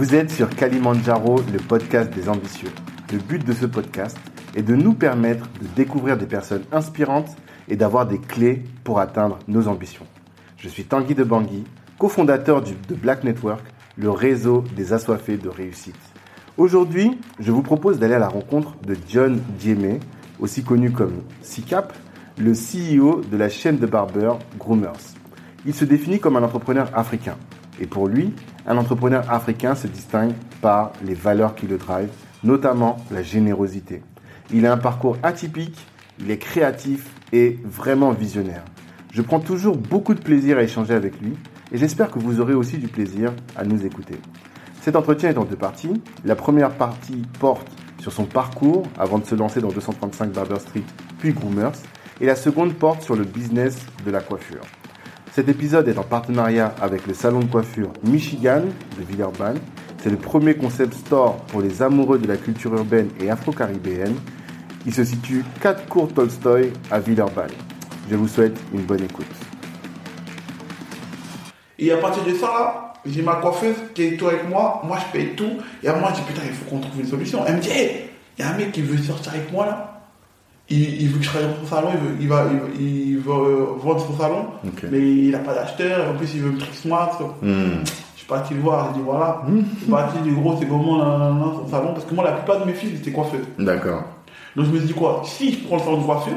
Vous êtes sur Kalimandjaro, le podcast des ambitieux. Le but de ce podcast est de nous permettre de découvrir des personnes inspirantes et d'avoir des clés pour atteindre nos ambitions. Je suis Tanguy de Bangui, cofondateur de Black Network, le réseau des assoiffés de réussite. Aujourd'hui, je vous propose d'aller à la rencontre de John Diemé, aussi connu comme CICAP, le CEO de la chaîne de barbeurs Groomers. Il se définit comme un entrepreneur africain. Et pour lui, un entrepreneur africain se distingue par les valeurs qui le drivent, notamment la générosité. Il a un parcours atypique, il est créatif et vraiment visionnaire. Je prends toujours beaucoup de plaisir à échanger avec lui et j'espère que vous aurez aussi du plaisir à nous écouter. Cet entretien est en deux parties. La première partie porte sur son parcours avant de se lancer dans 235 Barber Street puis Groomers et la seconde porte sur le business de la coiffure. Cet épisode est en partenariat avec le salon de coiffure Michigan de Villeurbanne. C'est le premier concept store pour les amoureux de la culture urbaine et afro-caribéenne. Il se situe 4 cours Tolstoy à Villeurbanne. Je vous souhaite une bonne écoute. Et à partir de ça, là, j'ai ma coiffeuse qui est tout avec moi. Moi, je paye tout. Et à moi, je dis putain, il faut qu'on trouve une solution. Elle me dit, hey, il y a un mec qui veut sortir avec moi là. Il, il veut que je travaille dans son salon, il veut, il va, il veut, il veut, euh, vendre son salon, mais il n'a pas d'acheteur. En plus, il veut me trick smart. Hmm. Je suis parti le voir, j'ai dit voilà. Je suis parti du gros, c'est comment son salon Parce que moi, la plupart de mes filles étaient coiffeuses. D'accord. Donc je me suis dit quoi Si je prends le salon de coiffure,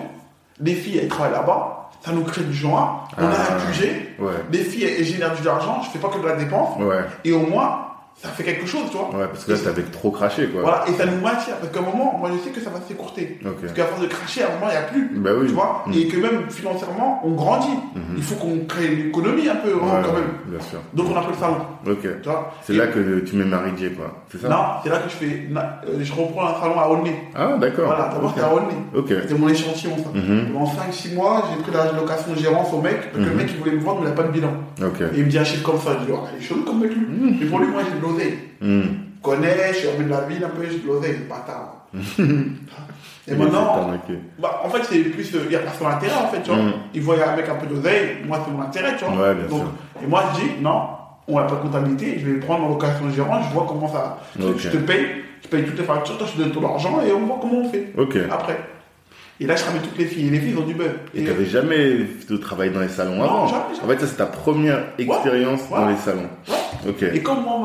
les filles elles travaillent là-bas, ça nous crée du joint, on a un budget, Ouais. les filles elles génèrent de l'argent, je fais pas que de la dépense, Ouais. et au moins ça fait quelque chose, tu vois. Ouais, parce que là, t'avais trop craché, quoi. Voilà, et ça nous maintient, parce qu'à un moment, moi je sais que ça va s'écourter. Ok. Parce qu'à force de cracher, à un moment, il n'y a plus. Bah oui. Tu vois Mm. Et que même financièrement, on grandit. Mhm. Il faut qu'on crée une économie un peu, hein, Ouais, quand même. bien sûr. Donc on a pris le salon. Ok. Tu vois C'est Et- là que tu mets Marie J, quoi. C'est ça? Non, c'est là que je fais. euh, Je reprends un salon à Aulnay. Ah, d'accord. Voilà, d'abord Ok. c'était à Aulnay. Ok. C'était mon échantillon, ça. Mhm. En 5-6 mois, j'ai pris la location de gérance au mec, parce que le mec il voulait me vendre, mais il n'a pas de bilan. Ok. Et il me dit un chiffre comme ça, je dis, oh, il est chelou comme mec lui. Mhm. Mais pour lui, moi j'ai Hmm. Connais, je suis de la ville un peu, l'oseille, bâtard. Et maintenant, bah, en fait, c'est plus, euh, il y a pas son intérêt en fait, tu vois. Mhm. Il voit un mec un peu d'oseille, moi c'est mon intérêt, tu vois. Ouais, bien Donc, sûr. Et moi je dis, non, on n'a pas de comptabilité, je vais prendre en location de gérance, je vois comment ça. Je te paye, je paye toutes les factures, toi je te donne ton argent et on voit comment on fait. Ok. Après. Et là, je ramène toutes les filles. Et les filles, ont du buzz. Et t'avais jamais travaillé dans les salons Non, avant jamais, jamais. En fait, ça, c'est ta première expérience Ouais. dans les salons. Ouais. Et comme moi,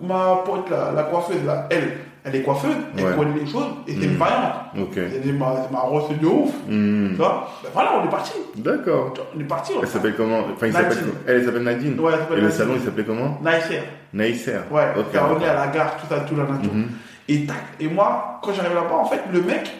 ma, ma pote, la, la coiffeuse, là, elle, elle est coiffeuse, elle connaît les choses, et c'est Mm. une vaillante. Ok. C'est des- ma, c'est ma de ouf. Hmm. Tu vois? Ben voilà, on est parti. D'accord. On est parti. on Elle s'appelle comment? Enfin, il s'appelle. Elle, elle s'appelle Nadine. Ouais, elle s'appelle Et le salon, il s'appelait comment? Nicer. Naïser. Ouais, Ok. Caroline à la gare, tout ça, tout la nature. Mhm. Et tac. Et moi, quand j'arrive là-bas, en fait, le mec,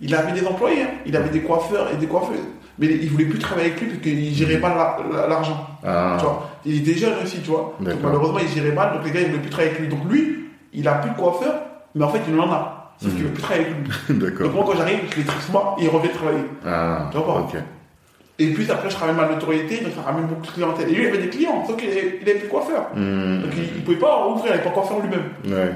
il avait des employés, hein. il avait des coiffeurs et des coiffeuses. Mais il voulait plus travailler avec lui parce qu'il gérait mal la- la- l'argent. Ah. Tu vois, il était jeune aussi, tu vois. Donc, malheureusement, il gérait mal, donc les gars, ils ne veulent plus travailler avec lui. Donc lui, il a plus de coiffeur, mais en fait, il en a. Sauf qu'il ne veut plus travailler avec lui. Donc moi, quand j'arrive, je les moi et il revient travailler. Ah. Tu vois. Et puis après, je ramène ma notoriété, donc ça ramène beaucoup de clientèle. Et lui, il avait des clients, sauf qu'il avait, il avait plus de coiffeur. Hmm. Donc il ne pouvait pas ouvrir, il n'avait pas coiffeur lui-même. Ouais.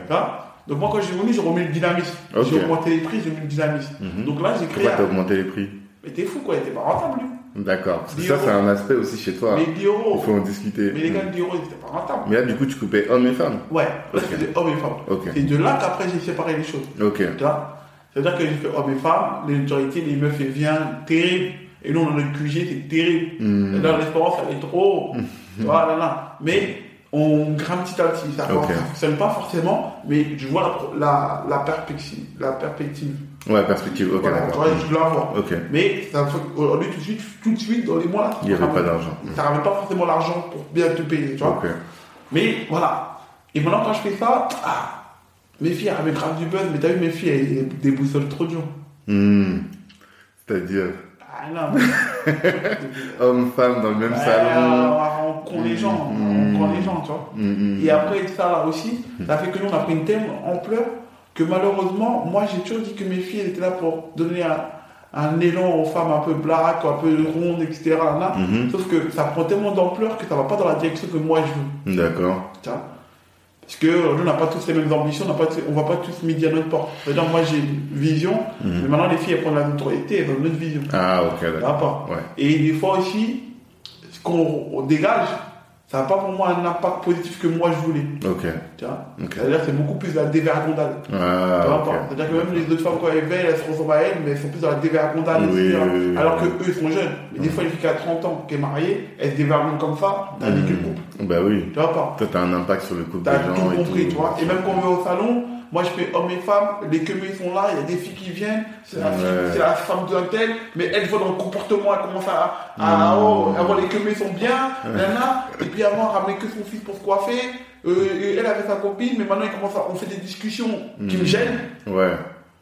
Donc moi, quand j'ai venu, j'ai remis le dynamisme. J'ai augmenté les prix, j'ai mis le dynamisme. Mhm. Donc là, j'ai créé Pourquoi t'as augmenté les prix Mais t'es fou, quoi, il était pas rentable, lui. D'accord. Parce que 10 ça, c'est un aspect aussi chez toi. Mais 10 euros. Il faut en discuter. Mais les gars, Hmm. 10 euros, ils étaient pas rentables. Mais là, du coup, tu coupais hommes et femmes. Ouais, là, Ok. c'était hommes et femmes. Ok. C'est de là qu'après, j'ai séparé les choses. Ok. Tu vois? C'est-à-dire que j'ai fait hommes et femmes, les autorités, les meufs, elles viennent, terrible. Et nous, on a notre QG, c'est terrible. Et Là, l'espérance, elle est trop. vois, là, là. Mais on grimpe petit à petit. Ça ne Ok. fonctionne pas forcément, mais je vois la, la, la perspective. La perspective. Ouais, perspective. Ok, Voilà, d'accord. je la vois. Mais aujourd'hui, tout de suite, tout de suite, dans les mois là, Il n'y avait pas d'argent. Ça ramène pas forcément l'argent pour bien te payer, tu vois. Mais voilà. Et maintenant, quand je fais ça, ah, mes filles, elles ramènent grave du buzz, mais t'as vu, mes filles, elles, déboussolent trop gens. Hmm. C'est-à-dire, Ah non, mais. hommes, femmes dans le même salon. On les gens, Mm. on les gens, tu vois. Hmm, hmm. Et après, ça là aussi, ça fait que nous, on a pris une telle ampleur que malheureusement, moi, j'ai toujours dit que mes filles, étaient là pour donner un, un élan aux femmes un peu black, un peu rondes, etc. là. Sauf que ça prend tellement d'ampleur que ça va pas dans la direction que moi je veux. D'accord. Parce que nous, on n'a pas tous les mêmes ambitions, on on va pas tous midi à notre porte. C'est-à-dire, moi, j'ai une vision, mais maintenant, les filles, elles prennent la notoriété, elles ont une autre vision. Ah, ok, d'accord. Ouais. Et des fois aussi, qu'on on dégage, ça n'a pas pour moi un impact positif que moi je voulais. Ok. Tu vois. C'est-à-dire que c'est beaucoup plus la dévergondale. Ah, Tu vois ok. pas C'est-à-dire que même les autres femmes, quand elles veillent, elles se ressemblent à elles, mais elles sont plus dans la dévergondale, Oui, etc. oui, oui, Alors que eux, ils sont jeunes. Mais des fois, une fille qui a 30 ans, qui est mariée, elle se dévergonde comme ça, t'as niqué le couple. Bah oui. Tu vois pas Toi, t'as un impact sur le couple T'as des gens tout et compris, tout. tu vois. Et même quand on va au salon, moi je fais hommes et femmes, les queues sont là, il y a des filles qui viennent, c'est la, Ouais. femme d'un tel, mais elle voit dans le comportement, elle commence à, à oh, avoir les queues sont bien, nana, et puis avant, ramener que son fils pour se coiffer, euh, elle avait sa copine, mais maintenant commence à, on fait des discussions qui me Mmh. gênent. Ouais.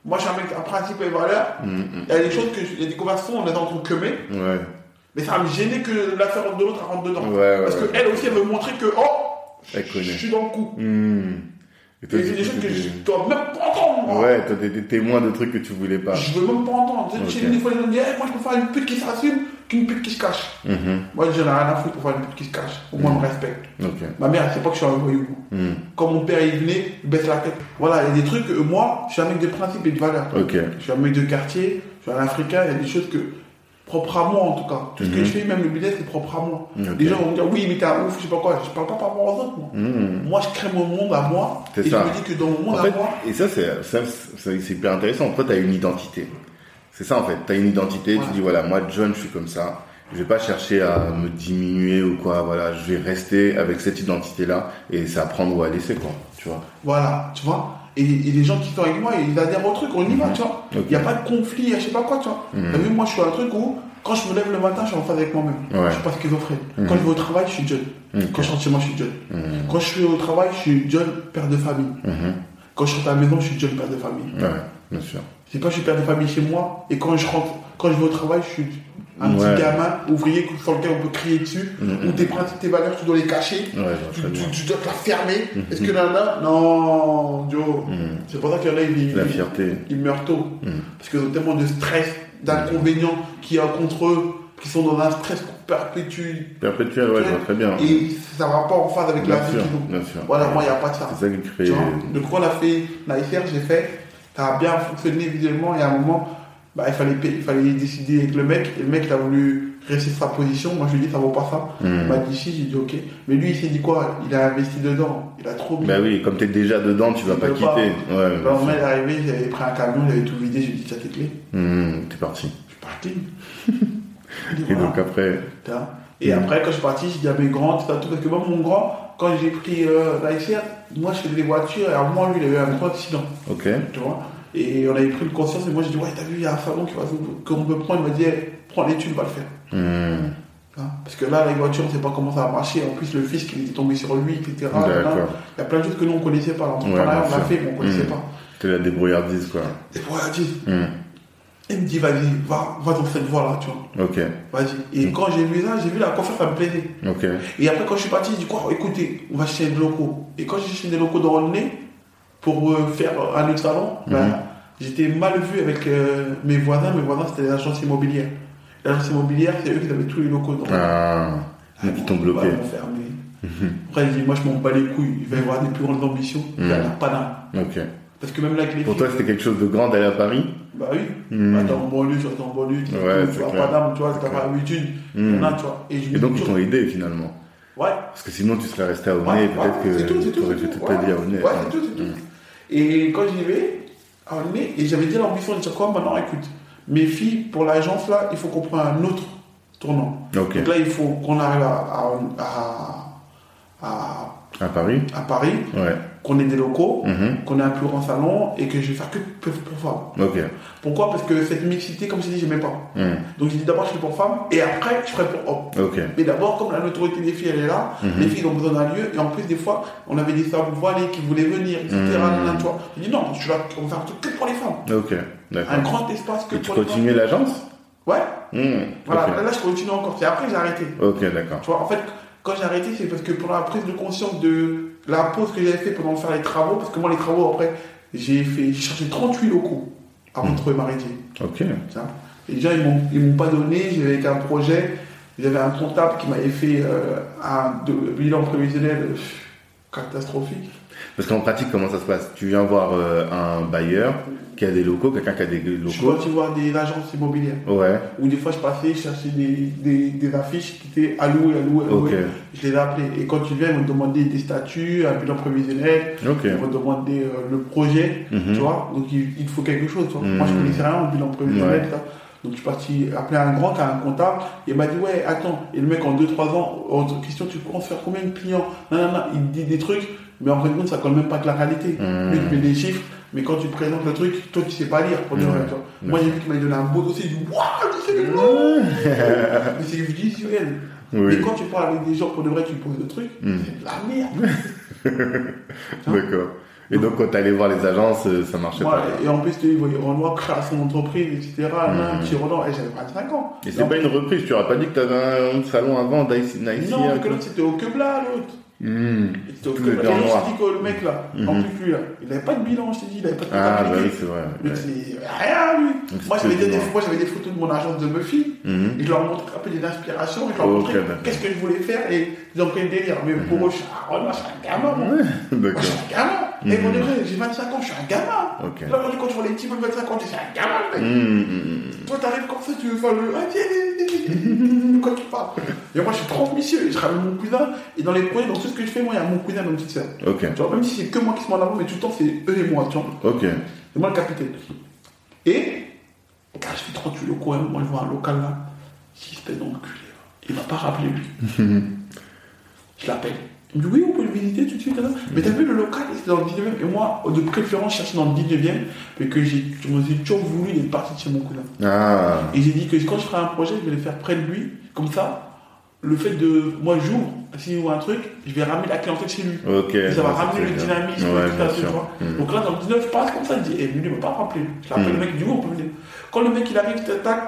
Moi je suis un mec à principe et valeur, Mm, mm. il y a des choses que, il y a des conversations, on est entre queumés, Ouais. mais ça va me gêner que l'affaire de l'autre rentre dedans. Ouais, ouais, Parce qu'elle aussi elle veut montrer que, oh, je suis dans le coup. Et toi, des choses que je dois même pas entendre. moi. Ouais, toi, t'es témoin de trucs que tu voulais pas. Je veux même pas entendre. Chez des fois, les gens disent, Eh, moi, je préfère une pute qui s'assume qu'une pute qui se cache. Mhm. Moi, j'en ai rien à foutre pour faire une pute qui se cache. Au moins, on me respecte. Ma mère, elle sait pas que je suis un voyou. Hmm. Quand mon père, il venait, il baisse la tête. Voilà, il y a des trucs, que moi, je suis un mec de principe et de valeur. Je suis un mec de quartier, je suis un Africain, il y a des choses que, propres à moi en tout cas. Tout ce que Mhm. je fais, même le business, c'est propre à moi. Ok. Les gens vont me dire, oui, mais t'es un ouf, je sais pas quoi. Je parle pas par rapport aux autres, moi. Hmm. Moi, je crée mon monde à moi. Et ça. je me dis que dans mon monde En à fait, moi, et ça, c'est hyper intéressant. Toi, tu as une identité. C'est ça, en fait. Tu as une identité, Ouais. tu dis, voilà, moi, John, je suis comme ça. Je vais pas chercher à me diminuer ou quoi. Voilà, je vais rester avec cette identité-là et c'est à prendre ou à laisser, quoi. Tu vois. Voilà, tu vois. Et, et les gens qui sont avec moi, ils adhèrent au truc, on y va, tu vois. Il n'y a pas de conflit, je sais pas quoi, tu vois. Mhm. T'as vu, moi, je suis un truc où, quand je me lève le matin, je suis en phase avec moi-même. Ouais. Je suis pas schizophrène. Mhm. Quand je vais au travail, je suis jeune. Quand je rentre chez moi, je suis jeune. Mhm. Quand je suis au travail, je suis jeune père de famille. Mhm. Quand je rentre à la maison, je suis jeune père de famille. Ouais, bien sûr. C'est pas je suis père de famille chez moi, et quand je rentre, quand je vais au travail, je suis un Ouais. petit gamin ouvrier sur lequel on peut crier dessus, Mhm. où tes principes, tes valeurs, tu dois les cacher. Ouais, Tu, dois te la fermer. Est-ce que nana Non, Joe. C'est pour ça qu'il y en a, ils, La fierté. ils meurent tôt. Mhm. Parce qu'ils ont tellement de stress, d'inconvénients qu'il y a contre eux, qui sont dans un stress perpétuel. Perpétuel, ouais, je vois très bien. Et ça va pas en phase avec Bien la vie sûr, bien sûr. Voilà, moi, il n'y a pas de ça. C'est ça qui crée. Tu vois Donc, on a fait Nicer, j'ai fait, ça a bien fonctionné visuellement, et à un moment, bah, il, fallait, il fallait décider avec le mec, et le mec, il a voulu rester sur sa position. Moi, je lui ai dit, ça vaut pas ça. Il Mhm. m'a dit si, j'ai dit ok. Mais lui, il s'est dit quoi? Il a investi dedans, il a trop mis. Bah oui, comme t'es déjà dedans, tu vas pas quitter. pas. Ouais, il est arrivé, j'avais pris un camion, j'avais tout vidé, j'ai dit, tiens tes clés. Mhm, T'es parti. Je suis parti. Il Et voilà. donc après. Et Mm. après, quand je suis parti, j'ai dit à mes grands, tout ça, tout, parce que moi, mon grand, quand j'ai pris euh, l'ICR, moi, je faisais des voitures, et à moi, lui, il avait un gros accident, ok. tu vois? Et on avait pris une conscience, et moi, j'ai dit, ouais, t'as vu, il y a un salon qui va s'ouvrir, qu'on peut prendre, il m'a dit, Eh, prends thunes, va le faire. Vois? Parce que là, les voitures, on sait pas comment ça va marcher. En plus, le fisc, il était tombé sur lui, etc. Il y a plein de choses que nous, on connaissait pas. L'entrepreneuriat, Ouais, on l'a fait, mais on connaissait Mm. pas. C'était la débrouillardise, quoi. Voilà, il me dit, vas-y, va, va dans cette voie-là, tu vois. Ok, Vas-y. Et quand j'ai vu ça, j'ai vu la confiance, ça me plaisait. ok. Et après, quand je suis parti, j'ai dit quoi Écoutez, on va chercher des locaux. Et quand j'ai cherché des locaux dans le nez pour euh, faire un autre salon, ben, Mhm. j'étais mal vu avec euh, mes voisins. Mes voisins, c'était les agences immobilières. Les agences immobilières, c'est eux qui avaient tous les locaux dans le nez. Ah, ils t'ont Bah, bloqué. fermé. Après, il dit Moi, je m'en bats les couilles. Il va y avoir des plus grandes ambitions. Il y en a pas d'un. Ok. Parce que même là, avec les Pour filles, toi, c'était quelque chose de grand d'aller à Paris Bah oui. Mhm. Bah, t'es en banlieue, tu restes en banlieue, tu Ouais, tu c'est vois pas d'âme, tu vois, t'as pas l'habitude. Tu vois. Et, je me Et donc, ils t'ont aidé finalement. Ouais. Parce que sinon, tu serais resté à Aulnay, Ouais, peut-être ouais, que tu aurais fait tout. toute ta vie à Aulnay. Ouais, c'est tout, c'est tout. Et quand j'y vais, à Aulnay, et j'avais dit l'ambition de dire quoi maintenant, écoute, mes filles, pour l'agence là, il faut qu'on prenne un autre tournant. Ok. Donc là, il faut qu'on arrive à, à, à, À Paris à, à Paris, Ouais. qu'on ait des locaux, Mhm. qu'on ait un plus grand salon et que je vais faire que pour femmes. Ok. Pourquoi? Parce que cette mixité, comme je dis, j'aimais pas. Mhm. Donc j'ai dit d'abord je fais pour femmes et après je ferai pour hommes. Ok. Mais d'abord, comme la notoriété des filles, elle est là, Mhm. les filles ont besoin d'un lieu, et en plus, des fois, on avait des femmes voilées qui voulaient venir, etc. Tu. J'ai dit non, je suis là, on va faire un truc que pour les femmes. Ok. Un grand espace que Et tu pour les femmes. continuais l'agence? Ouais, voilà, là, je continue encore. C'est après j'ai arrêté. Ok, d'accord. Tu vois, en fait, quand j'ai arrêté, c'est parce que pour la prise de conscience de la pause que j'avais fait pendant faire les travaux, parce que moi, les travaux, après, j'ai fait, j'ai cherché 38 locaux avant de trouver ma régie. Ok. Vois. Et déjà, ils m'ont, ils m'ont pas donné. J'avais avec un projet. J'avais un comptable qui m'avait fait euh, un de- bilan prévisionnel. euh, catastrophique. Parce qu'en pratique, comment ça se passe? Tu viens voir euh, un bailleur qui a des locaux, quelqu'un qui a des Je suis locaux. parti voir des agences immobilières. Ouais, Où des fois je passais, je cherchais des, des, des affiches qui étaient à louer, à louer, à louer. ok. Je les ai appelés. Et quand tu viens, ils vont te demander des statuts, un bilan prévisionnel, Ok. ils vont te demander euh, le projet, Mhm. tu vois. Donc il, il te faut quelque chose, tu vois. Mhm. Moi je connaissais rien au bilan prévisionnel, Ouais. ça. Donc je suis parti appeler un grand qui a un comptable. Et il m'a dit, ouais, attends. Et le mec en 2-3 ans, autre question, tu comptes faire combien de clients? Non, non, non. Il dit des trucs, mais en fin de compte, ça colle même pas avec la réalité. Mhm. Lui, il met des chiffres. Mais quand tu te présentes le truc, toi tu sais pas lire pour tu vois. Moi j'ai vu qu'il m'a donné un beau dossier, il dit Waouh, c'est lourd Mais c'est visuel. Oui. Mais quand tu parles avec des gens pour de vrai, tu poses le truc, Mm. c'est de la merde. D'accord. Et donc, quand t'allais voir les agences, euh, ça marchait Voilà, pas. et en plus, tu vois, Renoir, création d'entreprise, etc. Là, Mm. petit Renoir, et j'avais 25 ans. Et c'est pas une reprise, tu aurais pas dit que t'avais un salon avant d'ICI Non, mais que l'autre, c'était au Quebla, l'autre. C'était au Tout en noir. t'ai dit que le mec, là, en Mhm. plus, lui, là, il avait pas de bilan, je t'ai dit, il avait pas de Ah, bah oui, c'est vrai. Mais ouais. rien, lui. Donc, Moi, j'avais des, noir. moi, j'avais des photos de mon agence de Buffy. Et je leur montre un peu des inspirations, et je leur montrais qu'est-ce que je voulais faire, et ils ont pris le délire. Mais pour eux, je suis un gamin, moi. Je suis un gamin. Et Mhm. pour de vrai, j'ai 25 ans, je suis un gamin. Ok. Là, aujourd'hui, quand tu vois les petits de 25 ans, tu dis, c'est un gamin, le mec. Hmm, hmm, hmm. Toi, t'arrives comme ça, tu veux faire le. Ah, tiens, Quand tu parles. Et moi, je suis trop ambitieux. Et je ramène mon cousin. Et dans les projets, dans tout ce que je fais, moi, il y a mon cousin et ma petite sœur. Ok. Tu vois, même si c'est que moi qui se mets en avant, mais tout le temps, c'est eux et moi, tu vois. Ok. C'est moi le capitaine. Et, quand je fais trop du loco, hein, moi, je vois un local là. J'ai espèce d'enculé. là. Il m'a pas rappelé, lui. je l'appelle. Il me dit, oui, on peut le visiter tout de suite. là. Mais t'as vu le local, c'est dans le 19e. Et moi, de préférence, je cherchais dans le 19e. Mais que j'ai, je me suis toujours voulu d'être parti de chez mon cousin. Ah. Et j'ai dit que quand je ferai un projet, je vais le faire près de lui. Comme ça, le fait de. Moi, j'ouvre, s'il ouvre un truc, je vais ramener la clientèle chez lui. Et ça va ramener le bien. dynamisme, Ouais, tout ça, tu vois. Hmm. Donc là, dans le 19, je passe comme ça, je dis, eh, lui, il ne m'a pas rappelé. Je l'appelle Mm. le mec, dit, oui, on peut venir. Quand le mec, il arrive, tac, tac,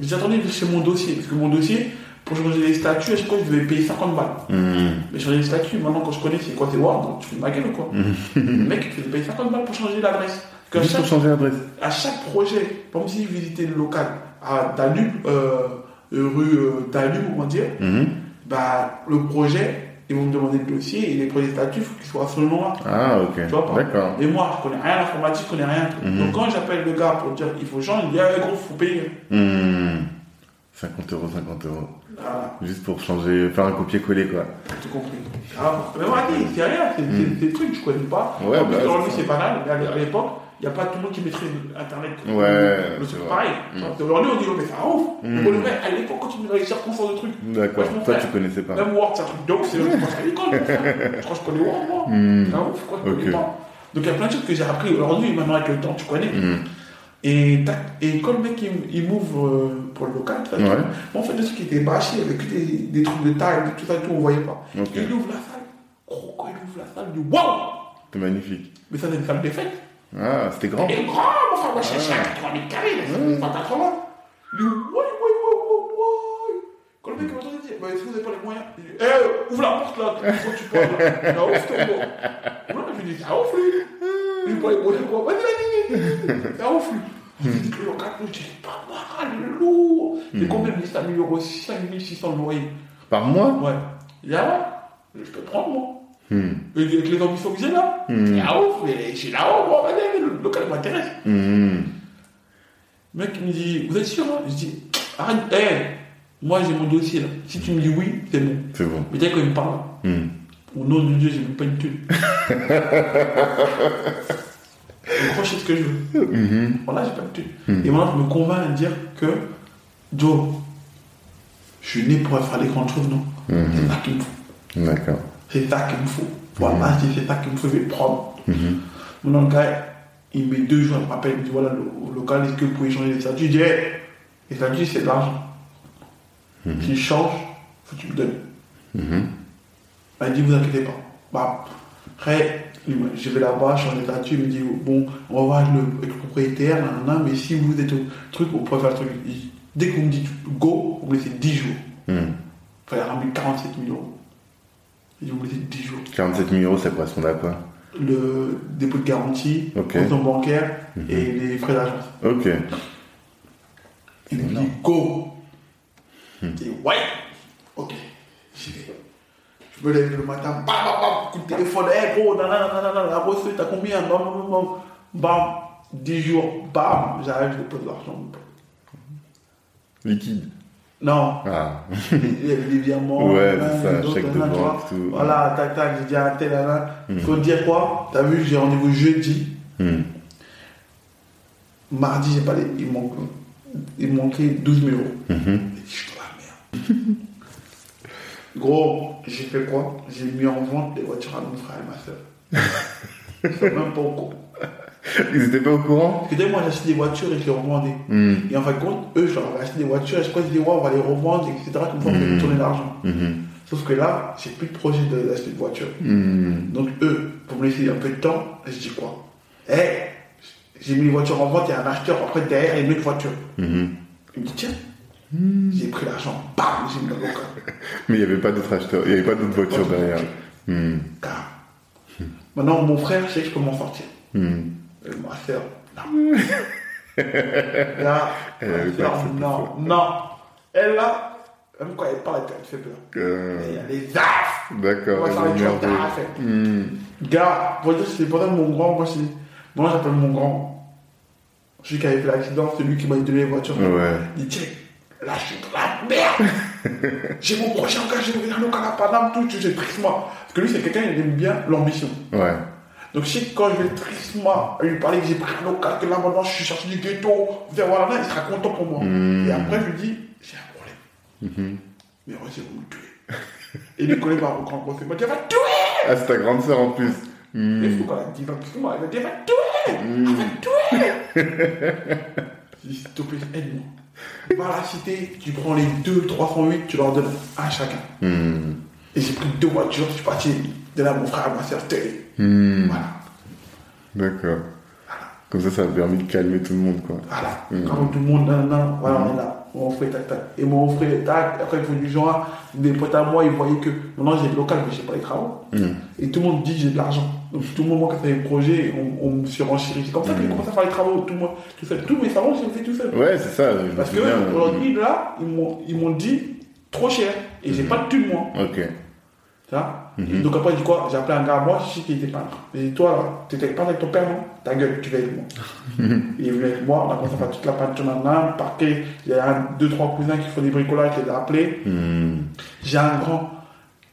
j'attendais chez mon dossier. Parce que mon dossier, pour changer les statuts, chaque fois, je devais payer 50 balles. Hmm. Mais changer les statuts, maintenant, quand je connais, c'est quoi, c'est Word, donc tu fais de ma gueule ou quoi. Le mec, il faisait payer 50 balles pour changer l'adresse. Juste chaque pour changer l'adresse. à chaque projet, comme si je visitais le local à Danube, euh, euh, rue euh, Danube, on va dire, Mhm. bah, le projet, ils vont me demander le dossier et les projets statuts, il faut qu'ils soient ce nom-là. Ah, ok. Tu vois pas D'accord. Et moi, je connais rien à l'informatique, je connais rien. Donc quand j'appelle le gars pour dire il faut changer, il dit ah gros, faut payer. Hmm. 50 euros, 50 euros. Voilà, Juste pour changer, faire un copier-coller, quoi. tout compris. Ah, mais moi, c'est rien, c'est des trucs que je connais pas. Ouais, en plus, bah, aujourd'hui, c'est banal, mais à l'époque, il n'y a pas tout le monde qui maîtrise Internet. Ouais, Le c'est truc pareil. Mm. Que Aujourd'hui, on dit, oh, mais c'est un ouf. Mm. Mais pour le vrai, à l'époque, quand tu me circonstances de trucs, D'accord. Je Toi, tu connaissais pas. Même Word, c'est un truc de ouf, c'est je pense à l'école. Je crois que je connais Word, moi. Hmm. C'est un ouf, quoi, je connais pas. Donc il y a plein de choses que j'ai appris aujourd'hui, maintenant avec le temps, tu connais. Et, et quand le mec il, il m'ouvre euh, pour le local, Ouais. moi en fait, le truc qui était bâché avec que des, des trucs de taille, tout ça, tout, on voyait pas. Ok. Il ouvre la salle. Oh, quand il ouvre la salle, il dit Waouh C'est magnifique. Mais ça, c'est une salle des fêtes. Ah, c'était grand. Elle est grande, enfin, moi, je suis à 80 mètres carrés, là, c'est 180. Il dit ouais, ouais, ouais. Quand le mec m'a entendu dire, bah, est-ce que vous n'avez pas les moyens? Il dit, eh, ouvre la porte là, quand tu parles là. C'est un ouf, ton gars. Voilà, je lui dis, un ouf, lui. Il dit, pas les moyens, quoi. Vas-y, un ouf, lui. Que le local, je dis, pas mal, lourd. C'est combien de 5 000 euros 5 600 le loyer. Par mois? Ouais. Il dit, ah je peux prendre, moi. Hmm. Et avec les ambitions que j'ai là. Hmm. C'est un ouf, mais j'ai là-haut, moi, vas-y, le local m'intéresse. Hmm. Le mec il me dit, vous êtes sûr hein? Je dis, arrête, hé, moi j'ai mon dossier là. Si tu me dis oui, c'est bon. C'est bon. Mais dès qu'il me parle, Hmm. au nom de Dieu, j'ai même pas une thune. je chez ce que je veux. Mhm. Voilà, j'ai pas de thune. Hmm. Et maintenant, je me convainc de dire que, Joe, je suis né pour faire des grandes choses, non? Mhm. C'est ça qu'il me faut. D'accord. C'est ça qu'il me faut. Voilà, c'est c'est ça qu'il me faut, je vais prendre. Maintenant, le gars, il met deux jours, il me rappelle, il me dit voilà, le, local, est-ce que vous pouvez changer les statuts? Je dis, hey, les statuts, c'est de l'argent. Si je change, faut que tu me donnes. Mhm. Il dit, vous inquiétez pas. Bah, après, me- je vais là-bas, je change les statuts, il me dit, bon, on va voir le, le propriétaire, nanana, mais si vous êtes au truc, vous pouvez faire le truc. Dit, dès que vous me dites go, vous me laissez 10 jours. Hmm. Il fallait ramener 47 000 euros. Il dit, vous me laissez 10 jours. 47 000 euros, ça correspond à quoi? Le dépôt de garantie, Ok. le compte bancaire Mhm. et les frais d'agence. Ok. Il me dit énorme. Dis ouais. Ok, j'y vais. Je me lève le matin, bam, bam, bam, coup de téléphone, hé gros, nanana, nanana, la reçu, t'as combien? Bam, bam, bam, bam, 10 jours, bam, j'arrive, je dépose l'argent. Liquide. Non, Ah. il y avait des virements. Ouais, nanana, c'est ça, d'autres, chèque de banque, tout. Voilà, tac, tac, j'ai dit à un tel, nanana. Mhm. Faut dire quoi? T'as vu, j'ai rendez-vous jeudi. Hmm. Mardi, j'ai pas les. Il manquait 12 000 euros. J'ai dit, je suis dans la merde. Gros, j'ai fait quoi? J'ai mis en vente des voitures à mon frère et ma soeur. Ils sont même pas au courant. Ils étaient pas au courant? Parce que dès moi, j'achetais des voitures et je les revendais. Hmm. Et en fin de compte, eux, je leur avais acheté des voitures et je crois qu'ils disaient, ouais, on va les revendre, etc. Comme ça, on fait Mhm. tourner l'argent. Mhm. Sauf que là, j'ai plus de projet de- d'acheter de voiture. Hmm. Donc eux, pour me laisser un peu de temps, je dis quoi? Eh, j'ai mis les voitures en vente, il y a un acheteur, après derrière, il y a une autre voiture. Mhm. Il me dit, tiens, j'ai pris l'argent, bam, j'ai mis dans le local. Mais il n'y avait pas d'autres acheteurs, il n'y avait pas d'autres voitures derrière. Hmm. Car, Maintenant, mon frère, je sais que je peux m'en sortir. Hmm. Et ma soeur, non. là, Elle avait ma accepté non, non. Elle, là, même quand elle parle, elle fait peur. Euh, Il y a des affres. D'accord, Moi, ça va être. Hmm. Gars, c'est pendant mon grand, moi, moi, j'appelle mon grand. Celui qui avait fait l'accident, celui qui m'a donné les voitures. Ouais. Il dit, tiens, là, je suis dans la merde. J'ai mon vais aller au Canada, Paname, tout, j'ai tristement. Parce que lui, c'est quelqu'un, il aime bien l'ambition. Ouais. Donc, que quand je vais tristement lui parler que j'ai pris un local, que là, maintenant, je suis sorti du ghetto, voilà, là, il sera content pour moi. Mm. Et après, je lui dis, j'ai un problème. Mhm. Mais Roger, vous me tuez. Et Nicolas m'a rencontré, il m'a dit, elle va te tuer. Ah, c'est ta grande sœur en plus. Hmm. Il faut qu'on la dise, excuse-moi, elle m'a dit, elle va te tuer. Elle va tuer. J'ai dit, s'il te plaît, aide-moi. À la cité, tu prends les deux 308, tu leur donnes un chacun. Hmm. Et j'ai pris deux voitures, je suis parti de là mon frère, à ma soeur. Hmm. Voilà. D'accord. Comme ça, ça a permis de calmer tout le monde, quoi. Voilà. Mm. Quand tout le monde, nan, nan, voilà, on est là. Mon frère, tac, tac. Et mon frère, tac. Après, il faut du genre, des potes à moi, ils voyaient que maintenant j'ai le local, mais j'ai pas les travaux. Hmm. Et tout le monde dit j'ai de l'argent. Donc tout le monde, moi, quand c'est des projets, on, on me surenchérit. C'est comme ça que j'ai commencé à faire les travaux, tout, moi, tout seul. Tous mes salons, j'ai fait tout seul. Ouais, c'est ça. je Parce que euh, aujourd'hui, là, ils m'ont, dit trop cher. Et j'ai pas de thune, moi. Ok. Vois? Mhm. Donc après, du quoi? J'ai appelé un gars à moi, je sais qu'il était peintre. J'ai dit, toi, t'étais peintre avec ton père, non? Ta gueule, tu vas avec moi. il est venu avec moi, on a commencé à faire toute la peinture maintenant, parquet. Il y a un, deux, trois cousins qui font des bricolages, je les ai appelés. Hmm. J'ai un grand,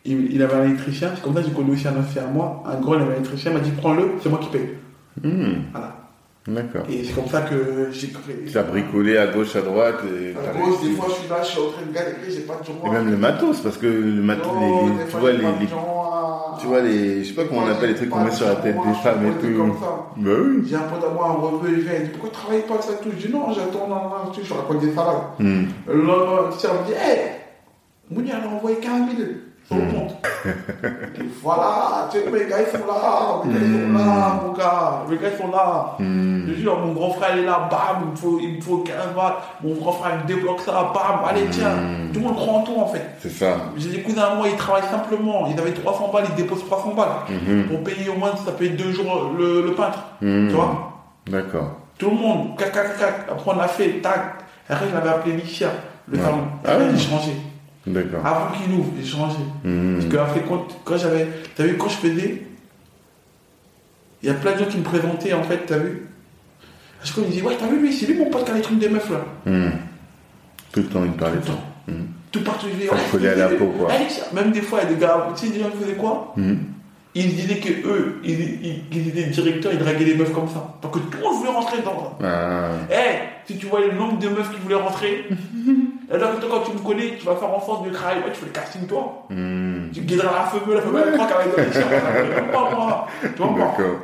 il, il avait un électricien, c'est comme ça que j'ai connu aussi un moi. Un grand, il avait un électricien, il m'a dit, prends-le, c'est moi qui paye. Hmm. Voilà. D'accord. Et c'est comme ça que j'ai créé. Tu as bricolé à gauche, à droite. Et, À cause, des fois, je suis là, je suis en train de galérer, j'ai pas de. Et même le matos, parce que le matos, les- Non, les- des tu vois, les, de à- tu vois, les, je sais pas comment on appelle les trucs qu'on met sur la tête des femmes et tout. Comme ça. Bah oui. J'ai un pote à moi, un revenu, il vient, il dit pourquoi tu travailles pas ça et tout? Je dis non, j'attends, non, non, je raconte des salades. Hmm. Le lendemain, me dit hé, Mouni, elle a envoyé 15 000 le. Et voilà, tu sais, mes gars, ils sont là, mes gars, ils sont là, mon gars, mes gars, ils sont là. Hmm. Je jure, mon grand frère, il est là, bam, il me faut, il me faut 15 balles. Mon grand frère, il me débloque ça, bam, allez, tiens. Tout le monde croit en toi, en fait. C'est ça. J'ai des cousins à moi, ils travaillent simplement. Ils avaient 300 balles, ils déposent 300 balles. Pour payer au moins, ça paye deux jours le, le peintre. Hmm. Tu vois? D'accord. Tout le monde, cac, cac, cac. Après, on a fait, tac. Après, je l'avais appelé Licia, le Ouais. salon. Ah Après, ouais. j'ai changé. D'accord. Avant qu'il ouvre, j'ai changé. Hmm. Parce que après, quand, quand j'avais. T'as vu, quand je faisais. Il y a plein de gens qui me présentaient, en fait, t'as vu À chaque fois, ils me disaient, ouais, t'as vu, lui, c'est lui mon pote qui a les trucs des meufs, là. Hmm. Tout le temps, il Tout parlait le de ça. temps. Hmm. Tout partout, je le coller à la peau, quoi. Même des fois, il y a des gars, tu sais, des gens qui faisaient quoi. Ils disaient que eux, ils, ils, ils étaient directeurs, ils draguaient les meufs comme ça. Parce que tout le monde voulait rentrer dans ça. Ah. Eh, si tu vois le nombre de meufs qui voulaient rentrer, alors que toi, quand tu me connais, tu vas faire en force de travail, ouais, tu fais le casting toi. Hmm. Tu guideras la femme, la femme, elle croit qu'elle va être dans pas moi. Tu vois, moi. D'accord.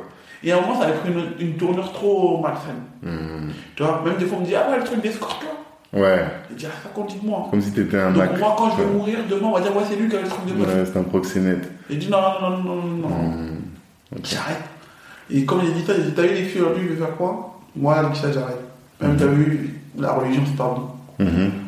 Et à un moment, ça avait pris une, une tournure trop malsaine. Hmm. Tu vois, même des fois, on me dit, ah ouais, le truc des scorpions. Ouais. Je dis, ah, ça compte, dites-moi. Comme si t'étais un Mac. Donc, moi, quand je vais mourir, demain, on va dire, ouais, c'est lui qui a le truc de meuf. Ouais, c'est un proxénète. Il dit, non, non, non, non, non, non. Hmm. J'arrête. Et comme il a dit ça, il dit, t'as vu les filles aujourd'hui, je vais faire quoi? Moi, avec ça, j'arrête. Même, t'as vu, la religion, c'est pas bon.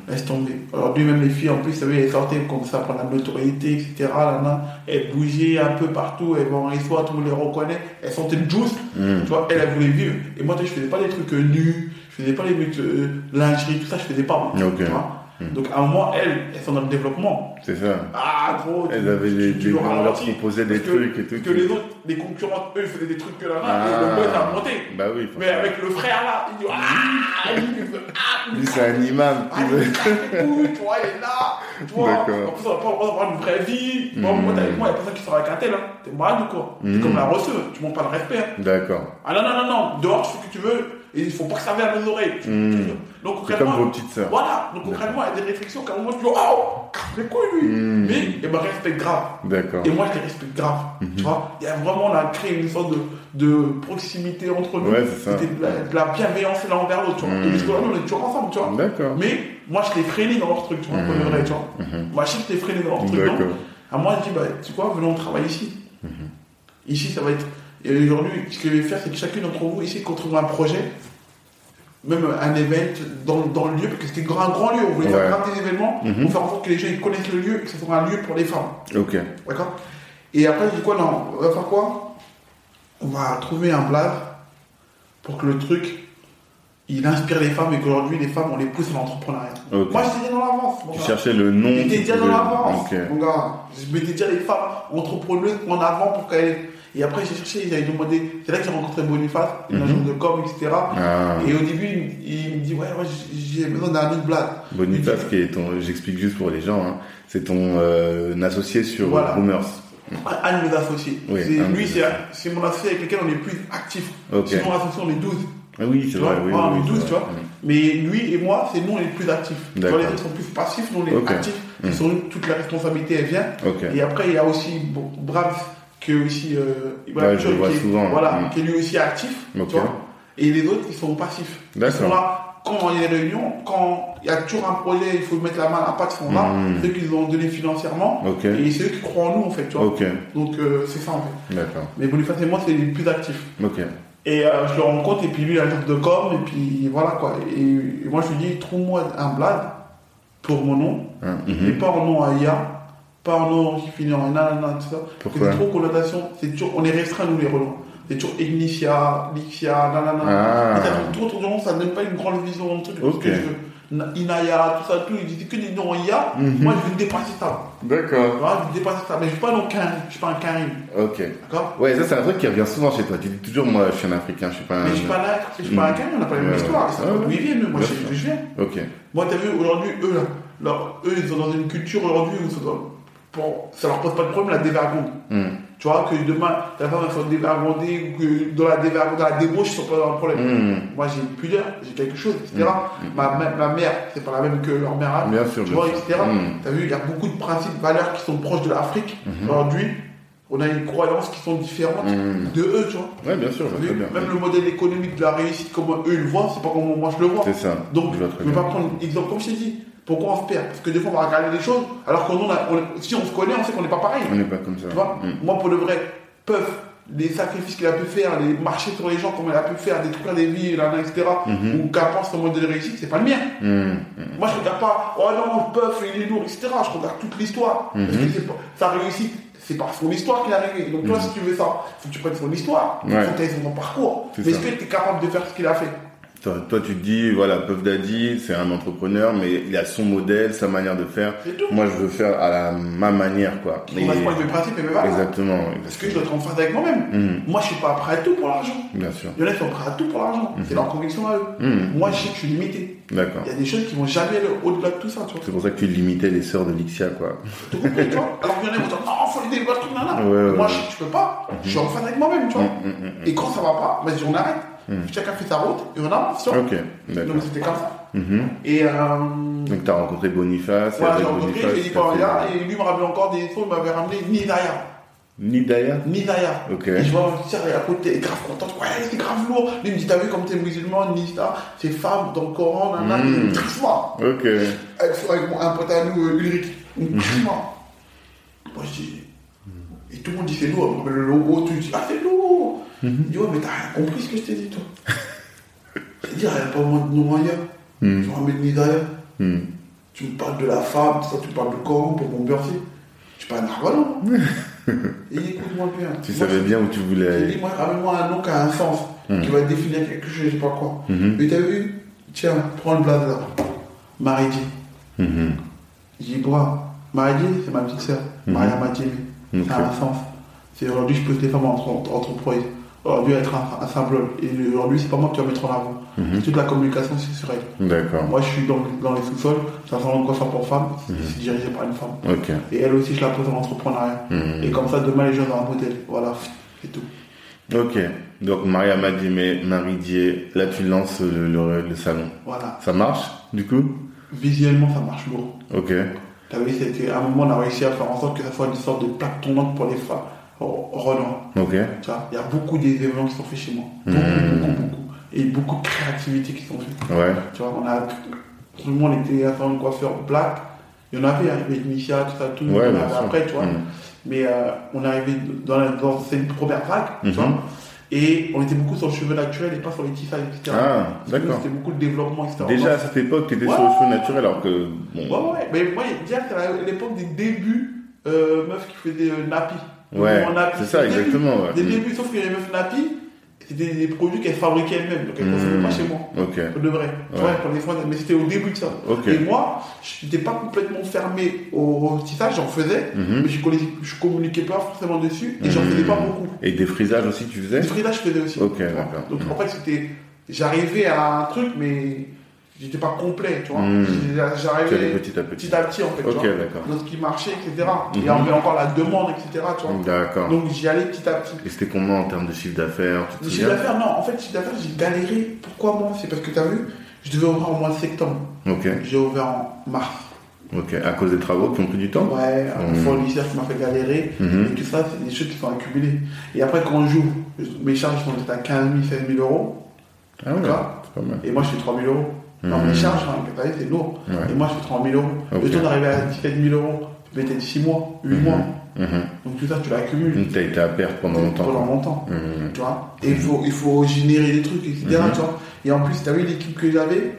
Laisse tomber. Aujourd'hui, même les filles, en plus, elles sortaient comme ça, prendre la notoriété, etc. Là, là. Elles bougeaient un peu partout, elles vont en histoire, tout le monde les reconnaît. Elles sentaient le juice. Tu vois, elles, elles voulaient vivre. Et moi, je faisais pas des trucs euh, nus, je faisais pas les trucs euh, lingerie, tout ça, je faisais pas. moi. Ok. Tu vois Mhm. Donc à un moment, elles, elles sont dans le développement. C'est ça. Ah, gros, Elles avaient des, des, on leur proposait des que- trucs et tout. Que les autres, les concurrents, eux, faisaient des trucs que là, Ah. et le boss a monté. Bah oui. Mais avec le frère là, il dit Ah il veut- ah, Lui, c'est un imam. ah, veut- tu vois, il est là. Tu vois, D'accord. en plus, on va pas avoir une vraie vie. Moi, Mhm. moi, t'es avec moi, il y a personne qui sera avec un tel. Hein. T'es malade ou quoi? T'es Mhm. comme la reçue, tu montes pas le respect. hein. D'accord. Ah non, non, non, non, dehors, tu fais ce que tu veux, et il faut pas que ça vienne à. Tu- Mhm. tu- Donc, C'est comme concrètement, vos petites sœurs. voilà, donc concrètement, il y a des réflexions qu'à un moment, tu dis Oh, les couilles, lui. Mhm. Mais, il me respecte grave. D'accord. Et moi, je les respecte grave. Mhm. Tu vois, il y a vraiment, on a créé une sorte de, de proximité entre nous. Ouais, c'est ça. C'était de la, de la bienveillance l'un envers l'autre, tu vois. Et on est toujours ensemble, tu vois. D'accord. Mais moi, je l'ai freiné dans leur truc, tu vois, vrai, tu vois. Moi, je l'ai freiné dans leur truc, non D'accord. À moi, je dis, bah, tu sais quoi, venons, on travaille ici. Ici, ça va être. Et aujourd'hui, ce que je vais faire, c'est que chacune d'entre vous, ici, qu'on trouve un projet, même un event dans, dans le lieu, parce que c'était grand- un grand lieu, on voulait Ouais. faire grave des événements, Mhm. pour faire en sorte que les gens ils connaissent le lieu et que ce soit un lieu pour les femmes. Ok. D'accord? Et après, je dis quoi? Non, on va faire quoi? On va trouver un blague pour que le truc, il inspire les femmes et qu'aujourd'hui, les femmes, on les pousse à l'entrepreneuriat. Ok. Moi, j'étais déjà dans l'avance. Tu cherchais le nom. J'étais déjà dans l'avance, Ok. mon gars. Je mettais déjà les femmes entrepreneuses en avant pour qu'elles... Et après, j'ai cherché, j'avais demandé... C'est là que j'ai rencontré Boniface, une Mhm. agence de com, etc. Ah. Et au début, il, me dit, ouais, ouais, j'ai besoin d'un autre blague. Boniface, qui est ton, j'explique juste pour les gens, hein, c'est ton euh, associé sur Voilà. Boomers. Un de mes associés. Oui, C'est- un lui, c'est c'est mon associé avec lequel on est plus actif. Ok. Sinon, l'associé, on est 12. Ah oui, c'est vrai, oui. ah, oui, on est c'est 12, vrai. tu vois. Mais lui et moi, c'est nous, on est plus actifs. Les autres sont plus passifs, nous, on est actifs. Mm. Sur nous, toute la responsabilité, elle vient. Et après, il y a aussi Brahms, qui est aussi. Euh, Ibrahim Ouais, je le Chol, vois qui est- souvent. Voilà, qui est lui aussi actif. Ok. Tu vois. Et les autres, ils sont passifs. Ils sont là. Quand il y a des réunions, quand il y a toujours un projet, il faut mettre la main à la pâte, ils sont là. Mm. Ceux qui nous ont donné financièrement. Et c'est eux qui croient en nous, en fait. Tu vois. Donc, euh, c'est ça, en fait. D'accord. Mais Boniface et moi, c'est les plus actifs. Et euh, je le rencontre, et puis lui, il a un de com, et puis voilà quoi. Et, et moi, je lui dis, trouve-moi un blad pour mon nom, Hein, et mhm. pas en nom à IA, pas en nom qui finit en nanana, tout ça. Pourquoi C'est trop connotation, c'est toujours, on est restreint, nous, les relances. C'est toujours Ignitia, Lixia, nanana. Ah. Et ça autour du nom, ça ne donne pas une grande vision, truc. Que je- Na- Inaya, tout ça, tout, il dit que des noms IA. Mhm. Moi, je veux dépasser ça. D'accord. Je veux dépasser ça. Mais je ne suis pas non Karim, je suis pas un Karim. Ok. D'accord? Ouais, ça c'est un truc qui revient souvent chez toi. Tu dis toujours, moi, je suis un Africain, je suis pas un. Mais je suis pas là, je suis pas un Karim, on n'a pas la même histoire. C'est pas d'où ils viennent, moi, je sais sûr. d'où je viens. Ok. Moi, t'as vu, aujourd'hui, eux, là, leur- eux, ils sont dans une culture aujourd'hui où ça, doit- bon, ça leur pose pas de problème la dévergonde. Hmm. Tu vois, que demain, ta femme, soit dévergondée, ou que dans la dévergondée, dans la débauche, ils sont pas dans le problème. Hmm. Moi, j'ai une pudeur, j'ai quelque chose, etc. Ma, ma, ma mère, c'est pas la même que leur mère. Bien sûr, Tu bien vois, sûr. etc. Hmm. T'as vu, il y a beaucoup de principes, valeurs qui sont proches de l'Afrique. Aujourd'hui, on a une croyance qui sont différentes Hmm. de eux, tu vois. Ouais, bien sûr, je vois bien. Même le modèle économique de la réussite, comment eux ils le voient, c'est pas comment moi je le vois. C'est ça. Donc, je ne vais pas prendre exemple comme je t'ai dit. Pourquoi on se perd Parce que des fois, on va regarder les choses, alors que nous, on a- on- si on se connaît, on sait qu'on n'est pas pareil. On n'est pas comme ça. Tu vois Hmm. Moi, pour le vrai, Puff, les sacrifices qu'il a pu faire, les marcher sur les gens, comme il a pu faire, détruire des vies, etc., Mhm. ou qu'importe son modèle de réussite, c'est pas le mien. Hmm. Hmm. Moi, je regarde pas, oh non, Puff, il est lourd, etc. Je regarde toute l'histoire. Parce Mhm. que pas- sa réussite, c'est par son histoire qu'il est arrivé. Donc, toi, Mhm. si tu veux ça, faut que tu prennes son histoire. Il Ouais. faut que tu son parcours. Mais est-ce que tu es capable de faire ce qu'il a fait? Toi, toi, tu te dis, voilà, Puff Daddy, c'est un entrepreneur, mais il a son modèle, sa manière de faire. Tout. Moi, je veux faire à la, ma manière, quoi. On a pas mes principes et mes valeurs. Exactement. Parce que je dois être en phase avec moi-même. Hmm. Moi, je suis pas prêt à tout pour l'argent. Bien sûr. Il y en a qui sont prêts à tout pour l'argent. C'est leur conviction à eux. Hmm. Moi, je sais que je suis limité. D'accord. Il y a des choses qui vont jamais aller au-delà de tout ça, tu vois. C'est pour ça que tu limitais les sœurs de Lixia, quoi. Tu vois Alors qu'il y en a qui dire, non, faut aider le là, là. Ouais, ouais, Moi, ouais. je sais que je peux pas. Je suis en phase avec moi-même, tu vois. Et quand ça va pas, vas-y, on arrête. Chacun fait sa route et on avance, tu vois. Ok, d'accord. Donc, c'était comme ça. Mhm. Et, euh, Donc, tu as rencontré Boniface, voilà, j'ai rencontré, j'ai dit là, et lui me rappelait encore des fois, il m'avait ramené Nidaya. Nidaya Nidaya. Ok. Et je vois une sœur à côté, grave contente. Ouais, c'est grave lourd. Lui il me dit, t'as vu comme t'es musulman, Nisa, c'est femme dans le Coran, nanana, Mm. une trisma. Ok. Avec, avec mon- un pote à nous, euh, Ulrich. Une trisma. Moi je dis, et tout le monde dit c'est lourd. Mais le logo, tu dis, ah c'est lourd. Il dit, ouais, mais t'as rien compris ce que je t'ai dit, toi. Je dis, rien pas moins de nom ailleurs. Mm. Je ramène Nidaya. Hmm. Tu me parles de la femme, ça, tu parles de Coran pour mon bercer. Je suis pas un arbalon. Et écoute-moi bien. Tu Moi, savais bien où tu voulais aller. dit, moi, ramène-moi un nom qui a un sens, Mhm. qui va définir quelque chose, je sais pas quoi. Mhm. Mais t'as vu Tiens, prends le dit. Mhm. J'ai dit, Marie, c'est ma petite sœur. Mhm. Maria Madjemi. Ok. Ça a un sens. C'est aujourd'hui, je pousse les femmes entre, entre entreprises. Aujourd'hui, être un, un symbole. Et aujourd'hui, c'est pas moi qui va mettre en avant. Mhm. Toute la communication, c'est sur elle. D'accord. Moi, je suis dans, dans les sous-sols. Salon de coiffeur pour femmes. Mhm. C'est dirigé par une femme. Et elle aussi, je la pose en entrepreneuriat. Mhm. Et comme ça, demain, les gens ont un modèle. Voilà, c'est tout. Ok. Donc, Maria Madimé, Marie Dier, là, tu lances le, le- le salon. Voilà. Ça marche, du coup? Visuellement, ça marche lourd. Ok. T'as vu, qu'à un moment, on a réussi à faire en sorte que ça soit une sorte de plaque tournante pour les femmes. Renoir. Ok. Tu vois, il y a beaucoup d'événements qui sont faits chez moi. Mhm. Beaucoup, beaucoup, beaucoup. Et beaucoup de créativité qui sont faites. Ouais. Tu vois, on a. Tout le monde était à faire une coiffeur black. Il y en avait, hein, avec Misha, tout ça, tout. Ouais, avait après, tu vois. Mhm. Mais euh, on est arrivé dans, la- dans cette première vague, tu Mhm. vois. Et on était beaucoup sur le cheveu naturel et pas sur les tissages, etc. Ah, d'accord. C'était beaucoup de développement, etc. Déjà à cette époque, tu étais Ouais. sur le cheveu naturel alors que. Ouais, Bon. ouais, mais moi, que c'est l'époque des débuts, euh, meufs qui faisaient euh, nappy. Ouais, c'est ça, Des débuts. exactement. ouais. Des Mhm. débuts, sauf que les meufs nappy, c'était des produits qu'elles fabriquaient elles-mêmes, donc elles ne consommaient Mhm. pas chez moi. Ok. Pour de vrai. Ouais. pour les fois, mais c'était au début de ça. Ok. Et moi, je n'étais pas complètement fermé au, tissage, j'en faisais, Mhm. mais je, je communiquais pas forcément dessus et j'en faisais pas beaucoup. Et des frisages aussi, tu faisais Le frisage, je faisais aussi. Ok, d'accord. Donc en fait, c'était. J'arrivais à un truc, mais j'étais pas complet, tu vois. Tu allais J'arrivais petit à petit. petit à petit, en fait, tu Ok, vois. d'accord. Dans ce qui marchait, etc. Et il y avait encore la demande, etc. Tu vois. D'accord. Donc j'y allais petit à petit. Et c'était combien en termes de chiffre d'affaires Tu Le chiffre d'affaires, non, en fait, chiffre d'affaires, j'ai galéré. Pourquoi moi? C'est parce que tu as vu, je devais ouvrir au mois de septembre. Ok. J'ai ouvert en mars. Ok. À cause des travaux qui ont pris du temps Ouais, un Mhm. fournisseur qui m'a fait galérer. Mhm. Et tout ça, c'est des choses qui sont accumulées. Et après, quand j'ouvre, mes charges sont à 15 000, 16 000 euros. Ah ouais, D'accord? c'est pas mal. Et moi, je fais 3 000 euros. Non, mes charges, hein, c'est lourd. Ouais. Et moi, je fais 30 000 euros. Le temps d'arriver à 17 000 euros, tu mettais 6 mois, 8 Mhm. mois. Mhm. Donc tout ça, tu l'accumules Donc t'as été à perte pendant longtemps. pendant longtemps. Mhm. Tu vois? Et il faut, il faut générer des trucs, etc. Tu vois? Et en plus, tu as vu l'équipe que j'avais?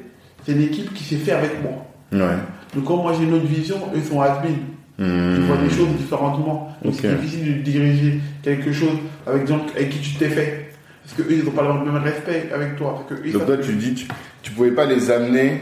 C'est l'équipe qui s'est fait avec moi. Ouais. Donc quand moi j'ai une autre vision, eux sont admin. Ils voient des Mhm. choses différemment. Donc c'est difficile de diriger quelque chose avec des gens avec qui tu t'es fait. Parce que eux, ils n'ont pas le même respect avec toi. Parce que eux, Donc toi, tu dis, tu, tu pouvais pas les amener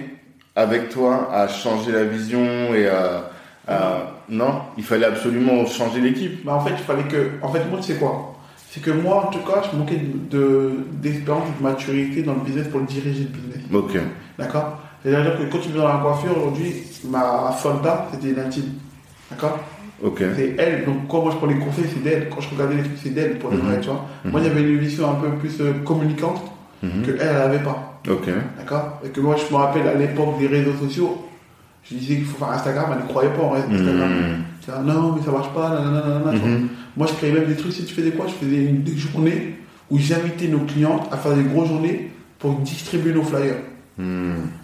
avec toi à changer la vision et à, à- non, il fallait absolument changer l'équipe. Bah, en fait, il fallait que. En fait, moi, tu sais quoi? C'est que moi, en tout cas, je manquais de- d'expérience de maturité dans le business pour le diriger le business. Ok. D'accord? C'est-à-dire que quand tu viens dans la coiffure aujourd'hui, ma soldat, c'était Nathalie. D'accord? C'est elle. Donc, quand moi je prends les conseils, c'est d'elle. Quand je regardais les trucs, c'est d'elle pour le Mhm. vrai, tu vois. Mhm. Moi, j'avais une vision un peu plus euh, communicante Mhm. que elle, n'avait pas. D'accord? Et que moi, je me rappelle à l'époque des réseaux sociaux, je disais qu'il faut faire Instagram, elle ne croyait pas en Instagram. Mhm. Tu vois, non, mais ça marche pas, nanana, nanana. Mhm. Moi, je créais même des trucs. Si tu faisais quoi? Je faisais une, des journées où j'invitais nos clientes à faire des grosses journées pour distribuer nos flyers.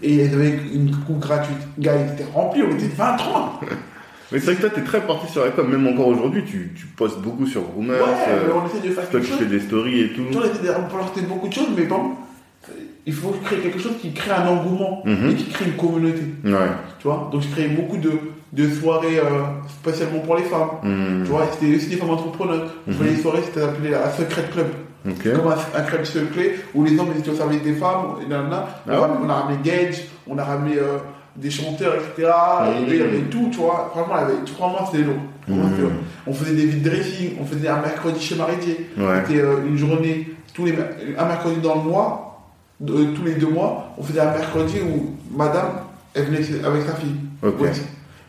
Et elles avaient une coupe gratuite. Gars, ils étaient remplis, on était 20, 30. Mais c'est vrai que toi, t'es très porté sur la com. Même encore aujourd'hui, tu, tu postes beaucoup sur Groomers. Ouais, euh, mais on essaie de faire toi quelque chose. fais des stories et tout. Tu vois, on essaie de rapporter beaucoup de choses, mais bon, il faut créer quelque chose qui crée un engouement Mhm. et qui crée une communauté. Ouais. Tu vois, donc je créais beaucoup de, de soirées euh, spécialement pour les femmes. Mhm. Tu vois, c'était aussi des femmes entrepreneurs. Je faisais Mhm. des soirées, c'était appelé la Secret Club. Comme un, un club secret où les hommes étaient au service des femmes. Et Ah a, ouais. on a ramené Gage, on a ramené euh, des chanteurs, etc. Et il y avait tout, tu vois. Franchement, il y avait, c'était long. Franchement, c'était long. On faisait des vides dressing, on faisait un mercredi chez Maridier. Ouais. C'était euh, une journée, tous les, un mercredi dans le mois, de- tous les deux mois, on faisait un mercredi où madame, elle venait avec sa fille. Ouais.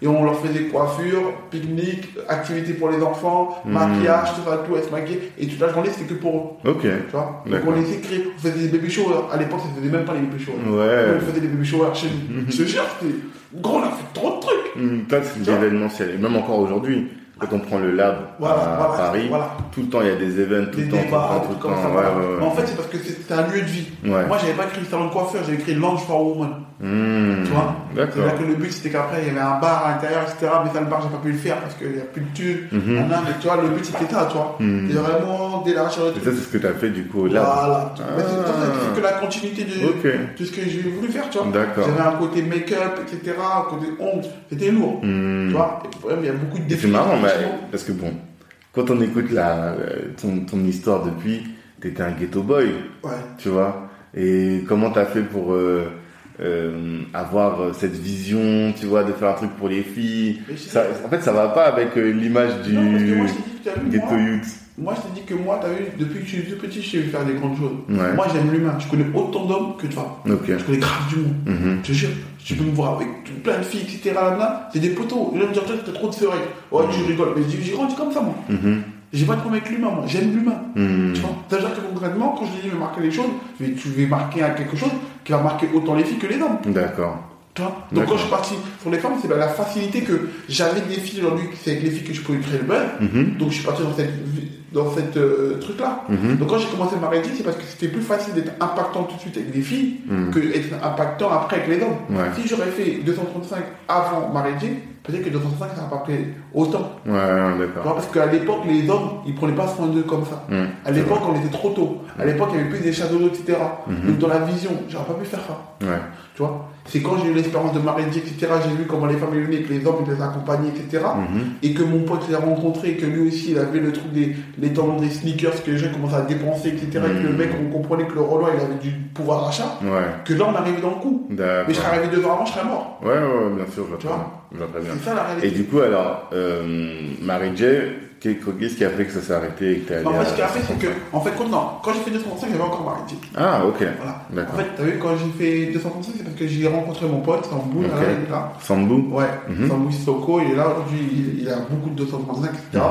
Et on leur faisait coiffure, pique-nique, activités pour les enfants, Mhm. maquillage, tout ça, tout, elle se maquillait. Et toute la journée, c'était que pour eux. Ok. Tu vois Donc on de créer, on faisait des baby showers. À l'époque, ça faisait même pas les baby showers. Ouais. On faisait des baby showers chez nous. Je te jure, c'était. Gros, on a fait trop de trucs. Toi, c'est l'événementiel. Et même encore aujourd'hui, quand on prend le lab Voilà, à voilà, Paris, voilà. tout le temps, il y a des événements, tout Des le temps, tout le débats, tout le temps. ça. Ouais, voilà. ouais, ouais. Mais en fait, c'est parce que c'est un lieu de vie. Moi, j'avais pas créé salon de coiffeur, j'avais créé Lounge for Woman. Mhm. Tu vois. C'est-à-dire que le but c'était qu'après il y avait un bar à l'intérieur, etc. Mais ça, le bar, j'ai pas pu le faire parce qu'il n'y a plus de thunes. Mais tu vois, le but c'était ça, tu vois. Mhm. C'est vraiment d'élargir le Et truc. ça, c'est ce que tu as fait du coup au lab. Voilà. Ah. c'est que la continuité de, Ok. de ce que j'ai voulu faire, tu vois. D'accord. J'avais un côté make-up, etc. Un côté ongles. C'était lourd. Mhm. Tu vois. Et il y a beaucoup de défis. c'est marrant, parce que bon, quand on écoute la, euh, ton, ton histoire depuis, t'étais un ghetto boy, Ouais. tu vois. Et comment t'as fait pour, euh, euh, avoir cette vision, tu vois, de faire un truc pour les filles? Ça, en fait, ça va pas avec euh, l'image du Non, moi, ghetto youth. Moi, je t'ai dit que moi, t'as vu, depuis que je suis tout petit, je sais faire des grandes choses. Ouais. Moi, j'aime l'humain. Je connais autant d'hommes que de femmes. Ok. Je connais grave du monde. Mhm. Je te jure, tu peux me voir avec plein de filles, etc. Là, c'est des poteaux. Ils vont me dire, toi, t'as trop de seringues. Ouais, tu rigoles. Mais je dis, j'ai grandi comme ça, moi. Mhm. J'ai pas de problème avec l'humain, moi. J'aime l'humain. Mhm. Tu vois? C'est-à-dire que concrètement, quand je dis, je vais marquer les choses, je vais, je vais marquer quelque chose qui va marquer autant les filles que les hommes. D'accord. Tu Donc quand je suis parti sur les femmes, c'est la facilité que j'avais des filles aujourd'hui, c'est avec les filles que je pouvais créer le. Mhm. Donc je suis parti dans cette, dans cette euh, truc-là. Mhm. Donc quand j'ai commencé ma régie, c'est parce que c'était plus facile d'être impactant tout de suite avec les filles Mhm. que être impactant après avec les hommes. Ouais. Si j'aurais fait 235 avant ma peut-être que 235 ça n'aurait pas pris autant. Ouais, d'accord. parce qu'à l'époque, les hommes, ils prenaient pas soin d'eux comme ça. Mhm. À l'époque, on était trop tôt. À l'époque, il y avait plus des châteaux, etc. Donc dans la vision, j'aurais pas pu faire ça. Ouais. Tu vois C'est quand j'ai eu l'expérience de Marédi, etc., j'ai vu comment les femmes venaient, que les hommes les accompagnaient, etc. Et que mon pote l'a rencontré, et que lui aussi il avait le truc des les talons des sneakers, que les gens commençaient à dépenser, etc. Et que le Mhm. mec, on comprenait que le Renoir il avait du pouvoir d'achat. Ouais. Que là on arrivait dans le coup. Mais je serais arrivé deux heures avant, je serais mort. Ouais, ouais, bien sûr, je vois Tu très vois bien. C'est ça la Et du coup, alors, euh, Marie J, qu'est- qu'est-ce qui a fait que ça s'est arrêté et que t'es allé à- ce qui a fait, c'est que, en fait, quand, non, quand j'ai fait 235, j'avais encore Marédi. Ah, ok. Voilà. En fait, t'as vu, quand j'ai fait 235, c'est parce que j'ai rencontré mon pote, Ok. là, il est là. Sambou Ouais, Mhm. Sambou Sissoko, il est là aujourd'hui, il, il a beaucoup de 235, etc.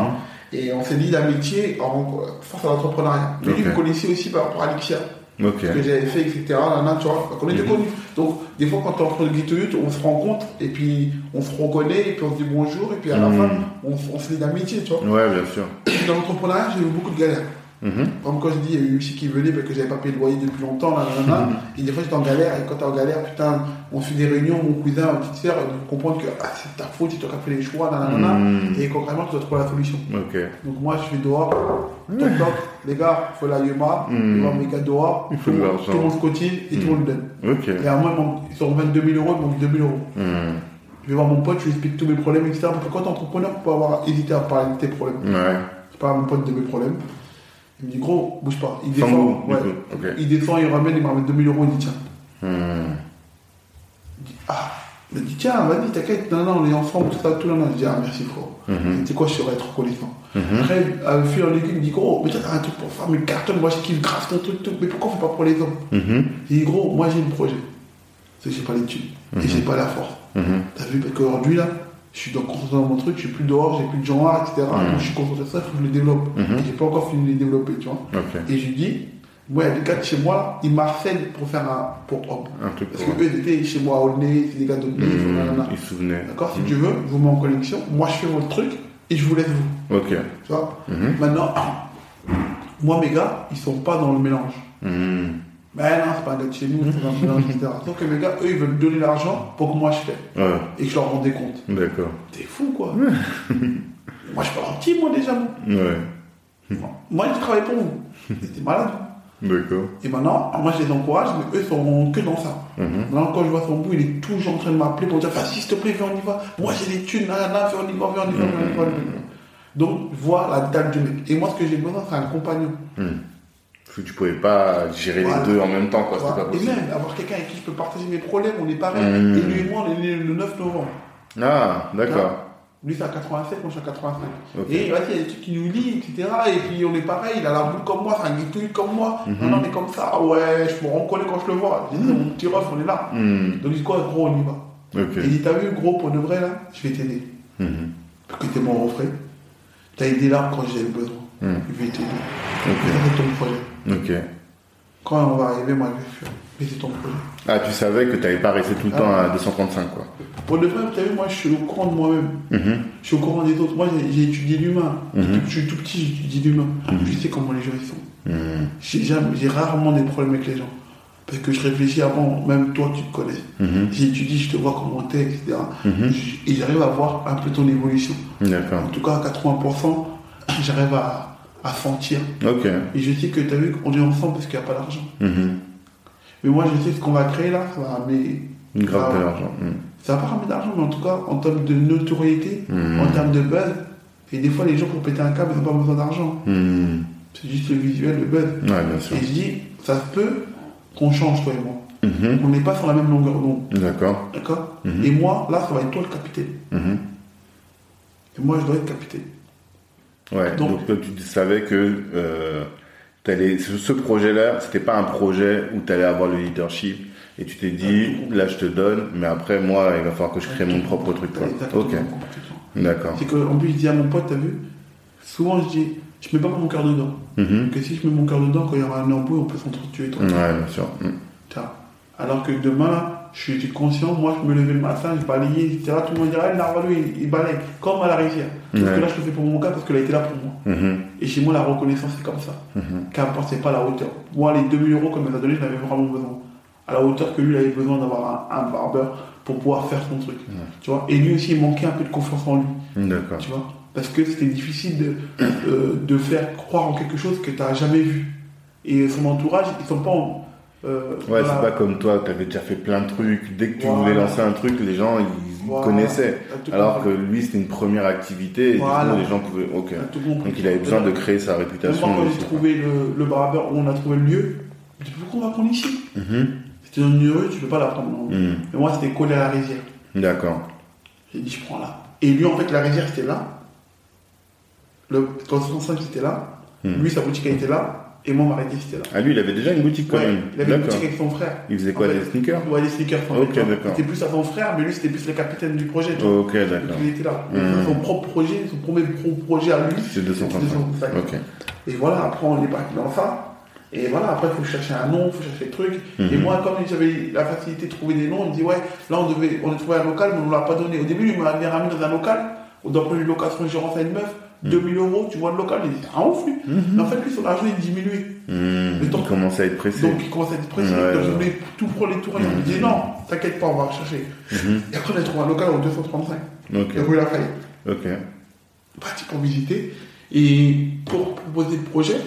Et on s'est dit l'amitié en face à l'entrepreneuriat. Lui, Ok. il me connaissait aussi par rapport à Alexia, ce que j'avais fait, etc. Là, là, tu vois, donc on était Mhm. connus. Donc, des fois, quand t'es entre le on se rencontre, et puis on se reconnaît, et puis on se dit bonjour, et puis à la Mhm. fin, on, on se lie d'amitié, tu vois. Ouais, bien sûr. Dans l'entrepreneuriat, j'ai eu beaucoup de galères. Mhm. Comme quand je dis, il y a eu aussi qui venait parce que j'avais pas payé le loyer depuis longtemps, là, là, là, Mhm. Et des fois, j'étais en galère, et quand t'es en galère, putain, on fait des réunions, mon cousin, ma petite sœur, ils comprendre que ah, c'est ta faute, c'est toi qui as fait les choix. Mhm. Et concrètement, tu dois trouver la solution. Donc moi, je vais dehors, toc toc, les gars, faut la Yuma, Mm. il va mes gars dehors, Il faut tout, de le monde- l'argent. tout le monde se cotise et tout le monde le donne. Ok. Et à moi, il sur 22 000 euros, il manque 2 000 euros. Je vais voir mon pote, je lui explique tous mes problèmes, etc. Parce que quand t'es entrepreneur, tu peux avoir hésité à parler de tes problèmes. Ouais. Je parle à mon pote de mes problèmes. Il me dit, gros, bouge pas. Il goût, du ouais. il descend, il ramène, il me ramène 2 000 euros, il dit, tiens. Mhm. Il dit, ah, il me dit, tiens, vas-y, t'inquiète, non, non, on est ensemble, tout ça, tout, non. Je dis, ah, merci, frérot. Mhm. Tu sais quoi, je serais trop reconnaissant. Mhm. Après, à fil en aiguille, il me dit, gros, mais t'as un truc pour faire, mais cartonne, moi, je kiffe grave ton truc, tout. mais pourquoi on fait pas pour les hommes? Mhm. J'ai dit, gros, moi, j'ai un projet. C'est que j'ai pas l'étude, et j'ai pas la force. T'as vu, parce qu'aujourd'hui, là, je suis dans, concentré dans mon truc, je suis plus dehors, j'ai plus de gens là, etc. Mhm. Donc, je suis concentré sur ça, il faut que je le développe. Mhm. Et j'ai pas encore fini de les développer, tu vois. Et je lui dis, a des gars de chez moi, ils m'harcèlent pour faire un, pour homme. Parce pour. que eux, ils étaient chez moi à Aulnay, c'est des gars d'Aulnay, ils font Mhm. nanana. Il se souvenait. D'accord Si tu veux, je vous mets en connexion, moi je fais votre truc et je vous laisse vous. Ok. Tu vois Mhm. Maintenant, moi mes gars, ils sont pas dans le mélange. Mhm. Ben non, c'est pas un gars de chez nous, c'est le mélange, etc. Donc mes gars, eux, ils veulent me donner l'argent pour que moi je fais Ouais. et que je leur rende des comptes. D'accord. T'es fou quoi Moi je suis pas gentil, moi déjà. Moi, Ouais. moi je travaille pour vous. T'es malade. D'accord. Et maintenant, moi je les encourage, mais eux sont que dans ça. Mhm. Maintenant, quand je vois son bout, il est toujours en train de m'appeler pour dire Vas-y, s'il te plaît, viens, on y va. Moi, j'ai des thunes, y va, viens, on y va, viens, on y va, viens, on y va. Donc, voir la date du mec. Et moi, ce que j'ai besoin, c'est un compagnon. Mhm. Que tu pouvais pas gérer Voilà. les deux en même temps, quoi. Voilà. pas Et possible. même avoir quelqu'un avec qui je peux partager mes problèmes, on est pareil. Mm. Et lui et moi, on est né le 9 novembre. Ah, d'accord. Lui, c'est à 87, moi, je suis à 85. Ok. Et vas-y, il y a des trucs qui nous lient, etc. Et puis, on est pareil, il a la boule comme moi, c'est un guitouille comme moi. Mhm. Non, non, mais comme ça, ouais, je me reconnais quand je le vois. J'ai dit, mon petit ref, on est là. Mhm. Donc, il dit quoi, gros, on y va. Et il dit, t'as vu, gros, pour de vrai, là, je vais t'aider. Parce que t'es mon refrain. T'as aidé là quand j'ai besoin. Je vais t'aider. Ok. Ça, c'est ton projet? Ok. Quand on va arriver, moi, je vais faire. Mais c'est ton projet. Ah, tu savais que t'allais pas rester tout le Ah. temps à 235, quoi. Pour de vrai, t'as vu, moi, je suis au courant de moi-même. Mhm. Je suis au courant des autres. Moi, j'ai- étudié l'humain. Mhm. Que je suis tout petit, j'étudie l'humain. Mhm. Je sais comment les gens ils sont. J'ai rarement des problèmes avec les gens. Parce que je réfléchis avant, même toi, tu te connais. J'étudie, je te vois comment t'es, etc. Et j'arrive à voir un peu ton évolution. D'accord. En tout cas, à 80%, j'arrive à, à sentir. Et je sais que tu as vu qu'on est ensemble parce qu'il n'y a pas d'argent. Mhm. Mais moi, je sais ce qu'on va créer là, ça va ramener. Une grave ça de va- l'argent. Mhm. Ça va pas ramener d'argent, mais en tout cas, en termes de notoriété, Mhm. en termes de buzz, et des fois, les gens, pour péter un câble, ils n'ont pas besoin d'argent. C'est juste le visuel, le buzz. Ouais, bien sûr. Et je dis, ça se peut qu'on change, toi et moi. On n'est pas sur la même longueur d'onde. D'accord. D'accord? Et moi, là, ça va être toi le capitaine. Et moi, je dois être capitaine. Ouais. Donc- tu savais que euh, t'allais- ce, projet-là, c'était pas un projet où tu allais avoir le leadership et tu t'es dit, là, je te donne, mais après, moi, il va falloir que je crée mon propre truc. Quoi. Ok. D'accord. C'est qu'en plus, je dis à mon pote, t'as vu Souvent, je dis, je mets pas mon cœur dedans. Mhm. Que si je mets mon cœur dedans, quand il y aura un embrouille, on peut s'entretuer. Ouais, bien sûr. Vois. Alors que demain, je suis conscient, moi, je me levais le matin, je balayais, etc. Tout le monde dirait, ah, Narvalo, il, il balaye, comme à la rivière. Ouais. que là, je le fais pour mon cas parce qu'il a été là pour moi. Mhm. Et chez moi, la reconnaissance, c'est comme ça. Mhm. Qu'importe, c'est pas la hauteur. Moi, les 2000 euros qu'on m'a donné, j'en avais vraiment besoin. À la hauteur que lui, il avait besoin d'avoir un, un barbeur pour pouvoir faire son truc. Tu vois? Et lui aussi, il manquait un peu de confiance en lui. D'accord. Tu vois? Parce que c'était difficile de, euh, de faire croire en quelque chose que tu n'as jamais vu. Et son entourage, ils sont pas en. Euh, Ouais, la- c'est pas comme toi, tu avais déjà fait plein de trucs. Dès que tu Voilà. voulais lancer un truc, les gens, ils Voilà. connaissaient. Alors que lui, c'était une première activité et du Voilà. coup, les gens pouvaient. Ok. Donc il avait besoin de créer sa Même réputation. moi, quand j'ai trouvé le, le barbeur où on a trouvé le lieu, je me pourquoi on va prendre ici Mhm. C'était dans une rue, tu peux pas la prendre. non. Mhm. Mais moi, c'était collé à la rivière. D'accord. J'ai dit, je prends là. Et lui, en fait, la rivière, c'était là. Le 65, c'était là. Hmm. Lui, sa boutique, elle était là. Et moi, ma rivière, c'était là. Ah, lui, il avait déjà une boutique quand Ouais, même. il avait une boutique avec son frère. Il faisait quoi, En fait, des sneakers Ouais, des sneakers. Ok, vois. d'accord. C'était plus à son frère, mais lui, c'était plus le capitaine du projet. tu vois. Ok, Donc, d'accord. il était là. Hmm. Son propre projet, son premier pro- projet à lui. C'est 235. 235. Ok. Et voilà, après, on est parti dans ça. Et voilà, après, il faut chercher un nom, il faut chercher le truc. Et Mhm. moi, comme j'avais la facilité de trouver des noms, on me dit, ouais, là, on, devait, on a trouvé un local, mais on ne l'a pas donné. Au début, il m'avait ramené dans un local, on doit prendre une location gérance à une meuf, Mhm. 2000 euros, tu vois le local, il c'est un ouf, lui. Mais en fait, lui, son argent, il. Le temps- Il commençait à être pressé. Donc, il commence à être pressé. Ouais, donc, ouais. je voulais tout prendre les tours. Il me dit, non, t'inquiète pas, on va rechercher. Mhm. Et après, on a trouvé un local au 235, Ok. rue Lafayette. Ok. parti pour visiter. Et pour proposer le projet,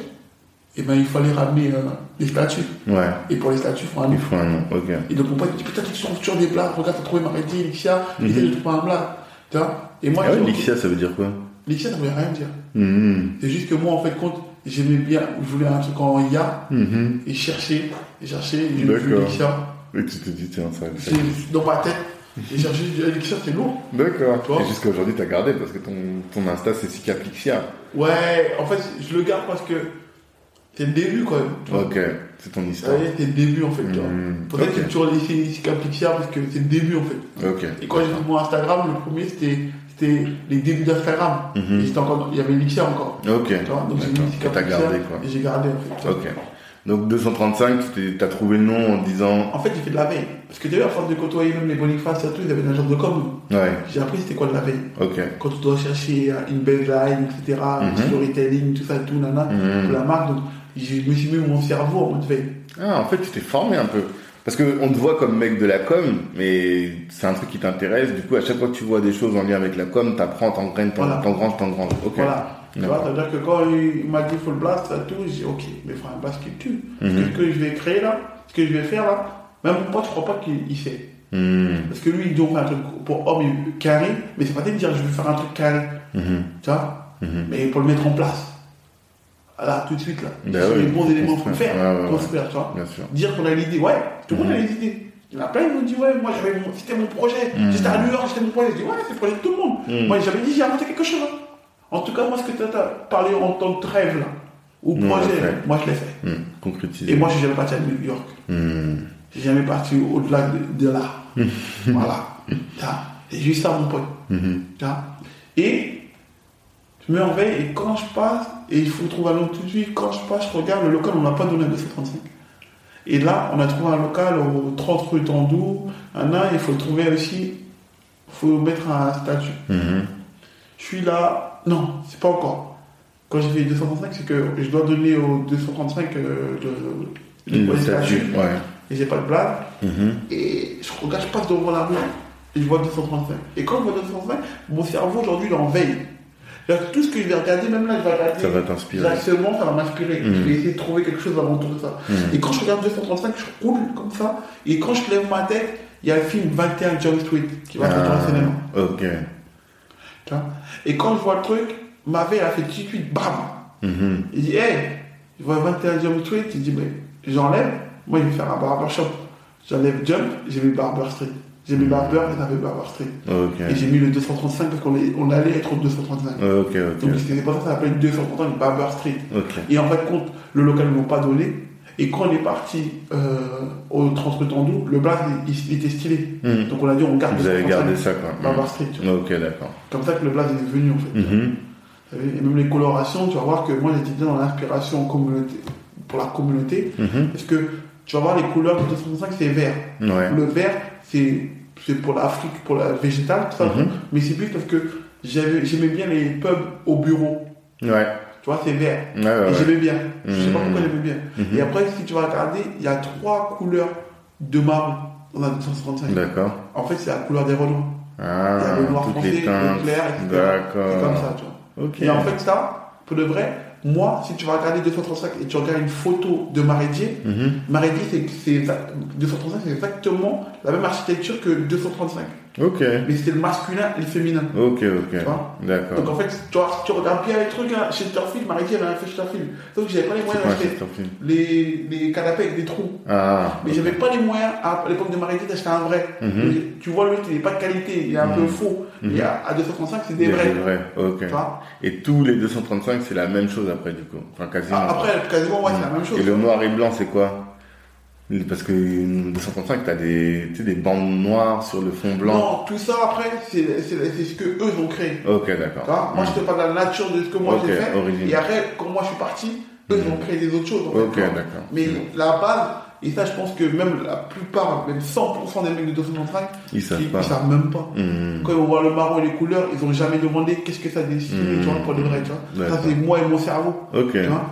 eh ben, il fallait ramener euh, les statues. Ouais. Et pour les statues, il faut un Il nom. faut un nom. Ok. Et donc mon pote dit Putain, tu trouves toujours des blagues, regarde, t'as trouvé Mariti, Lixia, Mhm. essaye de trouver un blague. Tu vois Et moi, Ah je ouais, Lixia, ça veut dire quoi? Lixia, ça voulait rien dire. Mhm. C'est juste que moi, en fait, compte, j'aimais bien, je voulais un truc en IA, Mhm. et chercher, et chercher, et j'ai vu. Lixia. Et tu te dis, tiens, ça va dans ma tête. Et chercher, j'ai dit, Lixia, c'est lourd. D'accord. Tu Et jusqu'à aujourd'hui, t'as gardé parce que ton, ton Insta, c'est Sika Lixia. Ouais, en fait, je le garde parce que c'est le début, quand même. tu vois. Ok. C'est ton histoire. Ouais, c'est le début, en fait. tu vois. Pour ça que Ok. toujours laissé Lixia Lixia, parce que c'est le début, en fait. Ok. Et quand j'ai fait mon Instagram, le premier, c'était c'était les débuts d'Instagram. Et j'étais encore, il y avait Lixia encore. Ok. Vois, donc j'ai T'as gardé quoi. Et j'ai gardé, en fait. Ok. Donc 235, tu t'es- t'as trouvé le nom en disant. En fait, j'ai fait de la veille. Parce que d'ailleurs, à force de côtoyer même les Boniface et tout, ils avaient une agence de com. Ouais. J'ai appris c'était quoi de la veille. Ok. Quand tu dois chercher une baseline, etc., Mhm. un storytelling, tout ça, tout, nana, Mhm. pour la marque. Donc, je me suis mis mon cerveau en mode veille. Ah, en fait, tu t'es formé un peu. Parce qu'on te voit comme mec de la com, mais c'est un truc qui t'intéresse. Du coup, à chaque fois que tu vois des choses en lien avec la com, t'apprends, t'engraines, t'en- Voilà. t'engranges, t'engranges. Ok. Voilà. Tu vois, c'est-à-dire que quand il m'a dit full blast, ça, tout, j'ai dit, ok, mais il faut un blast qui tue. Mhm. ce que je vais créer là, ce que je vais faire là, même moi, je crois pas qu'il il sait. Hmm. Parce que lui, il dit on fait un truc pour homme carré, mais c'est pas de dire je vais faire un truc carré, Mhm. tu vois, Mhm. mais pour le mettre en place. Là, tout de suite là. Ben Sur oui, les bons éléments pour faire, ouais. construire, tu vois. Bien sûr. Dire qu'on a l'idée, ouais, tout le monde a Mhm. les idées. Il y en a plein qui m'ont dit, ouais, moi j'avais mon- c'était mon projet, Mhm. j'étais à New York, c'était mon projet. Je dis, ouais, c'est le projet de tout le monde. Mhm. Moi j'avais dit, j'ai inventé quelque chose. hein. En tout cas, moi, ce que tu as parlé en tant que rêve là, ou projet, moi je l'ai fait. Hmm. Concrétisé. Et moi, je suis jamais parti à New York. Hmm. Je suis jamais parti au-delà de, de là. voilà. C'est juste ça, mon pote. Mhm. T'as- Et je me réveille et quand je passe, et il faut trouver un nom tout de suite, quand je passe, je regarde le local, on n'a pas donné à 235. Et là, on a trouvé un local au 30 rue Tandou, un an, il faut le trouver aussi, il faut mettre un statut. Mhm. Je suis là, non, c'est pas encore. Quand j'ai fait 235, c'est que je dois donner au 235 euh, le, le, Le statut. statut, Ouais. et j'ai pas de blague. Mhm. Et je regarde, je passe devant la rue et je vois 235. Et quand je vois 235, mon cerveau aujourd'hui il est en veille. Tout ce que je vais regarder, même là, je vais regarder. Ça va t'inspirer. Exactement, ça va m'inspirer. Mhm. Je vais essayer de trouver quelque chose alentour de ça. Mhm. Et quand je regarde 235, je roule comme ça. Et quand je lève ma tête, il y a le film 21 Jump Street qui va sortir au cinéma. Ah, ok. Et quand je vois le truc, ma veille a fait tout de suite, bam Mhm. Il dit, hey, je vois 21 Jump Street. Il dit, mais j'enlève. Moi, je vais faire un barbershop J'enlève Jump, j'ai mis Barber Street. J'ai mis Barber et t'avais Barber Street. Et j'ai mis le 235 parce qu'on on allait être au 235. Ok, ok. Donc c'est pour ça que ça s'appelle 235 Barber Street. Et en fait, compte, le local ne m'ont pas donné. Et quand on est parti euh, au Transretendou, le blaze, il, il était stylé. Hmm. Donc on a dit, on garde Vous avez 235 gardé ça, quoi. Barber Street. tu vois. Ok, d'accord. Comme ça que le blaze est venu, en fait. Savez, Et même les colorations, tu vas voir que moi j'étais bien dans l'inspiration communauté, pour la communauté. Parce que tu vas voir les couleurs du 235, c'est vert. Ouais. Le vert, c'est c'est pour l'Afrique, pour la végétale, tout ça. Mhm. Mais c'est plus parce que j'aimais bien les pubs au bureau. Ouais. Tu vois, c'est vert. Ouais, ouais, Et j'aimais bien. Je sais pas Mhm. pourquoi j'aimais bien. Mhm. Et après, si tu vas regarder, il y a trois couleurs de marron dans la 235. D'accord. En fait, c'est la couleur des Renault. Ah, il y a le noir foncé, le clair, etc. C'est comme ça, tu vois. Et en fait, ça, pour de vrai, moi, si tu vas regarder 235 et tu regardes une photo de Marédier, Mhm. Marédier, c'est, c'est exact- 235, c'est exactement la même architecture que 235. Ok. Mais c'est le masculin et le féminin. Ok, ok. Tu vois Donc D'accord. en fait, tu, vois, tu regardes bien les trucs, hein, Chesterfield, Marédier avait un fait Chesterfield. Sauf que j'avais pas les moyens d'acheter les, les canapés avec des trous. Ah. Mais j'avais pas les moyens à l'époque de Marédier d'acheter un vrai. Mhm. Tu vois, lui, il n'est pas de qualité, il est un peu Mhm. faux. Mhm. Et à, à 235, c'est Des des vrais. vrais. Ok. Tu vois Et tous les 235, c'est la même chose après, du coup. Enfin, quasiment. Ah, Après, quasiment, ouais, c'est la même chose. Et le noir et blanc, c'est quoi? Parce que 235, t'as des, des bandes noires sur le fond blanc. Non, tout ça après, c'est c'est- c'est ce que eux ont créé. Ok, d'accord. Moi, je te parle de la nature de ce que moi j'ai fait. origine. Et après, quand moi je suis parti, eux ont créé des autres choses. en fait, Ok, d'accord. Mais la base, et ça, je pense que même la plupart, même 100% des mecs de 235, Ils savent ils, pas. ils savent même pas. Mhm. Quand ils vont voir le marron et les couleurs, ils ont jamais demandé qu'est-ce que ça dessine, Mhm. tu vois, pour de vrai, tu vois. Ça, c'est moi et mon cerveau. Tu vois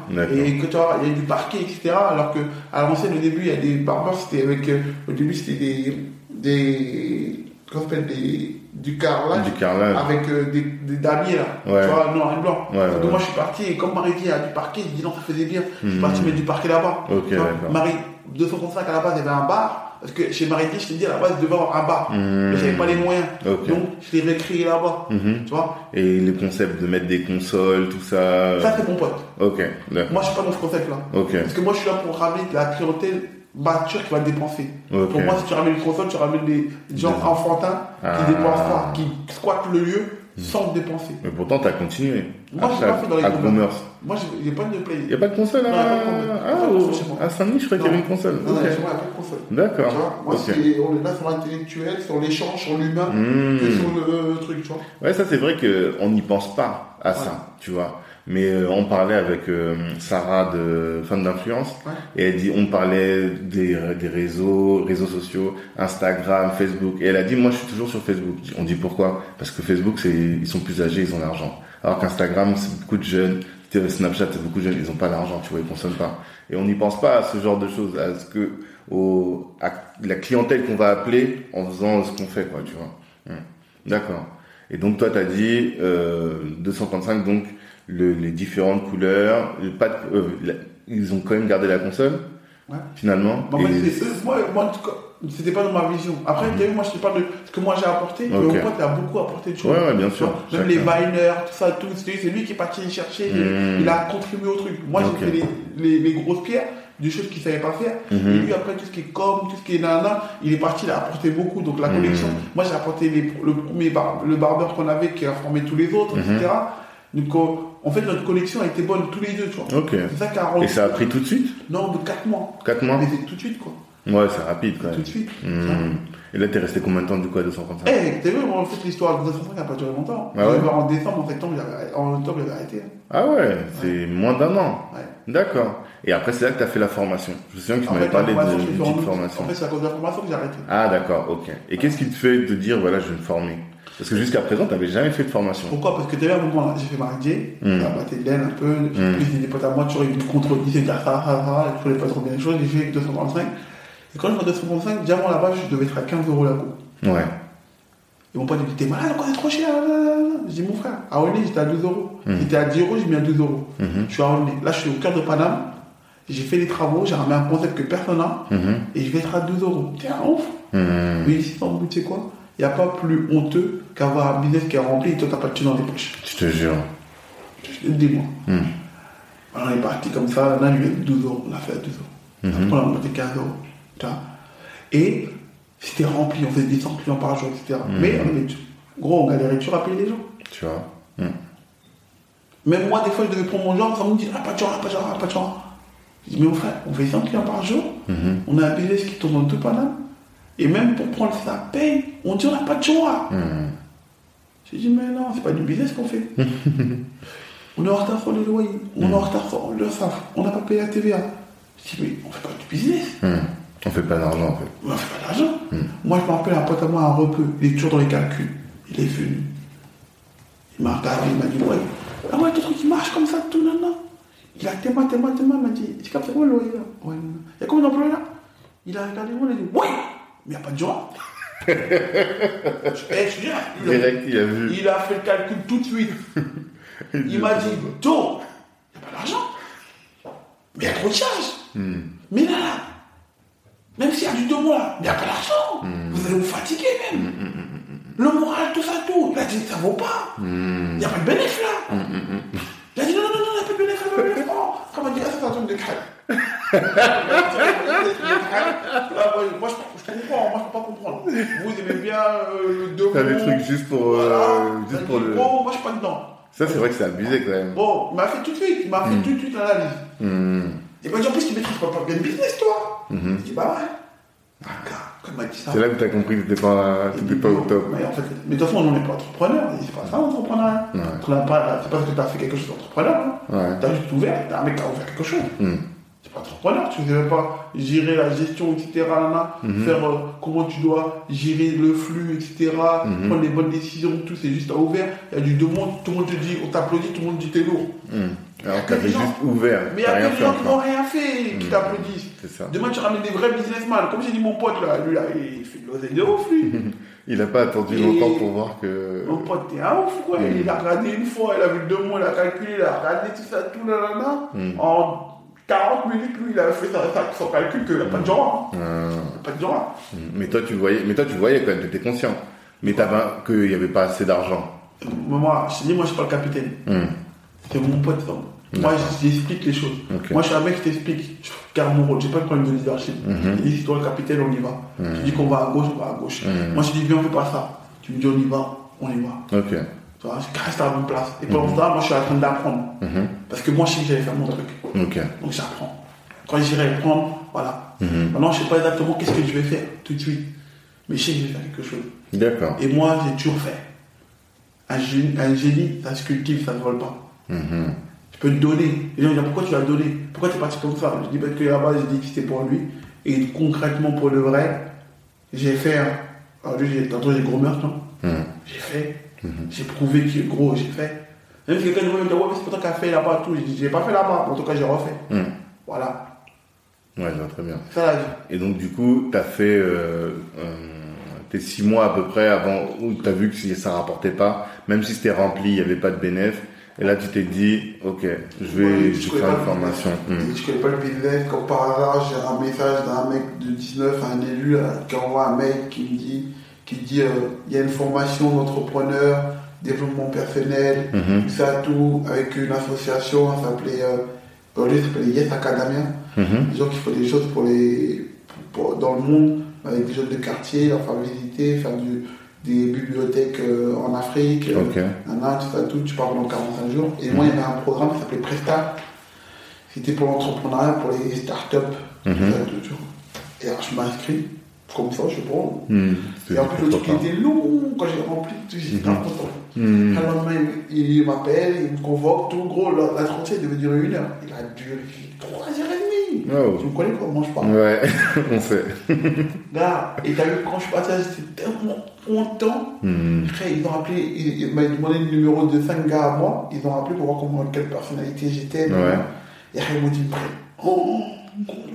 et que tu vois, il y a du parquet, etc. Alors que à l'ancienne, au début, il y a des barbeurs, c'était avec. euh, au début, c'était des. des. S'appelle Des. du carrelage. Du carrelage. Avec euh, des, des damiers là, Ouais. tu vois, noir et blanc. Ouais, Donc ouais, moi je suis parti et comme Marie dit, du parquet, je dis non, ça faisait bien. Je suis Mhm. parti mettre du parquet là-bas. Ok, Tu vois, d'accord. Marie, 235 à la base, il y avait un bar. Parce que chez Marie je t'ai dit à la base, il devait avoir un bar. Mhm. Mais j'avais pas les moyens. Donc je l'ai recréé là-bas. Mhm. Tu vois, Et le concept de mettre des consoles, tout ça. ça c'est mon pote. Ok. Moi je suis pas dans ce concept là. Parce que moi je suis là pour ramener de la clientèle mature qui va dépenser. Pour moi, si tu ramènes une console, tu ramènes des gens Des- enfantins Ah. qui dépensent pas, qui squattent le lieu sans dépenser. Mais pourtant, t'as continué. Moi, j'ai pas fait dans les. Groomers. Moi, j'ai- pas de play. Il n'y a pas de console à, y console. ah, y console moi. à Saint-Denis, je croyais qu'il y avait une console. Non, non, moi, a pas de console. Tu D'accord. moi, Ok. c'est- on est là sur l'intellectuel, sur l'échange, sur l'humain, Hmm. que sur le truc, tu vois. Ouais, ça c'est vrai qu'on n'y pense pas à ça, tu vois. Mais euh, on parlait avec euh, Sarah de Femme d'influence Ouais. et elle dit on parlait des, des réseaux, réseaux sociaux, Instagram, Facebook et elle a dit moi je suis toujours sur Facebook. On dit pourquoi? Parce que Facebook c'est ils sont plus âgés, ils ont l'argent. Alors qu'Instagram c'est beaucoup de jeunes, Snapchat c'est beaucoup de jeunes, ils ont pas l'argent, tu vois, ils consomment pas. Et on n'y pense pas à ce genre de choses, à ce que au à la clientèle qu'on va appeler en faisant ce qu'on fait quoi, tu vois. Hmm. D'accord. Et donc toi, tu as dit euh, 235, donc le- les différentes couleurs, le pas de- euh, la- ils ont quand même gardé la console, Ouais. finalement. Moi, Et- moi, c'était pas dans ma vision. Après, tu as vu, moi, je te parle de ce que moi j'ai apporté, mais Ok. mon pote a beaucoup apporté de choses. Ouais, ouais, bien sûr. Même Chacun. les Viners, tout ça, tout, c'est lui qui est parti les chercher, il- Hmm. il a contribué au truc. Moi, j'ai fait les, les, les grosses pierres, des choses qu'il savait pas faire. Mhm. Et lui, après, tout ce qui est com, tout ce qui est nana, il est parti, il a apporté beaucoup. Donc, la Mhm. collection, moi, j'ai apporté les- le premier bar- le barbeur qu'on avait qui a formé tous les autres, Mhm. etc. Donc, euh, en fait, notre collection a été bonne tous les deux, tu vois. Ok. C'est ça qui a rendu. Et ça a pris tout de suite Non, de 4 mois. 4 mois Mais tout de suite, quoi. Ouais, c'est rapide quand Tout même. de suite. Hmm. Et là, t'es resté combien de temps du coup à 235 Eh, t'as vu, moi, en fait, l'histoire de 235 n'a pas duré longtemps. Ah ouais en décembre, en septembre, en octobre, j'avais arrêté. hein. Ah ouais, c'est moins d'un an. Ouais. D'accord. Et après, c'est là que tu as fait la formation. Je me souviens que tu m'avais parlé d'une petite formation. En fait, c'est à cause de la formation que j'ai arrêté. Ah d'accord, ok. Et qu'est-ce qui te fait te dire, voilà, je vais me former? Parce que jusqu'à présent, tu n'avais jamais fait de formation. Pourquoi? Parce que moment, là, j'ai fait Marie Mm. ça a battu de l'aile un peu, j'ai Mm. des potes à moi, toujours ils me contredisaient, dire ça, ça, ça, je voulais pas trop bien les choses, j'ai fait 235. Et quand je fais 235, diamant là-bas, je devais être à 15 euros la coupe. Ouais. Et mon pote il dit, t'es malade, encore c'est trop cher. Je dis, mon frère, à Aulnay, j'étais à 12 euros. Mm. J'étais à 10 euros, j'ai mis à 12 euros. Mhm. Je suis à Aulnay. Là, je suis au cœur de Paname. J'ai fait les travaux, j'ai ramené un concept que personne n'a, et je vais être à 12 euros. T'es un ouf. Mais ici, le bout, tu sais quoi Il n'y a pas plus honteux qu'avoir un business qui est rempli et toi, t'as pas de thunes dans tes poches. Je te jure. Je te le dis, moi. Mhm. Alors, on est parti comme ça, là, lui, 12 euros, on a fait à 12 euros. Après, on a monté 15 euros. Tu vois Et c'était rempli, on faisait des 100 clients par jour, etc. Mhm. Mais on avait- gros, on galérait toujours à payer les gens. Tu vois. Hmm. Même moi, des fois, je devais prendre mon genre, ça me dit, ah, pas de genre, ah, pas de genre, ah, pas de genre. Je dis, mais mon frère, on fait 100 clients par jour, Mhm. on a un business qui tourne dans tout Paname, et même pour prendre sa paye, on dit, on n'a pas de joie. Hmm. J'ai dit, mais non, c'est pas du business qu'on fait. on est en retard sur les loyers, on est en retard sur le SAF, on n'a pas payé la TVA. Je dis, mais on fait pas du business, Hmm. On fait pas d'argent en fait. on fait pas d'argent. Moi, je me rappelle un pote à moi, un repeux, il est toujours dans les calculs. Il est venu. Il m'a regardé, il m'a dit, ouais, ah ouais, ton truc qui marche comme ça, tout, non, non. Il a tellement, tellement, tellement, il m'a dit, tu captes quoi le loyer là? Ouais, non, non. Il y a combien d'employés là? Il a regardé moi, il a dit, ouais, mais il n'y a pas de je, eh, je dis, il Direct, il a vu. il a fait le calcul tout de suite. Il m'a dit, Do, il n'y a pas d'argent. Mais il y a trop de charges. Hmm. Mais là, là, même s'il y a du deux mois, là, il n'y a pas d'argent. Hmm. Vous allez vous fatiguer même. Le moral, tout ça, tout. Il a dit, ça vaut pas. Hmm. Il n'y a pas de bénéfice là. Il a dit, non, non, non, non, il il pas de bénéfice. Oh, Comme il dit, ah, ça, c'est un truc de crème. Là, moi, je, comprends, moi, je peux pas comprendre. Vous aimez bien euh, le deux T'as des trucs juste pour, euh, juste Il pour dit, le. Bon, moi, je suis pas dedans. Ça, c'est vrai que c'est abusé quand même. Bon, il m'a fait tout de suite, il m'a fait tout de suite l'analyse. Hmm. Il m'a dit en plus, tu maîtrises pas bien le business, toi. Mhm. Je dis, bah ouais. Ah, m'a dit ça. C'est là que t'as compris que pas, t'étais dit, pas au top. Mais en fait, mais de toute façon, on n'est pas entrepreneur. C'est pas ça, l'entrepreneuriat. Ouais. N'a pas- C'est parce que tu as fait quelque chose d'entrepreneur. Hein. Ouais. Tu as juste ouvert, t'as un mec qui a ouvert quelque chose. Hmm. Entrepreneur, tu ne même pas gérer la gestion, etc. là, Mhm. Faire euh, comment tu dois gérer le flux, etc. Mhm. Prendre les bonnes décisions, tout, c'est juste à ouvert. Il y a du demande, tout le monde te dit, on t'applaudit, tout le monde dit t'es lourd. Hmm. Alors t'avais juste ouvert. Mais il y a des gens qui n'ont rien fait, qui Mhm. t'applaudissent. Demain, tu ramènes des vrais businessmen. Comme j'ai dit, mon pote, là, lui, là, il fait de l'oseille de ouf, lui. Il a pas attendu Et- longtemps pour voir que. Mon pote, t'es un ouf, quoi. Il a regardé une fois, il a vu deux mots, il a calculé, il a regardé tout ça, tout, là, là, là. En 40 minutes, lui, il a fait son calcul qu'il n'y a pas de genre. hein. Euh, Il y a Pas de genre. hmm. Mais toi, tu voyais, mais toi, tu voyais quand même, t'étais conscient. Mais t'avais qu'il y avait pas assez d'argent. Moi, je dis, moi, je suis pas le capitaine. Hmm. C'est mon pote, ça. Moi, j'explique les choses. Moi, je suis un mec qui t'explique. Je garde mon rôle. J'ai pas de problème de leadership. Mhm. Je dis, c'est toi le capitaine, on y va. Mhm. Tu dis qu'on va à gauche, on va à gauche. Mhm. Moi, je dis, viens, on fait pas ça. Tu me dis, on y va, on y va. Ok. Tu vois, je reste à la bonne place. Et pendant ce temps, moi, je suis en train d'apprendre. Mhm. Parce que moi, je sais que j'allais faire mon truc. Donc, j'apprends. Quand j'irai prendre, voilà. Mhm. Maintenant, je sais pas exactement qu'est-ce que je vais faire tout de suite. Mais je sais que je vais faire quelque chose. D'accord. Et moi, j'ai toujours fait. Un génie, un génie, ça se cultive, ça ne vole pas. Mhm. Je peux te donner. Les gens disent pourquoi tu l'as donné? Pourquoi tu es parti comme ça? Je dis parce que là-bas, j'ai dit que c'était pour lui. Et concrètement, pour le vrai, j'ai fait. un- Alors lui, j'ai- tantôt j'ai gros meurtre. hein. Mhm. J'ai fait. J'ai prouvé que gros, j'ai fait. Même si quelqu'un me dit, ouais, mais c'est pas toi qui as fait là-bas, tout. J'ai dit, j'ai pas fait là-bas. En tout cas, j'ai refait. Mhm. Voilà. Ouais, je vois très bien. Ça la vie. Et donc, du coup, t'as fait euh, euh, tes six mois à peu près avant où t'as vu que ça rapportait pas, même si c'était rempli, il y avait pas de bénéfice. Et là, tu t'es dit, ok, je vais, Ouais, je vais connais faire une formation. Mhm. Je connais pas le business. Comme par hasard, j'ai un message d'un mec de 19, un élu, là, qui envoie un mail qui me dit qui dit euh, il y a une formation d'entrepreneur, développement personnel, Mhm. tout ça, tout, avec une association, ça s'appelait, euh, Yes Academia. Mhm. Des gens qui font des choses pour les, pour- dans le monde, avec des jeunes de quartier, leur faire visiter, faire du, des bibliothèques euh, en Afrique. euh, Ok. Nana, tout ça, tout, tu pars pendant 45 jours. Et moi, il y avait un programme qui s'appelait Presta. C'était pour l'entrepreneuriat, pour les startups. tout Mhm. ça, tout, tu vois. Et alors, je m'inscris, comme ça, je pas. Mhm. Et en plus, le truc pas. était long. Quand j'ai rempli, tout, j'étais Mhm. pas content. Mhm. Le lendemain, il, m'appelle, il me convoque, tout gros. la- L'entretien devait durer une heure. Il a duré 3 heures et demie. Oh. Tu me connais quoi, je parle. Ouais, on sait. Gars, et t'as vu, quand je suis parti, j'étais tellement content. Après, ils ont appelé, ils, ils m'ont demandé le numéro de 5 gars à moi. Ils ont appelé pour voir comment, quelle personnalité j'étais. Ouais. Et après, ils m'ont dit, oh,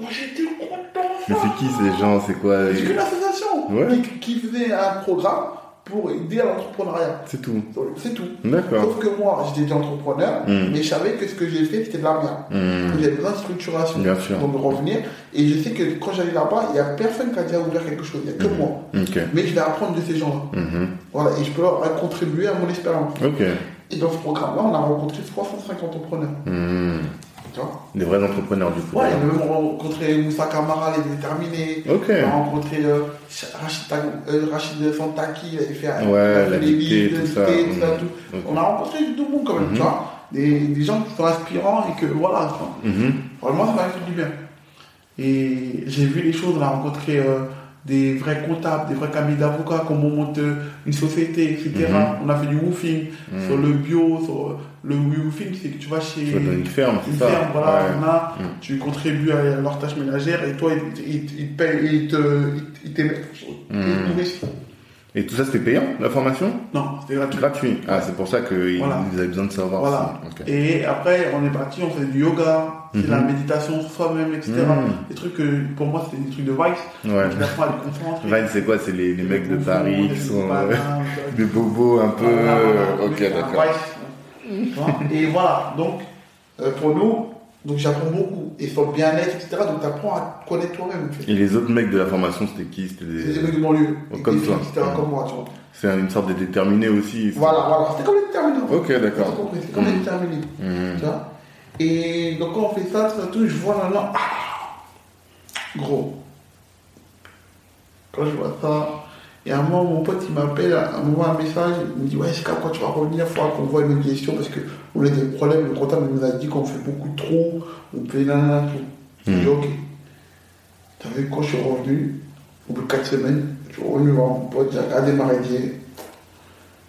j'étais content. Mais c'est qui ces gens C'est quoi C'est une association Ouais. qui, qui faisait un programme pour aider à l'entrepreneuriat. C'est tout. C'est tout. D'accord. Sauf que moi, j'étais déjà entrepreneur, Mm. mais je savais que ce que j'ai fait, c'était de la merde. Mhm. J'avais besoin de structuration. Bien sûr. Donc, de revenir. Et je sais que quand j'allais là-bas, il n'y a personne qui a déjà ouvert quelque chose. Il n'y a que Mhm. moi. Mais je vais apprendre de ces gens-là. Voilà. Et je peux leur contribuer à mon expérience. Et dans ce programme-là, on a rencontré 350 entrepreneurs. Des vrais entrepreneurs, du coup. Ouais, on a même rencontré Moussa Kamara, les déterminés. Ok. On a rencontré euh, Rachid, euh, Rachid Santaki, il avait fait Ouais, il la les dictée, livres, tout ça. dictée, tout ça, tout. Ok. On a rencontré du tout le monde quand même, Mhm. tu vois. Des, des gens qui sont inspirants et que voilà, tu vois. Vraiment, ça m'a fait du bien. Et j'ai vu les choses, on a rencontré euh, des vrais comptables, des vrais cabinets d'avocats, comment on monte une société, etc. Mhm. On a fait du woofing Mhm. sur le bio, sur le woofing, c'est que tu vas chez une ferme, une c'est ça ferme, voilà, Ouais. on a, Mhm. tu contribues à leur tâche ménagère et toi, ils ils- ils te payent, ils te, ils nourrissent. Et tout ça, c'était payant, la formation? Non, c'était gratuit. Gratuit. Ah, c'est pour ça qu'ils Voilà. avaient besoin de savoir. Voilà. Et après, on est parti, on faisait du yoga, Mhm. la méditation sur soi-même, etc. Mhm. Des trucs que, pour moi, c'était des trucs de vice. Ouais. Donc, à le concentrer. Vine, c'est quoi? C'est les, les mecs de Paris qui sont euh, des bobos un peu. Voilà, voilà, Ok, d'accord. vice. Et voilà, donc, euh, pour nous, donc j'apprends beaucoup. Et sur le bien-être, etc. Donc, tu apprends à connaître toi-même. Et les autres mecs de la formation, c'était qui? C'était des des... mecs de banlieue. Oh, comme toi. comme moi, tu vois. C'est une sorte de déterminé aussi. Voilà, voilà. C'était comme les déterminés. Ok, d'accord. compris, C'est comme les Mhm. déterminés. Mhm. Tu vois Et donc quand on fait ça, tout, je vois là, là, ah, gros. Quand je vois ça, et à un moment, mon pote, il m'appelle, à un moment, un message, il me dit, ouais, c'est quand tu vas revenir, il faudra qu'on voit une question, parce qu'on a des problèmes, le comptable nous a dit qu'on fait beaucoup de trous, on fait nanana, tout. Hmm. dis, ok. T'as vu, quand je suis revenu, au bout de 4 semaines, je suis revenu voir mon pote, j'ai regardé ma rédier,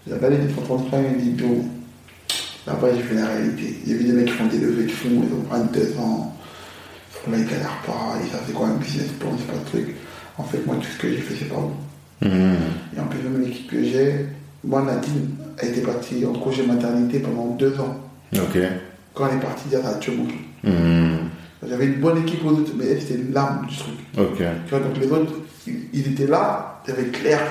j'ai regardé les 135 et dit, d'où Là-bas, j'ai fait la réalité. Il y avait des mecs qui font des levées de fonds, ils ont prennent deux ans. Là, ils galèrent pas, ils savent c'est quoi un business plan, c'est pas le truc. En fait, moi, tout ce que j'ai fait, c'est pas bon. Mhm. Et en plus, même l'équipe que j'ai, moi, Nadine, a été partie en congé maternité pendant deux ans. Ok. Quand elle est partie, déjà, ça a tué mon. Mhm. J'avais une bonne équipe aux autres, mais elle, c'était l'âme du truc. Ok. Tu vois, donc les autres, ils, étaient là, il y avait Claire,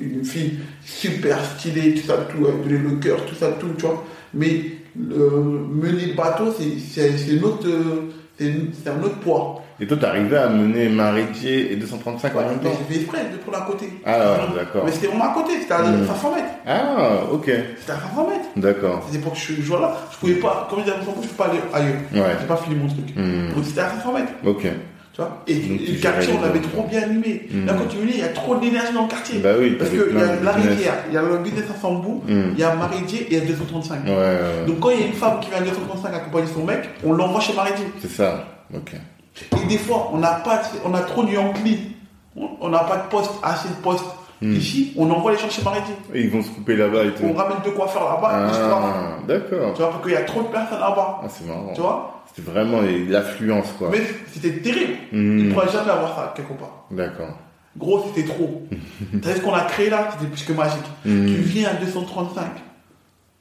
une fille super stylée, tout ça, tout, avec le cœur, tout ça, tout, tu vois. Mais le mener bateau, c'est- c'est c'est une autre, euh, c'est une- c'est un autre poids. Et toi, t'arrivais à mener Maritier et 235 en même temps j'ai fait exprès de prendre à côté. Ah, ouais, d'accord. Mais c'était vraiment à côté, c'était à Mm. 500 mètres. Ah, ok. C'était à 500 mètres. D'accord. C'était pour que je joue là. Je pouvais pas, comme à mon je peux pas aller ailleurs. Ouais. J'ai pas fini mon truc. Mhm. Donc c'était à 500 mètres. Ok. Tu vois? Et, le quartier, on les avait autres. trop bien allumé. Mm. Là, quand tu venais, il y a trop d'énergie dans le quartier. Bah oui, Parce qu'il y a la rivière, il y a le business à Sambou, il y a Maridier et il y a 235. Ouais, ouais, ouais. Donc quand il y a une femme qui vient à 235 accompagner son mec, on l'envoie chez Maridier. C'est ça. Ok. Et des fois, on n'a pas, on a trop de Yankee. On on n'a pas de poste, assez de postes Mm. ici. On envoie les gens chez Maridier. Et ils vont se couper là-bas et tout. On ramène de quoi faire là-bas. Ah, d'accord. Tu vois, parce qu'il y a trop de personnes là-bas. Ah, c'est marrant. Tu vois C'était vraiment l'affluence, quoi. Mais c'était terrible. Mm. Ils ne pourraient jamais avoir ça quelque part. D'accord. Gros, c'était trop. T'as vu ce qu'on a créé là? C'était plus que magique. Mm. Tu viens à 235.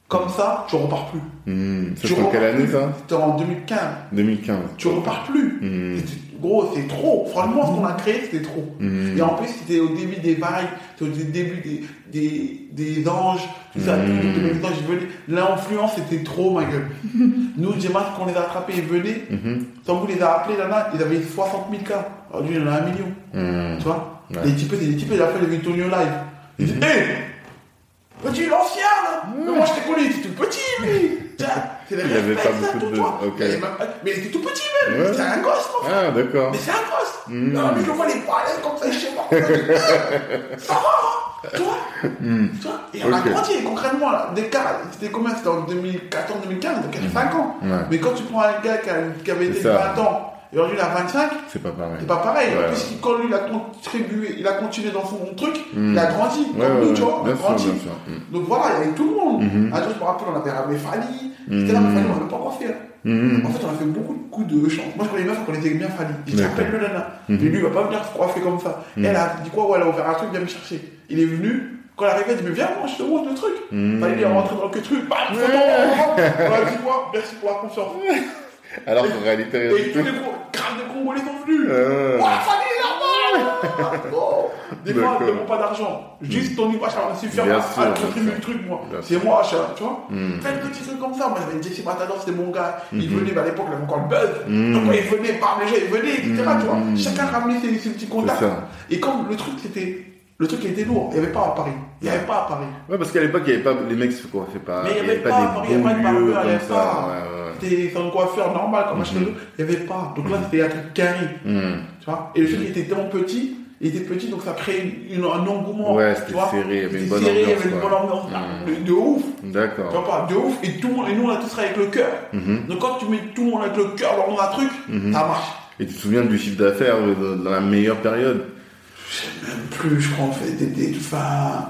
Comme ça, tu repars plus. Hmm. Tu repars quelle année, plus. ça C'était en 2015. 2015. Tu repars plus. Hmm. Gros, c'est trop. Franchement, ce qu'on a créé, c'était trop. Hmm. Et en plus, c'était au début des vagues, c'était au début des, des, des anges, tout ça, Mm. venaient. L'influence, c'était trop, ma gueule. Nous, Gemma, quand on les a attrapés, ils venaient. Mhm. Tant vous les a appelés, là-bas, ils avaient 60 000 cas. Aujourd'hui, il y en a un million. Hmm. Tu vois? Ouais. Les types, les types, ils ont fait les Victonio live. Ils disent, hé Petit, l'ancien, là Mais moi, je t'ai connu, il était tout petit, lui Il avait pas beaucoup de tu vois. buzz, ok. Il avait même- Mais il était tout petit, même Ouais. C'est un gosse, mon frère Ah, d'accord. Mais c'est un gosse Mm. Non, mais je vois les palais comme ça chez moi Ça va hein Tu vois Hmm. Tu vois Et on a grandi, concrètement, là, des cas, c'était combien? C'était en 2014-2015, donc il y a 5 ans. Ouais. Mais quand tu prends un gars qui, a- qui avait été de C'est ça. 20 ans, et aujourd'hui il a 25, C'est pas pareil. c'est pas pareil. Ouais. Plus, quand lui, il a contribué, il a continué dans son truc, Mm. il a grandi. Ouais, comme nous, tu vois, on a sûr, grandi. sûr. Hmm. Donc voilà, il y avait tout le monde. Mhm. Un jour, je me rappelle, on avait ramené Fali. Mhm. C'était là, mais Fali, on n'avait pas encore fait. hein. Hmm. En fait, on a fait beaucoup de coups de chance. Moi, je connais une meuf, on connaissait bien Fali. Je dis, D'accord. appelle le nana. Mais lui, il va pas venir se coiffer comme ça. Mhm. Elle a dit quoi? Ouais, elle a ouvert un truc, viens me chercher. Il est venu. Quand elle arrivait, elle dit, mais viens, moi, je te montre le truc. Fali, il est rentré dans le truc. Bam, photo, On a dit quoi? Merci pour la confiance. Alors qu'en réalité, rien Et du tous tout. les gros, crânes de Congolais sont venus. Euh, Ouah, Fali, là-bas Oh. Des fois, ne demande pas d'argent. Juste ton va me suffire Bien sûr, le truc, moi. C'est moi, tu vois. Hmm. Fais le petit truc comme ça. Moi, j'avais Jesse Matador, c'était mon gars. Il Mhm. venait, mais à l'époque, il avait encore le buzz. Mhm. Donc, il venait, par les gens, il venait, etc. Tu vois. Chacun ramenait ses, ses petits C'est contacts. Et comme le truc, c'était le truc était lourd. Il n'y avait pas à Paris. Il n'y avait pas à Paris. Ouais, parce qu'à l'époque, il n'y avait pas, les mecs se coiffaient pas. Mais il n'y avait pas, à Paris, il n'y avait pas de barbeur, il n'y avait comme ça. pas. Ouais, ouais, C'était un coiffeur normal, comme machin, Mhm. il n'y avait pas. Donc là, c'était un truc carré. Hmm. Tu vois Et le truc était tellement petit, il était petit, donc ça créait une, un engouement. Ouais, tu c'était serré, il y avait une bonne serré, Il y ambiance, avait une bonne ambiance. Mhm. de, ouf. Tu D'accord. vois pas De ouf. Et, tout le monde, et nous, on a tous travaillé avec le cœur. Mhm. Donc quand tu mets tout le monde avec le cœur dans un truc, Mhm. ça marche. Et tu te souviens du chiffre d'affaires dans- la meilleure période? Je sais même plus, je crois, on fait des, des 20,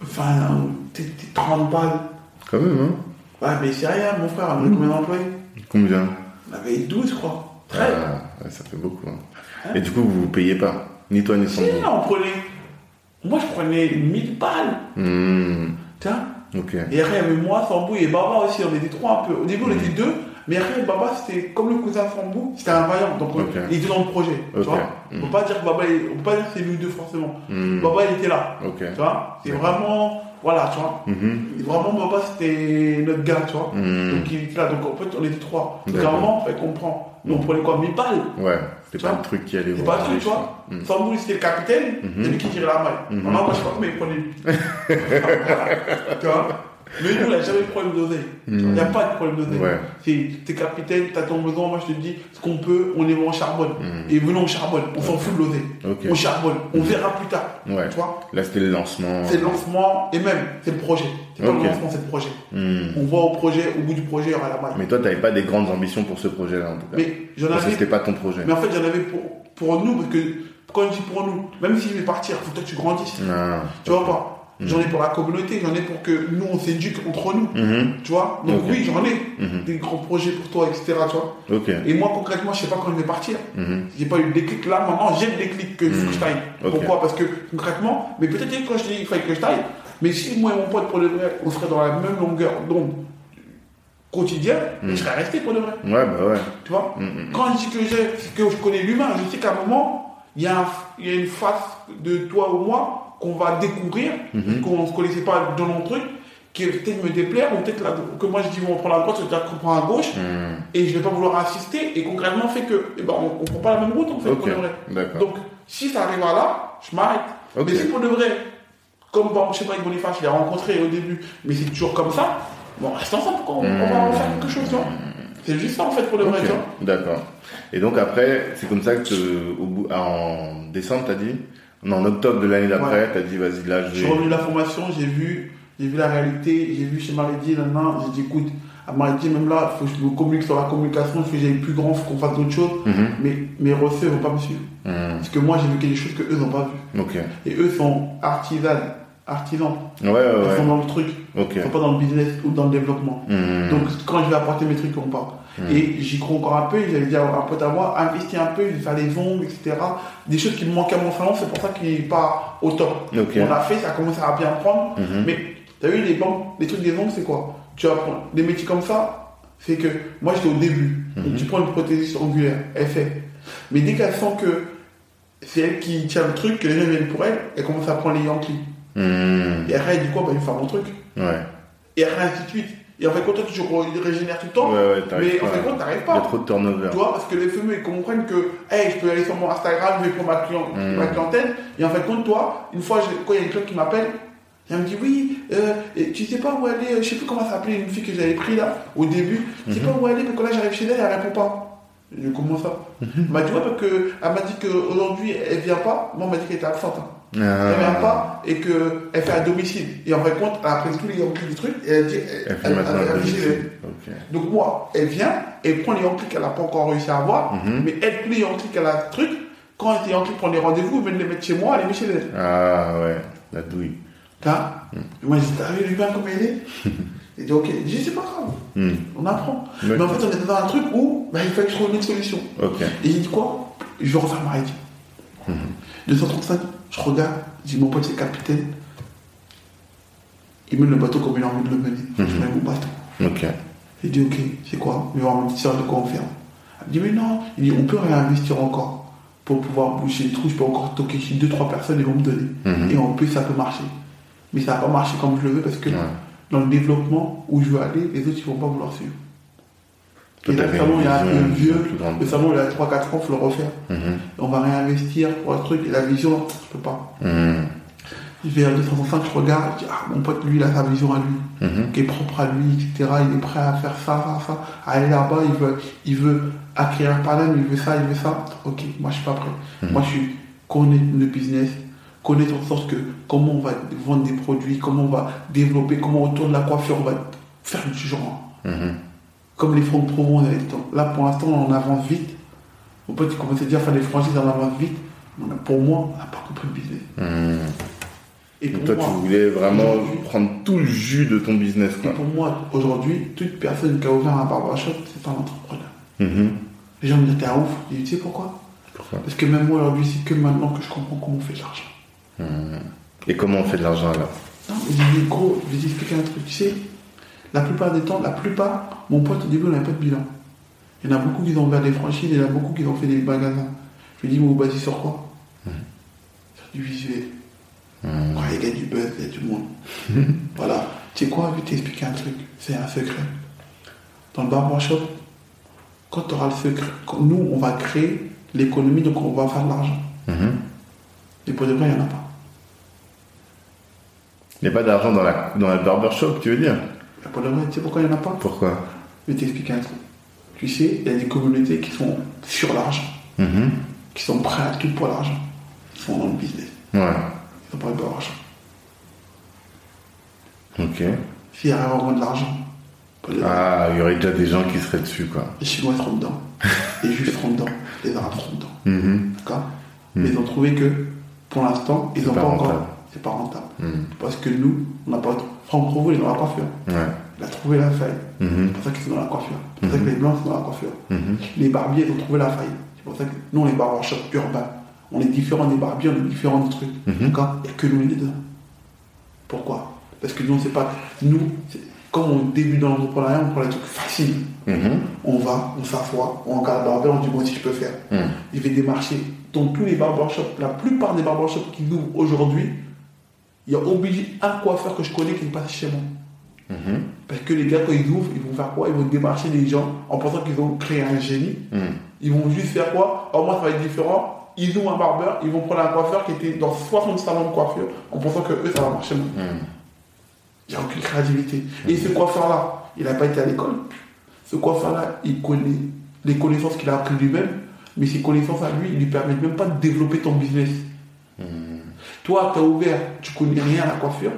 20, des, des 30 balles. Quand même, hein Ouais, mais c'est rien, mon frère, on combien d'employés Combien On avait 12, je crois. 13. Ah, Ça fait beaucoup. hein. Et du coup, vous ne payez pas Ni toi, ni Si, Sandro on prenait. Moi, je prenais 1000 balles. Hmm. Ok. Et après, il y avait moi, Sambou et Baba aussi. On était trois un peu. Au début, on était deux. Mais après, Baba, c'était comme le cousin Sambou, c'était un vaillant. Donc, il était dans le projet. Tu vois. On peut pas dire que Baba, on peut pas dire que c'est nous deux forcément. Hmm. Baba, il était là. Tu vois C'est vraiment. Voilà, tu vois. Mhm. Vraiment, Baba, c'était notre gars, tu vois. Hmm. Donc, il était là. Donc, en fait, on était trois. Donc, à un moment, comprendre. Nous, on prenait quoi 1000 balles Ouais, c'était pas vois le truc qui allait C'est voir pas le truc, tu vois. Hmm. Sambou, c'était le capitaine, Mhm. c'est lui qui tirait la maille. Mhm. Maintenant, moi, je sais pas comment il prenait lui. tu vois Mais nous, il n'y a jamais de problème d'oseille. Vois, Il n'y a pas de problème d'oseille. Ouais. C'est, t'es capitaine, t'as ton besoin, moi je te dis, ce qu'on peut, on est bon, on charbonne. Mhm. Et venons, on charbonne. On s'en fout de l'oseille. Ok. On charbonne. On verra plus tard. Ouais. Tu vois Là, c'était le lancement. C'est le lancement, et même, c'est le projet. C'est pas le lancement, c'est le projet. Hmm. On voit au projet, au bout du projet, il y aura la maille. Mais toi, t'avais pas des grandes ambitions pour ce projet-là, en tout cas. Mais j'en Parce que avais c'était pas ton projet. Mais en fait, j'en avais pour, pour nous, parce que quand je dis pour nous, même si je vais partir, faut que tu grandisses. Ah. Tu vois pas. J'en ai pour la communauté, j'en ai pour que nous, on s'éduque entre nous. Mhm. Tu vois? Donc oui, j'en ai Mhm. des grands projets pour toi, etc. Tu vois Ok. Et moi, concrètement, je sais pas quand je vais partir. Mhm. J'ai pas eu le déclic là, maintenant j'ai le déclic que je taille. Pourquoi? Parce que concrètement, mais peut-être que quand je dis il fallait que je taille, mais si moi et mon pote pour le vrai, on serait dans la même longueur d'onde quotidienne, Mhm. je serais resté pour le vrai. Ouais, bah ouais. Tu vois? Quand je dis que, je connais l'humain, je sais qu'à un moment, il y, y a une face de toi ou moi qu'on va découvrir, Mhm. qu'on ne se connaissait pas dans notre truc, qui peut-être me déplaire, ou peut-être que moi je dis on prend la droite, c'est-à-dire qu'on prend à gauche, Mhm. et je vais pas vouloir insister, et concrètement fait que eh ben, on ne prend pas la même route en fait, pour le vrai. Donc, si ça arrive à là, je m'arrête. Ok. Mais si pour de vrai, comme bon, je sais pas, avec Boniface, je l'ai rencontré au début, mais c'est toujours comme ça, bon, reste ensemble, on, on va en faire quelque chose. C'est juste ça en fait pour le vrai, Ok, tu vois. D'accord. Et donc après, c'est comme ça que au bout, en décembre, t'as dit Non, en octobre de l'année d'après, Ouais. t'as dit vas-y, là, Je je suis vais. revenu de la formation, j'ai vu, j'ai vu la réalité, j'ai vu chez Maridi, là, là, j'ai dit écoute, à Maridi, même là, il faut que je me communique sur la communication, il faut que j'aille plus grand, il faut qu'on fasse d'autres choses. Mhm. Mais mes reçus ne vont pas me suivre. Mhm. Parce que moi, j'ai vu des choses que eux n'ont pas. Ok. Et eux sont artisans, artisans. Ouais, ouais, Ils sont dans le truc, ils sont pas dans le business ou dans le développement. Mhm. Donc, quand je vais apporter mes trucs, on parle. Mhm. Et j'y crois encore un peu, j'allais dire à un pote à moi, investir un peu, je vais faire des ongles, etc. Des choses qui me manquaient à mon salon, c'est pour ça qu'il n'est pas au top. On a fait, ça a commencé à bien prendre. Mhm. Mais t'as vu les banques, les trucs des ongles, c'est quoi? Tu apprends des métiers comme ça, c'est que moi j'étais au début. Mhm. Donc tu prends une prothésiste angulaire, elle fait. Mais dès qu'elle sent que c'est elle qui tient le truc, que les gens viennent pour elle, elle commence à prendre les Yankees. Mhm. Et après elle dit quoi? Bah je vais faire mon truc. Ouais. Et après ainsi de suite. Et en fait, quand toi tu régénères tout le temps, Ouais, ouais, t'arrives mais pas. en fait, quand t'arrives Il y a pas. trop de turnover. Tu vois, parce que les fumeux, ils comprennent que, hey, je peux aller sur mon Instagram, je vais prendre ma, client- Mm. ma clientèle. Et en fait, compte toi, une fois, quand il y a une cliente qui m'appelle, elle me dit, oui, euh, et tu sais pas où elle est, je sais plus comment s'appelait une fille que j'avais pris là, au début. Tu sais Mhm. pas où elle est, mais quand là, j'arrive chez elle, elle répond pas. Je dis, comment ça? Mhm. Elle m'a dit, ouais, parce que, elle m'a dit qu'aujourd'hui, elle vient pas. Moi, elle m'a dit qu'elle était absente. hein. Elle vient pas et qu'elle fait à domicile. Et en fait, compte, elle a pris tous les Yankees du truc et elle dit, Elle elle- elle- elle- domicile. Ok. donc moi, elle vient, elle prend les Yankees qu'elle n'a pas encore réussi à avoir, Mhm. mais elle, tous les Yankees qu'elle a truc, quand les Yankees prennent des rendez-vous, ils viennent les mettre chez moi, elle les met chez elle. Ah ouais, la douille. T'as. Et Moi, j'ai dit, t'as vu l'humain comme il est? Il dit, ok. J'ai dit, c'est pas grave, Mhm. on apprend. Mais en fait, on était dans un truc où bah, il fallait que je trouve une autre solution. Ok. Et j'ai dit quoi? Je vais refaire ma radio. Mhm. 235, je regarde, je dis, mon pote, c'est capitaine. Il mène le bateau comme il a envie de le mener. Je Mhm. mets mon bateau. Ok. J'ai dit, ok, c'est quoi? Voir mon petit sœur de quoi on fait. Elle me dit, mais non, il dit, on peut réinvestir encore pour pouvoir boucher le trou. Je peux encore toquer chez deux, trois personnes, ils vont me donner. Mhm. Et en plus, ça peut marcher. Mais ça va pas marcher comme je le veux parce que Ouais. dans le développement où je veux aller, les autres, ils vont pas vouloir suivre. Toi, Et là, une il un peu vision- une vision vieux. salon, il a 3-4 ans, il faut le refaire. Mhm. On va réinvestir pour un truc et la vision, je peux pas. Mhm. Je vais à 205, je regarde, je dis, ah, mon pote, lui, il a sa vision à lui, Mhm. qui est propre à lui, etc. Il est prêt à faire ça, ça, ça. À aller là-bas, il veut, il veut acquérir par là, il veut ça, il veut ça. Ok, moi, je suis pas prêt. Moi, je suis connaître le business, connaître en sorte que comment on va vendre des produits, comment on va développer, comment autour de la coiffure, on va faire du genre. Comme les fonds de promo, on avait le temps. Là, pour l'instant, on avance vite. Mon pote, il commençait déjà à faire des franchises, on avance vite. Pour moi, on n'a pas compris le business. Mhm. Et pour toi, moi, tu voulais vraiment prendre tout le jus de ton business, Et quoi. pour moi, aujourd'hui, toute personne qui a ouvert un barbershop, c'est un entrepreneur. Mhm. Les gens me disent, t'es un ouf. Je dis, tu sais pourquoi? Pourquoi? Parce que même moi, aujourd'hui, c'est que maintenant que je comprends comment on fait de l'argent. Mhm. Et comment on fait de l'argent alors? Non, mais dit, gros, je vais t'expliquer un truc. Tu sais, la plupart des temps, la plupart, mon pote, au début, on n'avait pas de bilan. Il y en a beaucoup qui ont ouvert des franchises, il y en a beaucoup qui ont fait des magasins. Je lui dis, vous vous basez sur quoi Sur du visuel. Ouais, il y a du buzz, il y a du monde. voilà. Tu sais quoi, je vais t'expliquer un truc. C'est un secret. Dans le barbershop, quand tu auras le secret, quand nous, on va créer l'économie, donc on va faire de l'argent. Mhm. Et pour de vrai, il n'y en a pas. Il n'y a pas d'argent dans la, dans la barbershop, tu veux dire? Pour de vrai, tu sais pourquoi il n'y en a pas Pourquoi Je vais t'expliquer un truc. Tu sais, il y a des communautés qui sont sur l'argent, Mhm. qui sont prêts à tout pour l'argent. Ils sont dans le business. Ouais. Ils sont pas de l'argent. Ok. S'il y a vraiment de l'argent, Ah, il y aurait déjà des gens qui seraient dessus, quoi. les Chinois seront dedans. Les Juifs seront dedans. Les Arabes seront dedans. Mhm. D'accord Mais ils ont trouvé que, pour l'instant, ils n'ont pas encore. C'est pas rentable. Mhm. Parce que nous, on n'a pas. Franck Provo, il est dans la coiffure. Ouais. Il a trouvé la faille. Mhm. C'est pour ça qu'ils sont dans la coiffure. C'est pour ça que les blancs sont dans la coiffure. Mhm. Les barbiers, ils ont trouvé la faille. C'est pour ça que nous, on est barbershop urbain. On est différents des barbiers, on est différents des trucs. Mhm. D'accord? Il n'y a que nous, les deux. Pourquoi? Parce que nous, on ne sait pas. Nous, c'est- comme on débute dans l'entrepreneuriat, on prend les trucs faciles. Mhm. On va, on s'assoit, on regarde le barber, on dit moi aussi je peux faire. Mhm. Il fait des marchés. Dans tous les barbershops, la plupart des barbershops qui ouvrent aujourd'hui, il y a obligé un coiffeur que je connais qui est passé chez moi. Mhm. Parce que les gars, quand ils ouvrent, ils vont faire quoi? Ils vont démarcher des gens en pensant qu'ils ont créé un génie. Mhm. Ils vont juste faire quoi? Oh, moi, ça va être différent. Ils ouvrent un barbeur, ils vont prendre un coiffeur qui était dans 60 salons de coiffure en pensant que eux, ça va marcher. Mhm. Il n'y a aucune créativité. Et ce coiffeur-là, il n'a pas été à l'école. Ce coiffeur-là, il connaît les connaissances qu'il a apprises lui-même, mais ces connaissances à lui, ils lui permettent même pas de développer ton business. Toi, tu as ouvert, tu connais rien à la coiffure,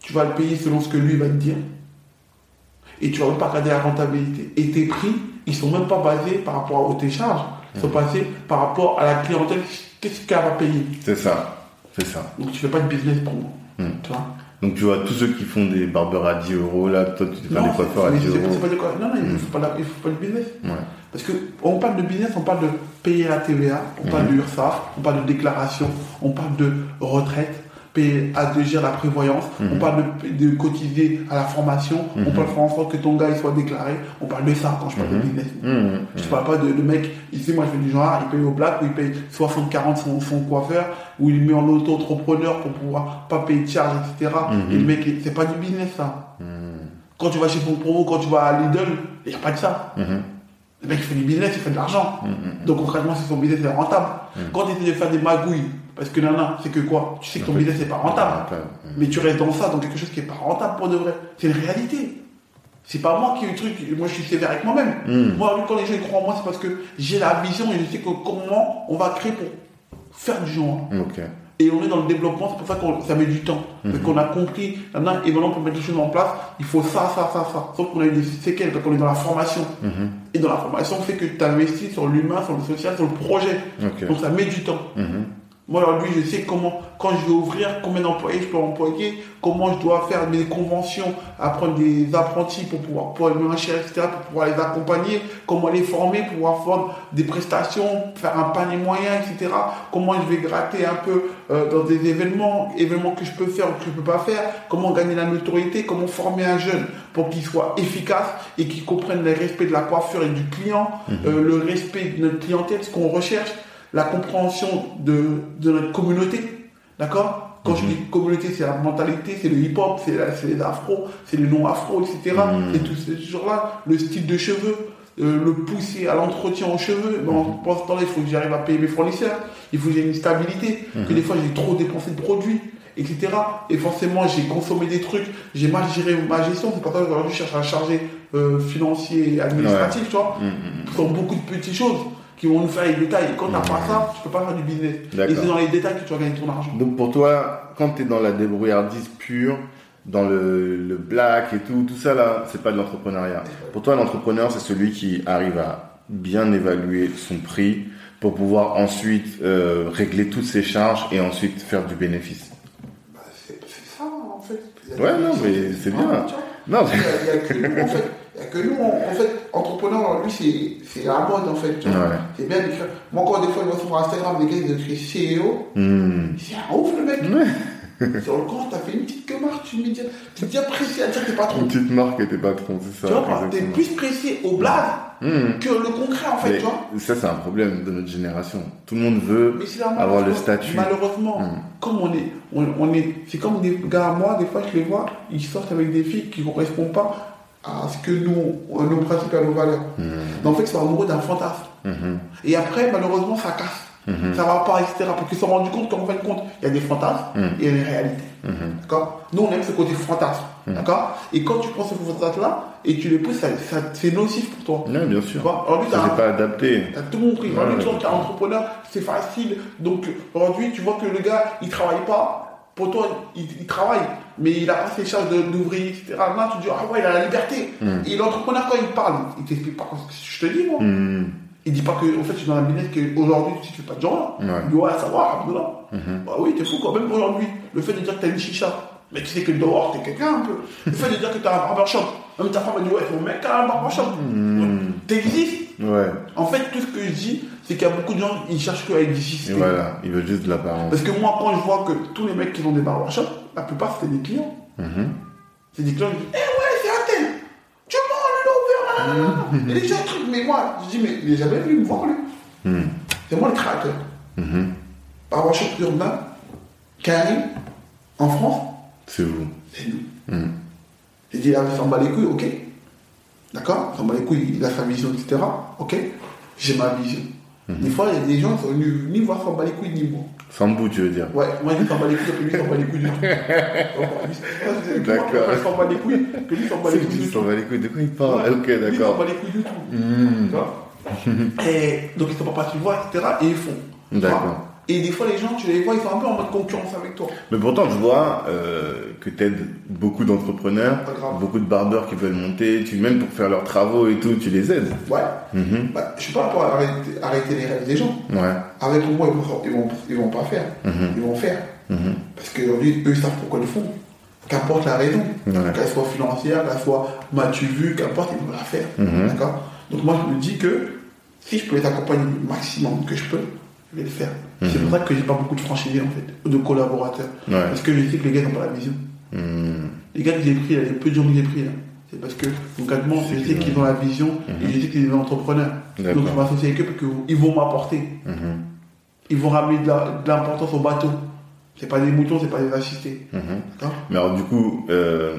tu vas le payer selon ce que lui va te dire, et tu vas même pas regarder la rentabilité. Et tes prix, ils sont même pas basés par rapport à tes charges, ils sont basés par rapport à la clientèle, qu'est-ce qu'elle va payer? C'est ça. C'est ça. Donc tu fais pas de business pour moi. Tu vois? Donc tu vois, tous ceux qui font des barbeurs à 10 euros, là, toi tu fais des coiffeurs à mais 10 c'est- euros. pas de. Non, non, il ne faut, pas le business. Ouais. Parce que on parle de business, on parle de payer la TVA, on parle de URSAF, on parle de déclaration, on parle de retraite, payer à de gérer la prévoyance, on parle de, de cotiser à la formation, on parle de faire en sorte que ton gars il soit déclaré, on parle de ça quand je parle de business. Mhm. Je te parle pas de, de mec, ici moi je fais du genre, il paye au black, ou il paye 60-40 son, son coiffeur, ou il met en auto-entrepreneur pour pouvoir pas payer de charges, etc. Et le mec, c'est pas du business ça. Quand tu vas chez ton promo, quand tu vas à Lidl, il n'y a pas de ça. Le mec il fait du business, il fait de l'argent. Donc concrètement, c'est son business, c'est rentable. Quand tu essaies de faire des magouilles, parce que nana, c'est que quoi? Tu sais que ton business n'est pas rentable. Mais tu restes dans ça, dans quelque chose qui n'est pas rentable pour de vrai. C'est une réalité. C'est pas moi qui ai le truc, moi je suis sévère avec moi-même. Mm. Moi, quand les gens ils croient en moi, c'est parce que j'ai la vision et je sais que comment on va créer pour faire du genre. Ok. Et on est dans le développement, c'est pour ça que ça met du temps. Parce qu'on a compris, maintenant, et maintenant pour mettre les choses en place, il faut ça, ça, ça, ça. Sauf qu'on a eu des séquelles, parce qu'on est dans la formation. Mhm. Et dans la formation, fait que tu investis sur l'humain, sur le social, sur le projet. Donc ça met du temps. Mhm. Moi aujourd'hui, je sais comment, quand je vais ouvrir, combien d'employés je peux employer, comment je dois faire mes conventions, apprendre des apprentis pour pouvoir pour les cher, etc., pour pouvoir les accompagner, comment les former, pouvoir faire des prestations, faire un panier moyen, etc. Comment je vais gratter un peu euh, dans des événements, événements que je peux faire ou que je peux pas faire, comment gagner la notoriété, comment former un jeune pour qu'il soit efficace et qu'il comprenne le respect de la coiffure et du client, euh, le respect de notre clientèle, ce qu'on recherche la compréhension de, de notre communauté. D'accord? Quand je dis communauté, c'est la mentalité, c'est le hip-hop, c'est les afros, c'est les non-afro, etc. C'est tout ce genre-là. Le style de cheveux, euh, le pousser à l'entretien aux cheveux. Bon, Pendant ce temps-là, il faut que j'arrive à payer mes fournisseurs. Il faut que j'ai une stabilité. Que des fois, j'ai trop dépensé de produits. etc. Et forcément, j'ai consommé des trucs, j'ai mal géré ma gestion. C'est pour ça qu'aujourd'hui, je cherche un chargé euh, financier et administratif, tu vois. Mm, mm, sont beaucoup de petites choses qui vont nous faire les détails. Quand t'as pas ça, tu peux pas faire du business. Et c'est dans les détails que tu vas gagner ton argent. Donc pour toi, quand tu es dans la débrouillardise pure, dans le, le black et tout, tout ça là, c'est pas de l'entrepreneuriat. Pour toi, l'entrepreneur, c'est celui qui arrive à bien évaluer son prix pour pouvoir ensuite euh, régler toutes ses charges et ensuite faire du bénéfice. Bah, c'est ça, en fait. Ouais, non, mais c'est bien. Ah, tu. Non, Il y a- il y a que nous, en fait. Que nous, en en fait, entrepreneur, lui, c'est la mode, en fait. tu vois. Ouais. C'est bien d'écrire. Moi, encore des fois, je vois sur Instagram des gars, ils écrivent CEO. Hmm. C'est un ouf, le mec. Sur le compte, t'as fait une petite marque, tu me dis, tu es bien précis à dire que t'es patron. Une petite marque et t'es patron, c'est Tu ça. vois, t'es plus précis au blague Hmm. que le concret, en fait, Mais tu vois. ça, c'est un problème de notre génération. Tout le monde veut avoir le tu statut. Malheureusement, Mm. comme on est, on, on est, c'est comme des gars à moi, des fois je les vois, ils sortent avec des filles qui ne correspondent pas à ce que nous, nos principes, à nos valeurs. Hmm. Donc en fait, ils sont amoureux d'un fantasme. Mhm. Et après, malheureusement, ça casse. Mhm. Ça va pas, etc. Parce qu'ils se sont rendus compte qu'en fin de compte, il y a des fantasmes Mm. et il y a des réalités. Mhm. D'accord? Nous, on aime ce côté fantasme. D'accord? Et quand tu prends ce fantasme-là et tu les pousses, ça, ça- c'est nocif pour toi. Ouais, bien Tu sûr. vois? Aujourd'hui, Ça, un- pas adapté. T'as tout compris. Aujourd'hui, tu qu'un entrepreneur, c'est facile. Donc, aujourd'hui, tu vois que le gars, il travaille pas. Pour toi, il, il travaille, mais il a pas ses charges d'ouvrier, etc. Là, tu dis, ah ouais, il a la liberté. Mm. Et l'entrepreneur, quand il parle, il t'explique pas ce que je te dis, moi. Hmm. Il dit pas que, en fait, je suis dans la business qu'aujourd'hui, tu fais pas de genre là, Ouais. ouais, ça va, Abdullah. Mhm. Bah oui, t'es fou, quoi. Même aujourd'hui, le fait de dire que t'as une chicha, mais tu sais que dehors, t'es quelqu'un un peu. Le fait de dire que t'as un barbershop, même ta femme a dit, ouais, ton mec a un barbershop. Mm. Donc, T'existes. Ouais. En fait, tout ce que je dis, c'est qu'il y a beaucoup de gens, ils cherchent que à Et exister. voilà, il veut juste de l'apparence. Parce que moi, quand je vois que tous les mecs qui ont des barbershops, la plupart c'était des clients. Mhm. C'est des clients qui disent Eh ouais, c'est un tel Tu mens, le ouvert, là. Et les gens trucs, mais moi, je dis Mais il est jamais venu me voir, lui. Hmm. C'est moi le créateur. Mhm. Barbershop urbain, carré, en France, C'est vous. c'est nous. J'ai dit, là, il s'en bat les couilles, ok. D'accord? Il s'en bat les couilles, il a sa vision, etc. Ok J'ai ma vision. Des fois, il y a des gens qui sont venus ni voir s'en bat les couilles, ni moi. Sans bout, tu veux dire. Ouais, moi, lui, s'en bat les couilles, que lui, s'en bat les couilles du tout. D'accord. Moi, s'en bat les couilles, que lui, s'en bat les couilles du s'en tout. va les couilles De quoi il parle Ouais, Ok, Lui, il s'en d'accord. bat les couilles du tout. Tu vois? Et donc, ils sont pas partis voir, etc. Et ils font. Tu D'accord. Et des fois, les gens, tu les vois, ils sont un peu en mode concurrence avec toi. Mais pourtant, je vois euh, que tu aides beaucoup d'entrepreneurs, beaucoup de barbeurs qui veulent monter, tu, même pour faire leurs travaux et tout, tu les aides. Ouais. Mhm. Bah, je suis pas là pour arrêter, arrêter les rêves des gens. Ouais. Avec moi, ils vont, ils vont, ils vont pas faire. Mhm. Ils vont faire. Mhm. Parce qu'aujourd'hui, eux, ils savent pourquoi ils le font. Qu'importe la raison. Ouais. Qu'elle soit financière, qu'elle soit m'as-tu vu, qu'importe, ils vont la faire. Mhm. D'accord? Donc moi, je me dis que si je peux les accompagner le maximum que je peux, je vais le faire. C'est pour ça que j'ai pas beaucoup de franchisés, en fait, ou de collaborateurs. Ouais. Parce que je sais que les gars n'ont pas la vision. Hmm. Les gars que j'ai pris, là, les peu de gens que j'ai pris, là, c'est parce que, concrètement, je sais qu'ils ont la vision et je sais qu'ils sont des entrepreneurs. Donc je m'associe avec eux parce qu'ils vont m'apporter. Mhm. Ils vont ramener de l'importance au bateau. C'est pas des moutons, c'est pas des assistés. Mhm. Mais alors, du coup, euh,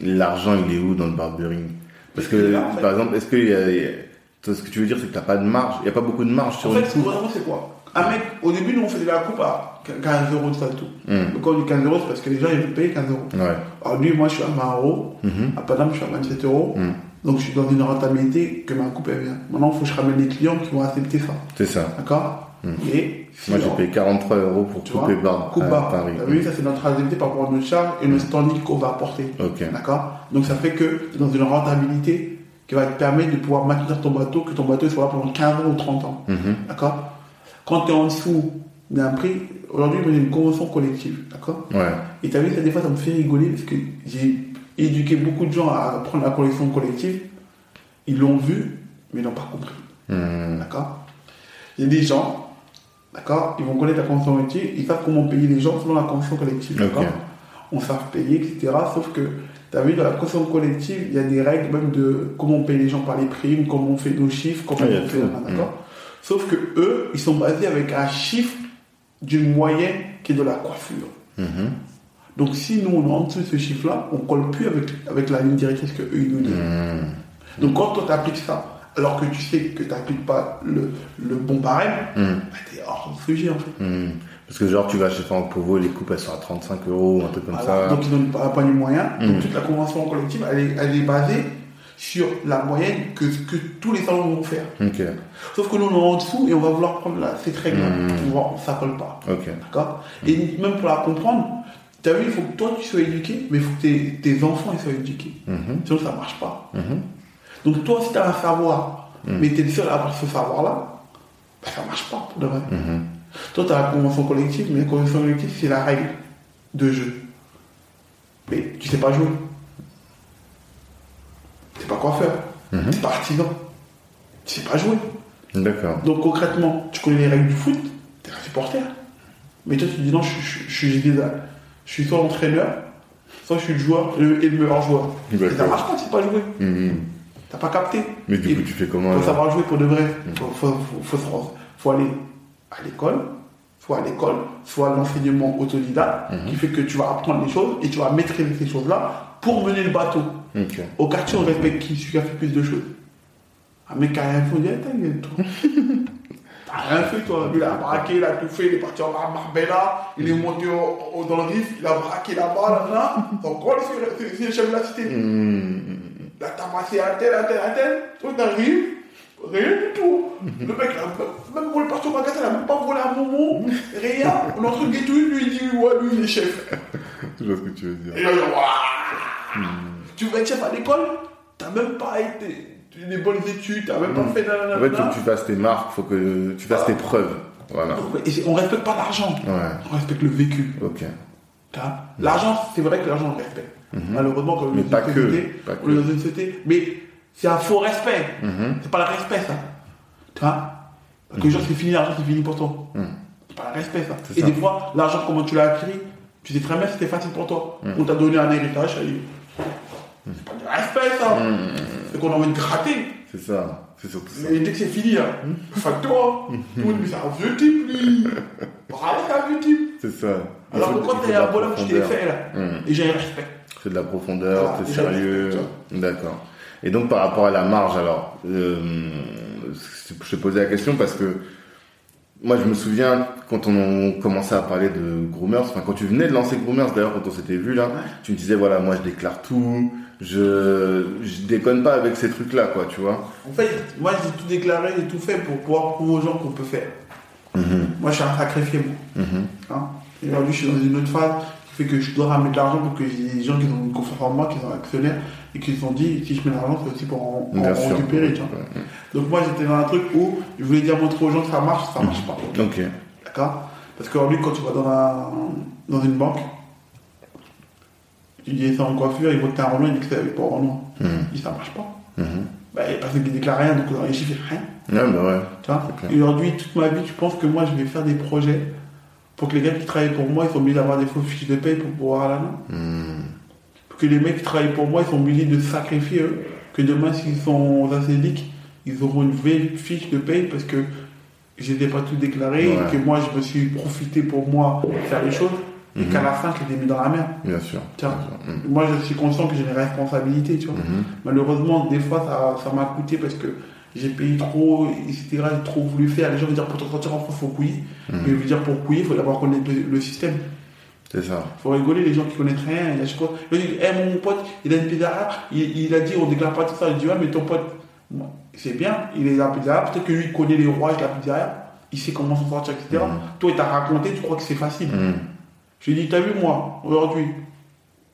l'argent, il est où dans le barbering Parce que, là, par exemple, est-ce qu'il y a. y ce que tu veux dire, c'est que t'as pas de marge. Il n'y a pas beaucoup de marge sur En une fait, coupe. vraiment, c'est quoi? Un mec, au début, nous, on faisait la coupe à 15 euros de ça et tout. Mhm. Donc, quand on dit 15 euros, c'est parce que les gens, ils veulent payer 15 euros. Ouais. Alors, lui, moi, je suis à 20 euros. Mhm. À Paname, je suis à 27 euros. Mhm. Donc, je suis dans une rentabilité que ma coupe, elle vient. Maintenant, il faut que je ramène les clients qui vont accepter ça. C'est ça. D'accord? Mhm. Et Moi, j'ai payé 43 euros pour tu couper barbe coupe à barre. Paris. Vu, ça, c'est notre rentabilité par rapport à notre charge et le standing qu'on va apporter. D'accord? Donc ça fait que tu es dans une rentabilité qui va te permettre de pouvoir maintenir ton bateau, que ton bateau soit là pendant 15 ans ou 30 ans. Mhm. D'accord? Quand tu es en dessous d'un prix, aujourd'hui, j'ai une convention collective. D'accord? Ouais. Et tu as vu, ça, des fois, ça me fait rigoler parce que j'ai éduqué beaucoup de gens à prendre la collection collective. Ils l'ont vu, mais ils n'ont pas compris. Mhm. D'accord? Il y a des gens, d'accord Ils vont connaître la convention collective, ils savent comment payer les gens selon la convention collective. D'accord? On sait payer, etc. Sauf que, tu as vu, dans la convention collective, il y a des règles même de comment on paye les gens par les primes, comment on fait nos chiffres, comment Ah, on fait. D'accord Sauf que eux, ils sont basés avec un chiffre d'une moyenne qui est de la coiffure. Mhm. Donc si nous, on est en dessous de ce chiffre-là, on colle plus avec, avec la ligne directrice que eux, ils nous donnent. Mhm. Donc quand toi t'appliques ça, alors que tu sais que tu n'appliques pas le, le bon barème, Mhm. bah, t'es hors de sujet en fait. Parce que genre, tu vas chez Franck Provo, les coupes, elles sont à 35 euros, un truc comme Voilà. ça. Donc ils n'ont pas, pas les moyens. Mm. Donc toute la convention collective, elle est, elle est basée sur la moyenne que, que tous les salons vont faire. Sauf que nous, on est en dessous et on va vouloir prendre la, cette règle-là. Mm. pour voir, ça colle pas. D'accord? Et même pour la comprendre, tu as vu, il faut que toi tu sois éduqué, mais il faut que tes, tes enfants ils soient éduqués. Mhm, Sinon ça marche pas. Donc toi, si tu as un savoir, mais tu es le seul à avoir ce savoir-là, bah, ça marche pas pour de vrai. Toi, tu as la convention collective, mais la convention collective, c'est la règle de jeu. Mais tu sais pas jouer. Tu sais pas quoi faire. Mhm. Tu pas artisan. Tu sais pas jouer. D'accord. Donc concrètement, tu connais les règles du foot, tu es un supporter. Mais toi, tu te dis non, je, je- je suis Je suis soit l'entraîneur, soit je suis le joueur le- et le meilleur joueur. Et ça marche pas, tu sais pas jouer. Mhm. T'as pas capté. Mais du Et- coup, tu fais comment faut savoir jouer pour de vrai. Faut, faut, faut, faut, se- faut aller à l'école, soit à l'école, soit à l'enseignement autodidacte, Mhm. qui fait que tu vas apprendre les choses et tu vas maîtriser ces choses-là pour mener le bateau. Ok. Au quartier, on respecte qui, celui qui a fait plus de choses. Un mec qui a rien fait, toi. T'as rien fait, toi. Il a braqué, il a tout fait, il est parti en Marbella, il est monté au- au- dans le Rif, il a braqué là-bas, là, là. C'est- c'est le chef de la cité. Mhm. Il a tabassé un tel, un tel, un tel. Toi, t'arrives, rien du tout. Le mec, même volé partout au magasin, il a même pas volé un moment, rien. On est en train de guetter, lui, il dit, ouais, lui, il est chef. Je vois ce que tu veux dire. Et là, Waouh Tu veux être chef à l'école? T'as même pas été. Tu as des bonnes études, t'as même pas fait nanana. En fait, faut que tu fasses tes marques, faut que tu fasses tes preuves. Voilà. Et on respecte pas l'argent, Ouais. on respecte le vécu. Ok. L'argent, c'est vrai que l'argent, on le respecte. Malheureusement, comme Mhm. Mais pas que, on est dans une société, mais c'est un faux respect. Mhm. C'est pas le respect, ça. Tu vois Parce que genre, c'est fini, l'argent, c'est fini pour toi. Mhm. C'est pas le respect, ça. Et ça. des fois, l'argent, comment tu l'as acquis, tu sais très bien c'était facile pour toi. Mhm. On t'a donné un héritage, ça y est. C'est pas du respect, ça. Mhm. C'est qu'on a envie de gratter. C'est ça. C'est surtout ça. Mais dès que c'est fini, hein, fais-toi. Tout le c'est un vieux type, lui. Bravo, c'est un vieux type. C'est ça. Alors que quand t'es un bonhomme, tu t'es fait, là. Mhm. Et j'ai un respect. C'est de la profondeur, déjà, sérieux. D'accord. Et donc par rapport à la marge, alors, euh, je te posais la question parce que moi je me souviens quand on commençait à parler de Groomers, enfin quand tu venais de lancer Groomers d'ailleurs quand on s'était vu là, tu me disais voilà moi je déclare tout, je, je déconne pas avec ces trucs là quoi, tu vois. En fait, moi, j'ai tout déclaré, j'ai tout fait pour pouvoir prouver aux gens qu'on peut faire. Mhm, Moi, je suis un sacrifié, moi. mhm, Hein. Et aujourd'hui, je suis dans une autre phase fait que je dois ramener de l'argent pour que j'ai des gens qui ont une confiance en moi, qui sont actionnaires et qui se sont dit si je mets de l'argent, c'est aussi pour en, récupérer. Tu vois. Ouais. Donc, moi, j'étais dans un truc où je voulais dire montrer aux gens que ça marche, ça marche pas. Ok. D'accord? Parce qu'aujourd'hui, quand tu vas dans, un, dans une banque, tu dis ça en coiffure, ils voient que t'es un Renault, ils disent que c'est pour Renault. Mhm, Ils disent ça marche pas. mhm. Bah, il y a personne qui déclare rien, donc dans les chiffres, rien. Ouais, bah ouais. Tu vois? Aujourd'hui, toute ma vie, je pense que moi, je vais faire des projets pour que les gars qui travaillent pour moi, ils sont obligés d'avoir des faux fiches de paye pour pouvoir aller là. Mhm. Pour que les mecs qui travaillent pour moi, ils sont obligés de sacrifier eux. Que demain, s'ils sont aux assédiques, ils auront une vraie fiche de paye parce que je n'ai pas tout déclaré Ouais. et que moi, je me suis profité pour moi faire les choses et Mhm. qu'à la fin, je les ai mis dans la merde. Bien sûr. Tiens. Bien sûr. Mhm, Moi, je suis conscient que j'ai des responsabilités, tu vois. mhm. Malheureusement, des fois, ça ça m'a coûté parce que j'ai payé trop, etc. J'ai trop voulu faire. Les gens vont dire pour te sortir en France, il faut couiller. Mhm. Mais je veux dire, pour couiller, il faut d'abord connaître le, le système. C'est ça. Il faut rigoler, les gens qui connaissent rien. Il y a chaque fois. Je dis, Eh, mon pote, il a une pizzeria. Il, il a dit, on déclare pas tout ça. Je dis, ouais, mais ton pote, c'est bien, il est à la pizzeria. Peut-être que lui, il connaît les rouages de la pizzeria. Il sait comment s'en sortir, etc. Mhm. Toi, il t'a raconté, tu crois que c'est facile. Mhm. Je lui ai dit, t'as vu, moi, aujourd'hui,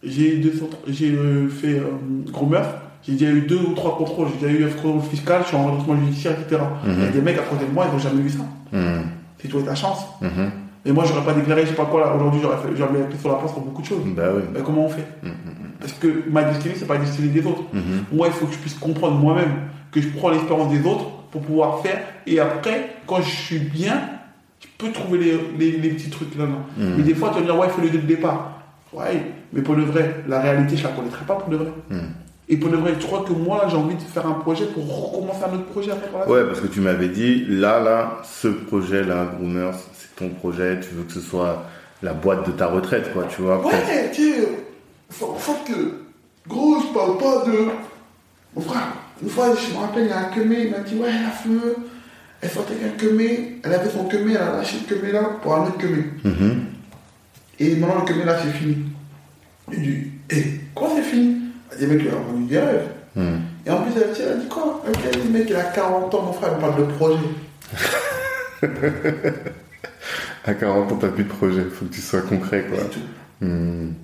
j'ai euh, fait euh, gros meurtre, j'ai déjà eu deux ou trois contrôles, j'ai déjà eu un contrôle fiscal, je suis en redressement judiciaire, etc. Mhm. Il y a des mecs à côté de moi, ils n'ont jamais vu ça. Mhm. C'est toi et ta chance. Mhm. Et moi, j'aurais pas déclaré, je sais pas quoi, là, aujourd'hui, j'aurais fait, j'aurais sur la place pour beaucoup de choses. Bah oui. Mais comment on fait? Parce que ma destinée, c'est pas la destinée des autres. Moi, il faut que je puisse comprendre moi-même que je prends l'expérience des autres pour pouvoir faire. Et après, quand je suis bien, je peux trouver les, les, les petits trucs là. là. Mais des fois, tu vas me dire, ouais, il faut le départ. Ouais, mais pour le vrai, la réalité, je la connaîtrai pas pour le vrai. Et pour le vrai, je crois que moi, j'ai envie de faire un projet pour recommencer un autre projet après. par la Ouais, parce que tu m'avais dit, là, là, ce projet-là, Groomers, c'est ton projet, tu veux que ce soit la boîte de ta retraite, quoi, tu vois. Ouais, tu faut, faut que. Gros, je parle pas de. Mon frère, une fois, je me rappelle, il y a un queumé, il m'a dit Ouais, la feu, Elle sortait avec un quemé, elle avait son quemé, elle a lâché le quemé là pour un autre quemé. Mhm. Et maintenant le quemé là c'est fini. Lui dis, hé, quoi c'est fini? Elle dit, mec, il a vendu des rêves. Mhm. Et en plus, elle, elle a dit quoi? Elle dit, mec, il a 40 ans, mon frère, il parle de projet. À 40 ans, t'as plus de projet. Faut que tu sois concret, quoi. Et tout. Mhm.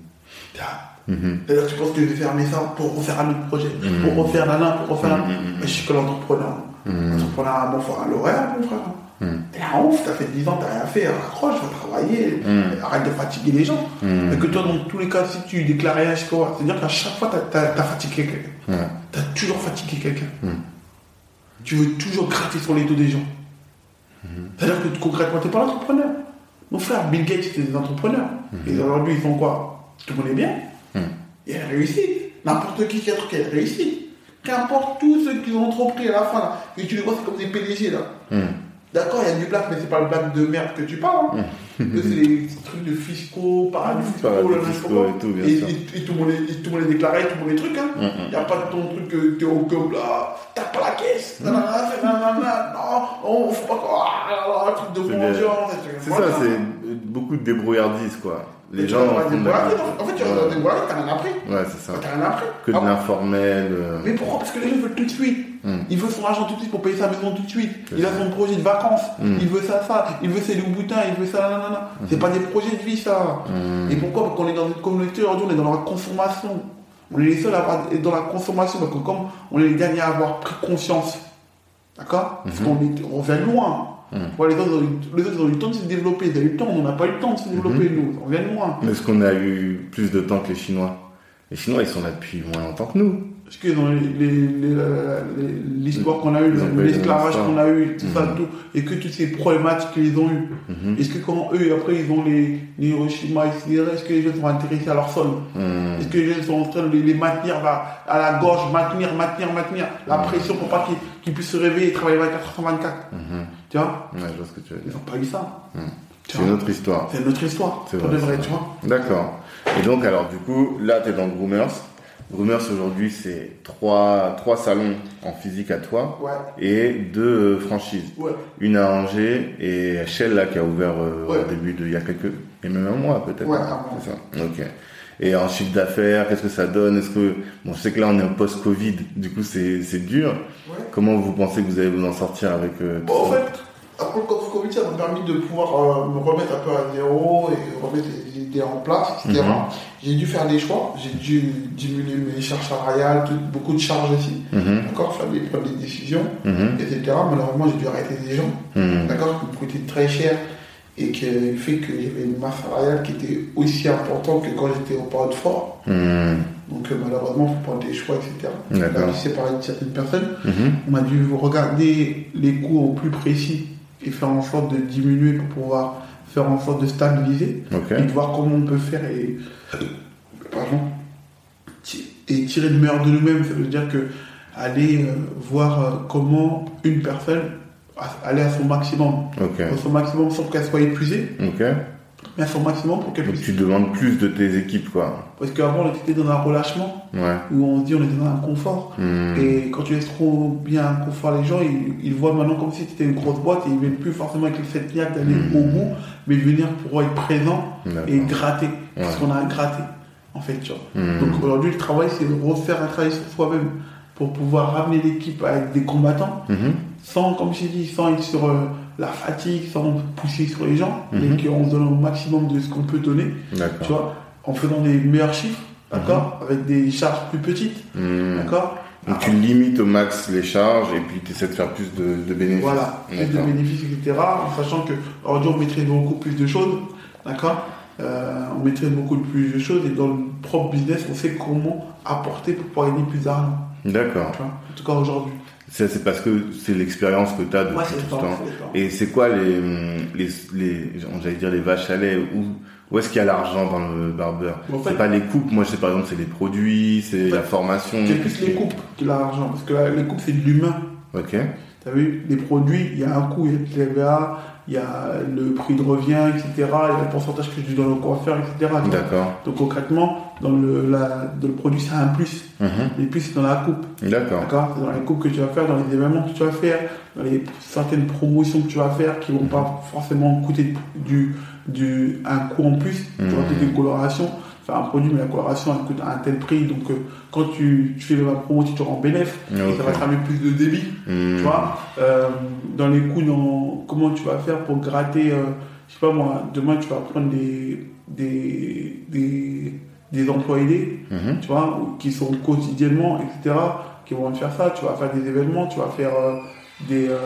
D'ailleurs, tu penses que je vais fermer ça pour refaire un autre projet, pour refaire l'un, pour refaire un. Mais je suis que l'entrepreneur. L'entrepreneur, bon, faut un l'horaire, mon frère. Mhm. T'es un ouf, t'as fait 10 ans, t'as rien fait, raccroche, va travailler, Mhm. arrête de fatiguer les gens. Et que toi, dans tous les cas, si tu déclares rien toi, c'est-à-dire qu'à chaque fois, t'as- fatigué quelqu'un. T'as toujours fatigué quelqu'un. Mhm. Tu veux toujours gratter sur les dos des gens. C'est-à-dire que concrètement, t'es pas l'entrepreneur. Mon frère, Bill Gates, c'était des entrepreneurs. Et aujourd'hui, ils font quoi? Tu connais bien? Mhm. Et elle réussit. N'importe qui qui a truc, elle réussit. Qu'importe tous ceux qui ont entrepris à la fin, là, et tu les vois, c'est comme des PDG, là. D'accord, il y a du black, mais c'est pas le black de merde que tu parles. Hein. C'est les trucs de fiscaux, paradis fiscaux, le et tout, bien et, sûr. et- et tout le monde est, et tout le monde est déclaré, tout le monde est truc. Hein. Mhm. Il n'y a pas de ton truc que t'es au club là, t'as pas la caisse, nanana, nanana, non, on faut pas quoi, ah, un truc de C'est bien. vengeance. C'est ça, c'est beaucoup de débrouillardise, quoi. Les gens en en font de la- En fait, tu regardes des voilà, t'as rien appris. Ouais, c'est ça. T'as rien appris. Que de Ah, l'informel. euh, Mais pourquoi? Parce que les gens veulent tout de suite. Hmm. Il veut son argent tout de suite pour payer sa maison tout de suite. Il a son projet de vacances. Hmm. Il veut ça, ça. Il veut ses loups-boutins. Il veut ça, nanana. C'est pas des projets de vie, ça. Hmm. Et pourquoi? Parce qu'on est dans une communauté aujourd'hui, on est dans la consommation. On est les seuls à avoir- être dans la consommation parce que comme on est les derniers à avoir pris conscience, d'accord? Parce Mhm. qu'on on vient loin. Ouais, les, autres, eu- les autres, ils ont eu le temps de se développer. Ils ont eu le temps, on n'a pas eu le temps de se développer, Mhm. nous. On vient de loin. Est-ce qu'on a eu plus de temps que les Chinois? Les Chinois, ils sont là depuis moins longtemps que nous. Parce que dans l'histoire qu'on a eue, l'esclavage qu'on a eu, tout ça, Mhm. tout, et que toutes ces problématiques qu'ils ont eues, Mhm. est-ce que quand eux, après, ils ont les, les Hiroshima, etc., est-ce que les gens sont intéressés à leur sol Hmm. Est-ce que les gens sont en train de les, maintenir à la gorge, maintenir, maintenir, maintenir la Mhm. pression pour pas qu'ils puissent se réveiller et travailler 24 heures sur 24 Mhm. Tu vois Ouais, je vois ce que tu veux Ils n'ont pas eu ça. Mhm. C'est autre histoire. C'est notre histoire. C'est vrai, tu vois D'accord. Et donc, alors, du coup, là, tu es dans Groomers. Groomers, aujourd'hui, c'est trois, trois salons en physique à toi Ouais. et deux euh, franchises. Ouais. Une à Angers et Shell, là, qui a ouvert euh, Ouais. au début de, il y a quelques, a même un mois, peut-être. Hein. C'est ça. Ok. Et en chiffre d'affaires, qu'est-ce que ça donne? Est-ce que, bon, je sais que là, on est en post-Covid, du coup, c'est, c'est dur. Ouais. Comment vous pensez que vous allez vous en sortir avec euh, tout en ça? fait, après le Covid, ça m'a permis de pouvoir euh, me remettre un peu à zéro et remettre les idées en place, etc. Mhm. J'ai dû faire des choix, j'ai dû diminuer mes charges salariales, beaucoup de charges aussi, Mhm. d'accord, faire des, prendre des décisions, Mhm. etc. Malheureusement, j'ai dû arrêter des gens, Mhm. d'accord, qui me coûtaient très cher et qui fait que j'avais une masse salariale qui était aussi importante que quand j'étais au période fort. Mhm. Donc euh, malheureusement, il faut prendre des choix, etc. Séparer de certaines personnes. On a dû regarder les coûts au plus précis et faire en sorte de diminuer pour pouvoir faire en sorte de stabiliser et de voir comment on peut faire et, pardon, et tirer le meilleur de nous-mêmes. Ça veut dire que aller euh, voir euh, comment une personne aller à son maximum, à son maximum sans qu'elle soit épuisée. Maximum pour qu'elle Donc puisse. tu demandes plus de tes équipes, quoi. Parce qu'avant on était dans un relâchement Ouais. où on se dit on était dans un confort. Hmm. Et quand tu laisses trop bien un confort les gens, ils, ils voient maintenant comme si c'était une grosse boîte et ils viennent plus forcément avec cette niaque d'aller Mhm. au bout, mais venir pour être présent et gratter. Parce qu'on a à gratter, en fait, tu vois. Hmm. Donc aujourd'hui, le travail, c'est de refaire un travail sur soi-même pour pouvoir ramener l'équipe avec des combattants, sans, comme je t'ai dit, sans être sur euh, la fatigue, sans pousser sur les gens, Mhm. mais qu'on se donne au maximum de ce qu'on peut donner, tu vois, en faisant des meilleurs chiffres, d'accord, avec des charges plus petites, Hmm. d'accord. Donc tu limites au max les charges et puis tu essaies de faire plus de, de bénéfices. Voilà, plus de bénéfices, etc. En sachant que aujourd'hui, on maîtrise beaucoup plus de choses, d'accord Euh, On maîtrise beaucoup plus de choses et dans le propre business, on sait comment apporter pour pouvoir gagner plus d'argent, D'accord. En tout cas aujourd'hui. Ça, c'est parce que c'est l'expérience que tu as depuis Ouais, tout le temps, temps. le. Et c'est quoi les, les, les j'allais dire les vaches à lait où, où est-ce qu'il y a l'argent dans le barbeur En fait- C'est pas les coupes, moi je sais par exemple c'est les produits, c'est En fait, la formation. C'est plus les coupes que l'argent, parce que les coupes, c'est de l'humain. Ok. Tu as vu, les produits, il y a un coût, il y a le TVA, il y a le prix de revient, etc. Il y a le pourcentage que je donne au coiffeur, etc. D'accord. Donc concrètement, dans le, la, dans le produit, c'est un plus. Et puis c'est dans la coupe. D'accord. C'est dans les coupes que tu vas faire, dans les événements que tu vas faire, dans les certaines promotions que tu vas faire qui vont pas forcément coûter du, du, un coût en plus. Tu vas peut-être une coloration, faire un produit, mais la coloration elle coûte un tel prix. Donc euh, quand tu, tu fais la promo, tu te rends bénéf, et Ok. ça va te ramener plus de débit. Mhm. Tu vois Euh, Dans les coûts, dans, comment tu vas faire pour gratter, euh, je sais pas moi, demain tu vas prendre des, des, des, des employés Mhm. tu vois, qui sont quotidiennement, etc., qui vont faire ça. Tu vas faire des événements, tu vas faire euh, des. euh,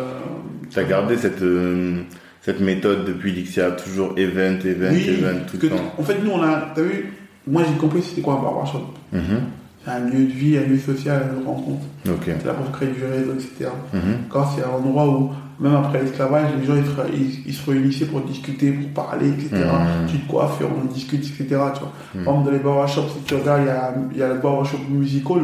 T'as gardé cette, euh, cette méthode depuis Lixia, toujours event, event, oui, event, tout le temps. En fait, nous, on a. T'as vu Moi, j'ai compris c'était quoi un barbershop. Mhm. C'est un lieu de vie, un lieu social, un lieu de rencontre. Ok. C'est là pour créer du réseau, etc. Mhm. Quand c'est un endroit où, même après l'esclavage, les gens ils se, ils- ils se réunissaient pour discuter, pour parler, etc. Mhm. Tu te coiffes, et on discute, etc. Tu vois. Par exemple, dans les barbershops, si tu regardes, il y a, il y a le barbershop musical.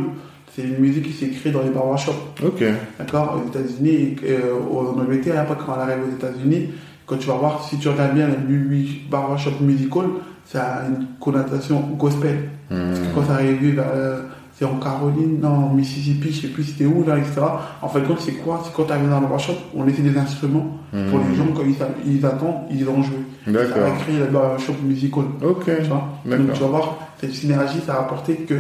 C'est une musique qui s'est créée dans les barbershops. Ok. D'accord? Aux États-Unis, euh, en Angleterre, et après quand elle arrive aux États-Unis, quand tu vas voir, si tu regardes bien le mu- barbershop musical, ça a une connotation gospel. Parce que quand ça arrivé vers, euh, c'est en Caroline, non, en Mississippi, je sais plus c'était où, là, etc. En fait, compte, c'est quoi? C'est quand tu arrives dans le barbershop, on laissait des instruments pour les gens, quand ils, attendent, ils ont joué. Ça a D'accord. créé le barbershop musical. Ok. Tu vois? D'accord. Donc tu vas voir, cette synergie, ça a apporté que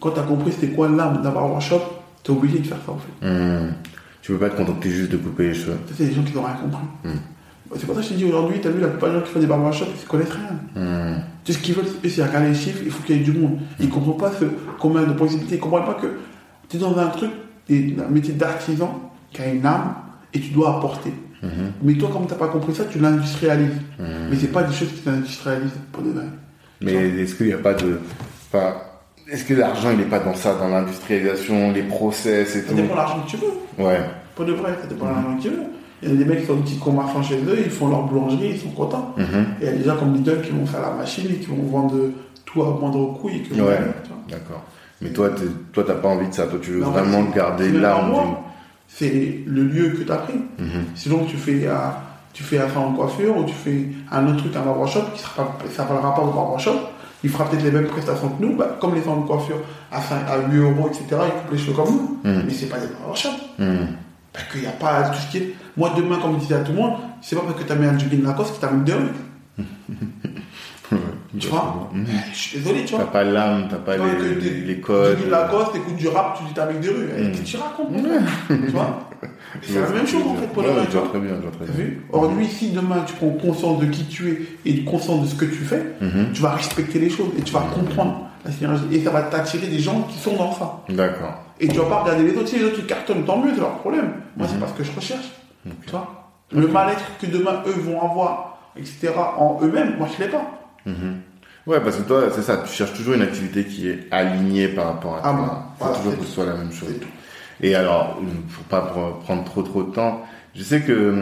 quand tu as compris c'était quoi l'âme d'un barbershop, tu es obligé de faire ça en fait. Mhm. Tu peux pas te contenter juste de couper les cheveux. C'est des gens qui n'ont rien compris. Mm. C'est pour ça que je te dis aujourd'hui, tu as vu, la plupart des gens qui font des barbershops, ils ne connaissent rien. Mhm. Tout ce qu'ils veulent, c'est regarder les chiffres, il faut qu'il y ait du monde. Ils ne comprennent pas ce, combien de possibilités. Ils ne comprennent pas que tu es dans un truc, un métier d'artisan qui a une âme et tu dois apporter. Mhm. Mais toi, comme tu n'as pas compris ça, tu l'industrialises. Mhm. Mais ce pas des choses qui s'industrialisent pour de vrai. Mais est-ce qu'il n'y a pas de. Enfin, est-ce que l'argent, il n'est pas dans ça, dans l'industrialisation, les process et Ça tout? dépend de l'argent que tu veux. Ouais. Pour de vrai, ça dépend de l'argent que tu veux. Il y a des mecs qui sont des petits commerçants chez eux, ils font leur boulangerie, ils sont contents. Mhm. Et il y a des gens comme Lidl qui vont faire la machine et qui vont vendre tout à moindre coût. Et que Ouais. D'accord. Mais toi, toi, t'as pas envie de ça. Toi, tu veux Mais en fait, vraiment garder l'âme moi. C'est le lieu que tu as pris. du. Mhm. Sinon, tu fais, un, tu fais de coiffure ou tu fais un autre truc, un barbershop qui sera pas, ça s'appellera pas au barbershop. Il fera peut-être les mêmes prestations que nous, bah, comme les salons de coiffure à, 5, à 8 euros, etc. Ils coupent les cheveux comme nous. Mhm. Mais c'est pas des barbershops. Mhm. Parce qu'il n'y a pas tout ce qui est. Moi, demain, comme je disais à tout le monde, c'est pas parce que tu as mis un jogging Lacoste que tu as mis deux rues. Tu vois Mhm. Je suis désolé, tu T'as vois. pas l'âme, t'as pas Tu vois, les, les, t'es- les codes. Jogging Lacoste, écoute du rap, tu dis t'as mis deux rues. Mm. Qu'est-ce que tu racontes Tu vois C'est la même chose en fait pour le Ouais, vrai, je tu vois très bien, je vois très T'as bien. vu Aujourd'hui, si demain tu prends conscience de qui tu es et conscience de ce que tu fais, Mhm. tu vas respecter les choses et tu vas comprendre la synergie. Et ça va t'attirer des gens qui sont dans ça. D'accord. Et tu vas pas regarder les autres. Si les autres ils cartonnent, tant mieux, c'est leur problème. Moi, Mhm. c'est pas ce que je recherche. Tu vois Le mal-être que demain eux vont avoir, etc., en eux-mêmes, moi je l'ai pas. Mhm. Ouais, parce que toi, c'est ça, tu cherches toujours une activité qui est alignée par rapport à Ah toi. bon, voilà, toujours que ce soit la même chose. Et alors, pour pas pre- prendre trop trop de temps, je sais que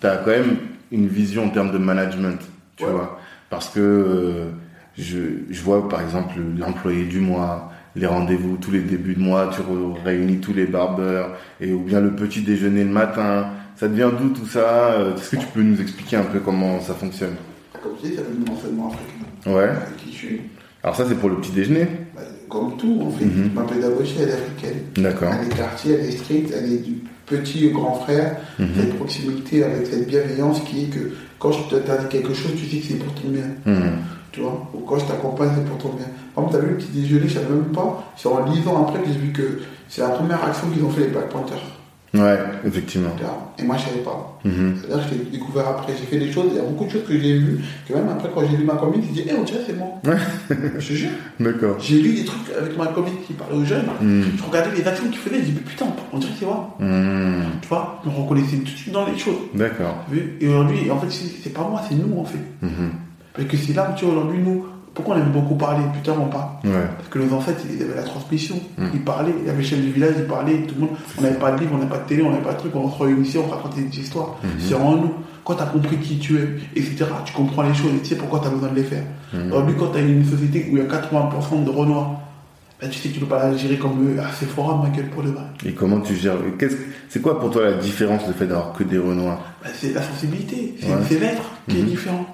tu as quand même une vision en termes de management, tu Ouais. vois. Parce que euh, je, je vois par exemple l'employé du mois, les rendez-vous tous les débuts de mois, tu réunis tous les barbeurs, et ou bien le petit déjeuner le matin. Ça devient d'où tout ça Euh, Est-ce que tu peux nous expliquer un peu comment ça fonctionne? Comme je dis, ça vient de l'enseignement africain. Ouais. Qui je suis. Alors ça c'est pour le petit déjeuner Bah, Comme tout, en fait, Mhm. ma pédagogie, elle est africaine. D'accord. Elle est quartier, elle est stricte, elle est du petit au grand frère, Mhm. cette proximité avec cette bienveillance qui est que quand je te t'indique quelque chose, tu sais que c'est pour ton bien. Mhm. Tu vois Ou quand je t'accompagne, c'est pour ton bien. Par exemple, tu as vu le petit déjeuner, je savais même pas. C'est en lisant après que j'ai vu que c'est la première action qu'ils ont fait les Black Panthers. Ouais, effectivement. Et moi, je savais pas. Mhm. C'est-à-dire que je l'ai découvert après. J'ai fait des choses, il y a beaucoup de choses que j'ai vues, que même après, quand j'ai lu ma comique, j'ai dit, eh, on dirait que c'est moi. je te jure. D'accord. J'ai lu des trucs avec ma comique qui parlait aux jeunes. Mhm. Je regardais les actions qu'ils faisaient, je dis, mais putain, on dirait que c'est moi. Mhm. Tu vois Je me reconnaissais tout de suite dans les choses. D'accord. T'as Et aujourd'hui, en fait, c'est c'est pas moi, c'est nous, en fait. Parce que c'est là où, tu vois, aujourd'hui, nous, pourquoi on aime beaucoup parler Putain, on parle. Ouais. Parce que nos ancêtres, ils avaient la transmission. Mm. Ils parlaient, il y avait le chef du village, ils parlaient, tout le monde. On n'avait pas de livre, on n'avait pas de télé, on n'avait pas de truc, on se réunissait, on racontait des histoires. Mhm. C'est en nous. Quand tu as compris qui tu es, etc., tu comprends les choses et tu sais pourquoi tu as besoin de les faire. Mhm. Aujourd'hui, quand tu as une société où il y a 80% de Renois, ben, tu sais que tu ne peux pas la gérer comme eux. C'est fort, ma gueule, pour le vrai. Et comment tu gères C'est quoi pour toi la différence, le fait d'avoir que des Renois Ben, c'est la sensibilité, c'est Ouais. l'être qui est différent.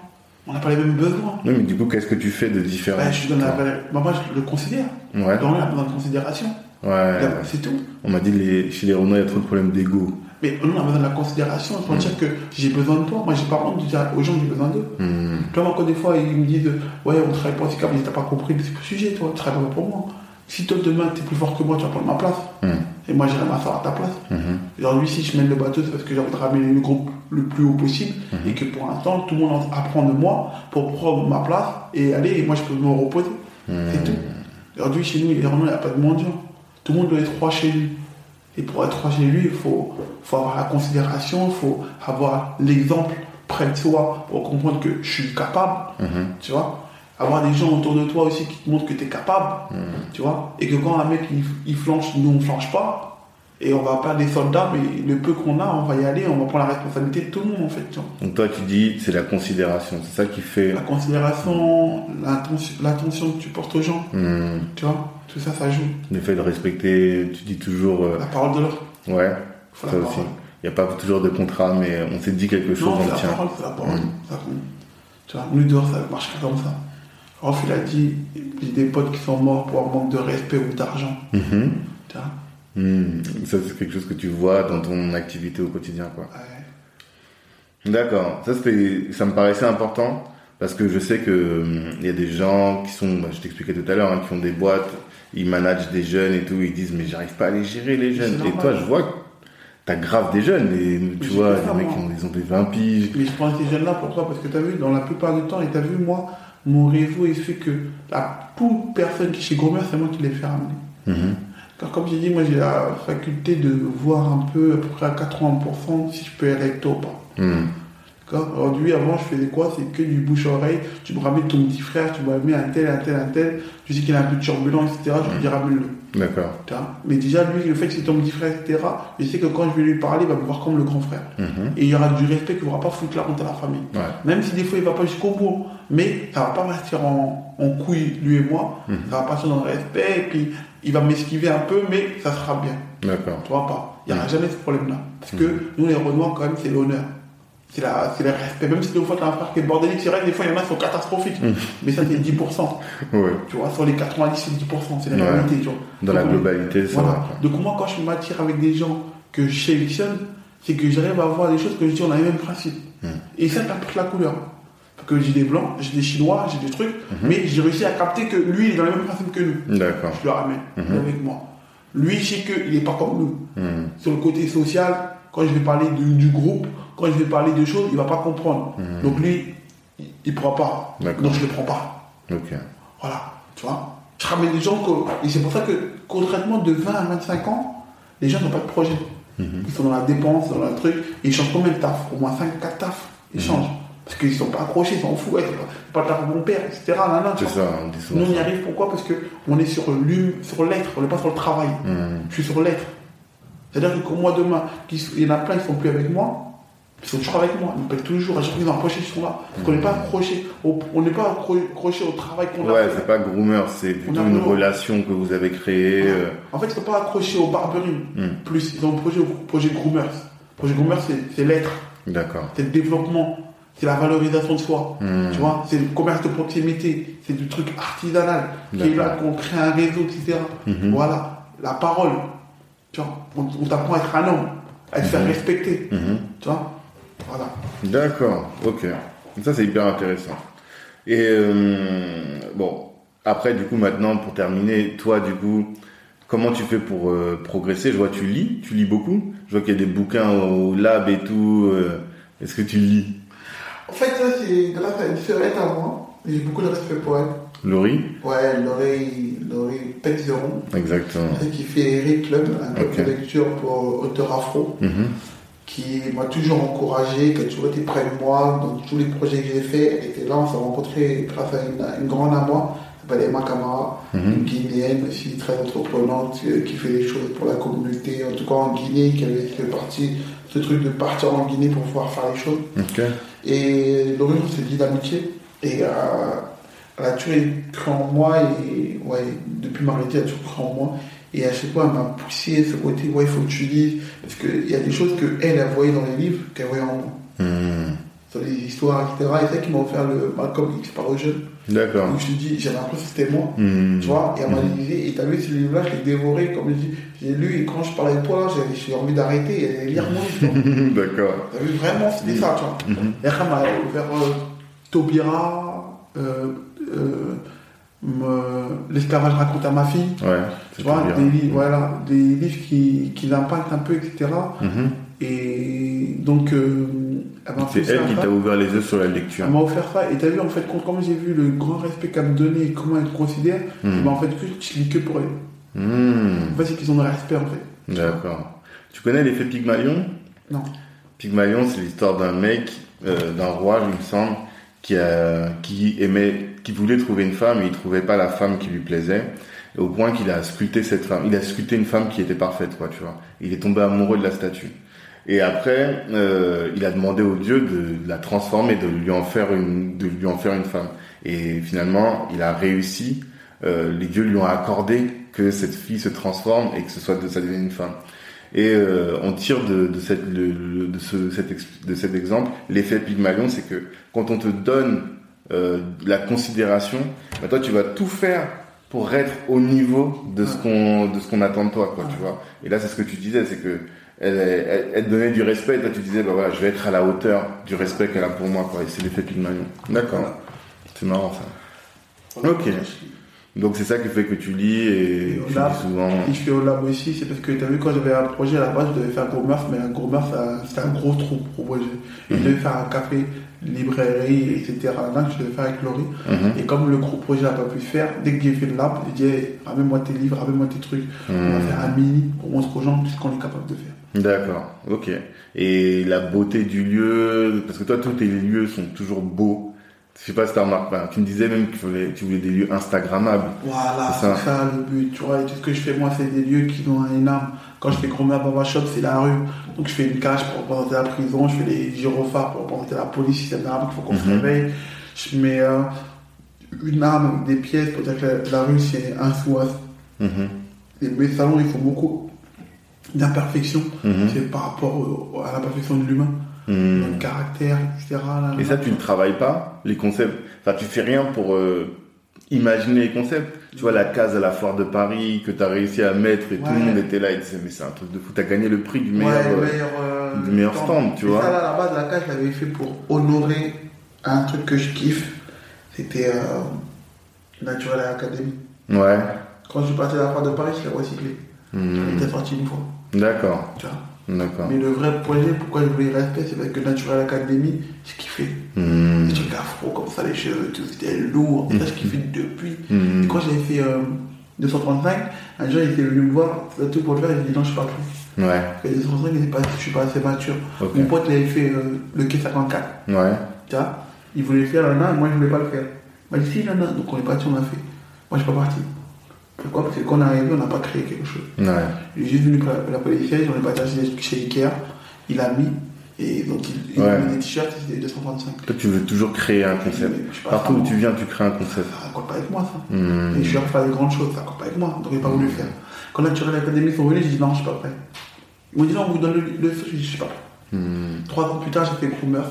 On n'a pas les mêmes besoins. Non, mais du coup, qu'est-ce que tu fais de différent Bah, je donne la. Bah, moi, je le considère. Ouais. Dans il a besoin de considération. Ouais. C'est tout. On m'a dit les, chez les Renault, il y a trop de problèmes d'ego. Mais nous, on a besoin de la considération. Pour dire que j'ai besoin de toi. Moi, j'ai pas honte de dire aux gens que j'ai besoin d'eux. Hmm. Tu vois, moi, quand des fois, ils me disent Ouais, on travaille pas aussi comme t'as pas compris le sujet, toi, tu travailles pas pour moi. Si toi, demain, t'es plus fort que moi, tu vas prendre ma place. Hmm. Et moi, j'irai m'asseoir à ta place. Aujourd'hui, si je mène le bateau, c'est parce que j'ai envie de ramener le groupe le plus haut possible Mhm. et que pour l'instant, tout le monde apprend de moi pour prendre ma place et aller, et moi, je peux me reposer. C'est tout. Aujourd'hui, chez nous, il n'y a pas de mendiant. Tout le monde doit être roi chez lui. Et pour être roi chez lui, il faut, faut avoir la considération, il faut avoir l'exemple près de soi pour comprendre que je suis capable. Tu vois? Avoir des gens autour de toi aussi qui te montrent que tu es capable. Tu vois Et que quand un mec il, il flanche, nous on flanche pas. Et on va pas des soldats, mais le peu qu'on a, on va y aller, on va prendre la responsabilité de tout le monde en fait. Tu vois Donc toi, tu dis, c'est la considération. C'est ça qui fait. la considération, l'attention que tu portes aux gens, Hmm. tu vois Tout ça, ça joue. Le fait de respecter, tu dis toujours. euh, La parole de l'autre. ouais, Faut ça aussi. Il n'y a pas toujours de contrat, mais on s'est dit quelque chose, Non, on la tient. parole, la parole. Mm. Ça compte. Tu vois, nous dehors, ça marche pas comme ça. Rolf, il a dit, j'ai des potes qui sont morts pour un manque de respect ou d'argent. Mhm. Hmm. Ça, c'est quelque chose que tu vois dans ton activité au quotidien, quoi. Ouais. D'accord. Ça, ça me paraissait important parce que je sais que hum, il y a des gens qui sont, bah, je t'expliquais tout à l'heure, hein, qui ont des boîtes, ils managent des jeunes et tout, ils disent mais j'arrive pas à les gérer les jeunes. Et toi, je vois que t'as grave des jeunes et tu vois, les mecs qui ont, ils ont des 20 piges. Mais je prends ces jeunes-là pour toi parce que tu as vu, dans la plupart du temps, et tu as vu, moi, mon réseau, il fait que à toute personne qui est chez Gourmet, c'est moi qui les fait ramener. Mhm. Car comme j'ai dit, moi, j'ai la faculté de voir un peu, à peu près à 80%, si je peux aller avec toi ou pas. D'accord? Aujourd'hui, avant, je faisais quoi? C'est que du bouche-oreille. Tu me ramènes ton petit frère, tu me ramènes un tel, un tel, un tel. Tu sais qu'il est un peu turbulent, etc. Je lui dis ramène-le. D'accord. Mais déjà, lui, le fait que c'est ton petit frère, etc., je sais que quand je vais lui parler, il va me voir comme le grand frère. Mhm. Et il y aura du respect qu'il ne pourra pas foutre la honte à la famille. Ouais. Même si des fois il va pas jusqu'au bout, mais ça va pas partir en, en couille, lui et moi. Mhm. Ça va partir dans le respect, et puis il va m'esquiver un peu, mais ça sera bien. D'accord. Tu vois pas Il n'y aura Mhm. jamais ce problème-là. Parce que nous, les Renois, quand même, c'est l'honneur. C'est la- c'est le respect. Même si des fois, tu as un frère qui est bordélique, c'est vrai que des fois, il y en a qui sont catastrophiques. Mhm. Mais ça, c'est 10%. Ouais. Tu vois, sur les 90, c'est 10%. C'est la Ouais. réalité, tu vois. Dans la globalité, ça voilà. Donc moi, quand je m'attire avec des gens que je sélectionne, c'est que j'arrive à voir des choses que je dis, on a les mêmes principes. Et ça, t'apporte la couleur. Que j'ai des blancs, j'ai des chinois, j'ai des trucs, Mhm. mais j'ai réussi à capter que lui, il est dans les mêmes principes que nous. D'accord. Je le ramène, Mhm. avec moi. Lui, je sais qu'il n'est pas comme nous. Hmm. Sur le côté social, quand je vais parler de- du groupe, quand je vais parler de choses, il va pas comprendre. Mhm. Donc lui, il ne pourra pas. Donc je ne le prends pas. Voilà, tu vois. Je ramène des gens que. Et c'est pour ça que, contrairement de 20 à 25 ans, les gens n'ont pas de projet. Mhm. Ils sont dans la dépense, dans le truc. Ils changent combien de taf? Au moins 5, 4 taf. Ils Mhm. changent. Parce qu'ils ne sont pas accrochés, ils s'en foutent. Ouais, c'est pas, pas de mon père, etc. C'est ça, on dit souvent Nous, on y ça. arrive pourquoi? Parce qu'on est sur sur l'être, on n'est pas sur le travail. Hmm. Je suis sur l'être. C'est-à-dire que moi, demain, qu'il y en a plein qui ne sont plus avec moi, ils sont toujours avec moi. Ils me payent toujours. À chaque fois qu'ils ont accroché, ils sont là. Parce qu'on n'est pas accroché au, on n'est pas accro- accroché au travail qu'on a Ouais, c'est pas groomer, c'est plutôt une relation que vous avez créée. euh, En fait, ils ne sont pas accrochés au Barberie. Hmm. Plus, ils ont un projet, au projet Groomers. Le projet Groomers, c'est, c'est l'être, D'accord. c'est le développement, c'est la valorisation de soi. Hmm. Tu vois, c'est le commerce de proximité, c'est du truc artisanal, qui est là, qu'on crée un réseau, etc. Mhm. Voilà, la parole. Tu vois, on, on t'apprend à être un homme, à te faire respecter. Mhm. Tu vois, voilà. D'accord, ok. Ça, c'est hyper intéressant. Et euh, bon, après, du coup, maintenant, pour terminer, toi, du coup, comment tu fais pour euh, progresser? Je vois, tu lis, tu lis beaucoup. Je vois qu'il y a des bouquins au lab et tout. euh, Est-ce que tu lis? En fait, ça, c'est grâce à une sœurette à moi. J'ai beaucoup de respect pour elle. Laurie Ouais, Laurie, Laurie Petzeron, Exactement. qui fait Eric Club, un club de lecture pour auteurs afro. Mhm. qui m'a toujours encouragé, qui a toujours été près de moi dans tous les projets que j'ai fait. Elle était là, on s'est rencontrés grâce à une, une grande à moi, s'appelle Emma Kamara, Mhm. une Guinéenne aussi très entreprenante, euh, qui fait des choses pour la communauté, en tout cas en Guinée, qui avait fait partie ce truc de partir en Guinée pour pouvoir faire les choses. Et Laurie, on s'est dit d'amitié. Et euh, elle a toujours cru en moi, et ouais, depuis m'arrêter, elle a toujours cru en moi. Et à chaque fois, elle m'a poussé ce côté, ouais, il faut que tu lises. Parce qu'il y a des choses qu'elle, elle voyait dans les livres, qu'elle voyait en moi. Mhm. Sur les histoires, etc. Et c'est ça qui m'a offert le Malcolm X par jeune. D'accord. Donc je te dis, j'avais l'impression que c'était moi. Mhm. Tu vois, et elle m'a Mhm. dit, et t'as vu ce livre-là, je l'ai dévoré, comme je dis, j'ai lu, et quand je parlais de toi, j'ai- envie d'arrêter et lire mon livre. D'accord. T'as vu, vraiment, c'était ça, tu vois. Mhm. Et après, m'a ouvert euh, Taubira, euh, euh, l'esclavage raconte à ma fille. Ouais. Tu vois, des livres, voilà, des livres qui, qui l'impactent un peu, etc. Et donc, euh, C'est fait elle ça, qui t'a ouvert les yeux sur la lecture. Elle m'a offert ça. Et t'as vu, en fait, quand, comme j'ai vu le grand respect qu'elle me donnait et comment elle me considère, bah, en fait, que je lis que pour elle. Mhm. En fait, c'est qu'ils ont le respect, en fait. D'accord. Tu connais l'effet Pygmalion? Non. Pygmalion, c'est l'histoire d'un mec, euh, d'un roi, il me semble, qui, a, qui aimait, qui voulait trouver une femme et il trouvait pas la femme qui lui plaisait. Au point qu'il a sculpté cette femme. Il a sculpté une femme qui était parfaite, quoi, tu vois. Il est tombé amoureux de la statue. Et après, euh, il a demandé au dieu de la transformer, de lui en faire une, de lui en faire une femme. Et finalement, il a réussi. Euh, les dieux lui ont accordé que cette fille se transforme et que ce soit de ça devienne une femme. Et euh, on tire de, de, cette, le- de, ce, cet, de cet exemple l'effet Pygmalion, c'est que quand on te donne euh, de la considération, bah toi tu vas tout faire pour être au niveau de ce qu'on de ce qu'on attend de toi, quoi, tu vois. Et là c'est ce que tu disais, c'est que elle, elle, elle te donnait du respect, et toi tu disais bah voilà, je vais être à la hauteur du respect qu'elle a pour moi, quoi. Et c'est l'effet Pygmalion. D'accord. C'est marrant ça. Ok. Donc c'est ça qui fait que tu lis et, Et tu lis souvent. Et je fais au lab aussi, c'est parce que tu as vu, quand j'avais un projet à la base, je devais faire Gros Murph, mais un Gros ça- c'était un gros trou pour projet. Et je devais faire un café, librairie, etc. Là, que je devais faire avec Laurie. Mhm. Et comme le gros projet n'a pas pu faire, dès que j'ai fait le lab, j'ai dit, hey, ramène-moi tes livres, ramène-moi tes trucs. On va Mhm. faire un mini pour montrer aux gens ce qu'on est capable de faire. D'accord, ok. Et la beauté du lieu, parce que toi, tous tes lieux sont toujours beaux. Je sais pas si t'as remarqué, tu me disais même que tu voulais, tu voulais des lieux instagrammables. Voilà, C'est ça. le but. Tu vois, et tout ce que je fais, moi, c'est des lieux qui ont une âme. Quand je fais Grand Baba Shop, c'est la rue. Donc, je fais une cage pour représenter la prison. Je fais des gyrophares pour représenter la police, un arme qu'il faut qu'on se Mhm. réveille. Je mets euh, une arme, des pièces pour dire que la, la rue, c'est un sous Mhm, Et mes salons, ils font beaucoup d'imperfections. mhm, C'est par rapport à la perfection de l'humain, mhm. notre caractère, etc. là, Et ça, tu ne travailles pas, les concepts. Enfin, tu fais rien pour euh, imaginer les concepts. Tu vois, la case à la foire de Paris que tu as réussi à mettre et tout le monde était là et disait, mais c'est un truc de fou. Tu as gagné le prix du meilleur. le euh, meilleur, euh, du meilleur stand, tu Et vois. Ça, là, à la base, la cage, je l'avais fait pour honorer un truc que je kiffe. C'était euh, Naturel Academy. Ouais. Quand je suis parti à la foire de Paris, je l'ai recyclé. Il était sorti une fois. D'accord, Tu vois. d'accord. Mais le vrai projet, pourquoi je voulais respect, c'est parce que Naturel Academy, j'ai kiffé. Mhm. Les trucs afro, comme ça, les cheveux, tout, c'était lourd. Et ça, je kiffais depuis. Et quand j'avais fait euh, 235, un jour, il était venu me voir, c'était tout pour le faire, il dit non, je ne sais pas plus. Ouais, que 235, il pas, je suis pas assez mature. Mon pote, il avait fait euh, le quai 54. Ouais. Tu vois, il voulait faire, là, là, moi je voulais pas le faire. Il m'a dit si, là, là. Donc on est parti, on l'a fait. Moi je suis pas parti. Pourquoi Parce que quand on est arrivé, on n'a pas créé quelque chose. Ouais. Venu pour la, la policière, on est parti chez Ikea, il a mis, et donc il, a mis des t-shirts, c'était 235. Toi, tu veux toujours créer un concept. Je Partout où tu viens, tu crées un concept. Ça raconte pas avec moi ça. Mhm. Et je suis pour faire des grandes choses, ça raconte pas avec moi, donc il n'a pas voulu le faire. Quand Naturel Academy sont venus, j'ai dit non, je suis pas prêt. Ils m'ont dit non, on vous donne le, le feu, j'ai dit je suis pas prêt. Mhm. Trois ans plus tard, j'ai fait Groomer.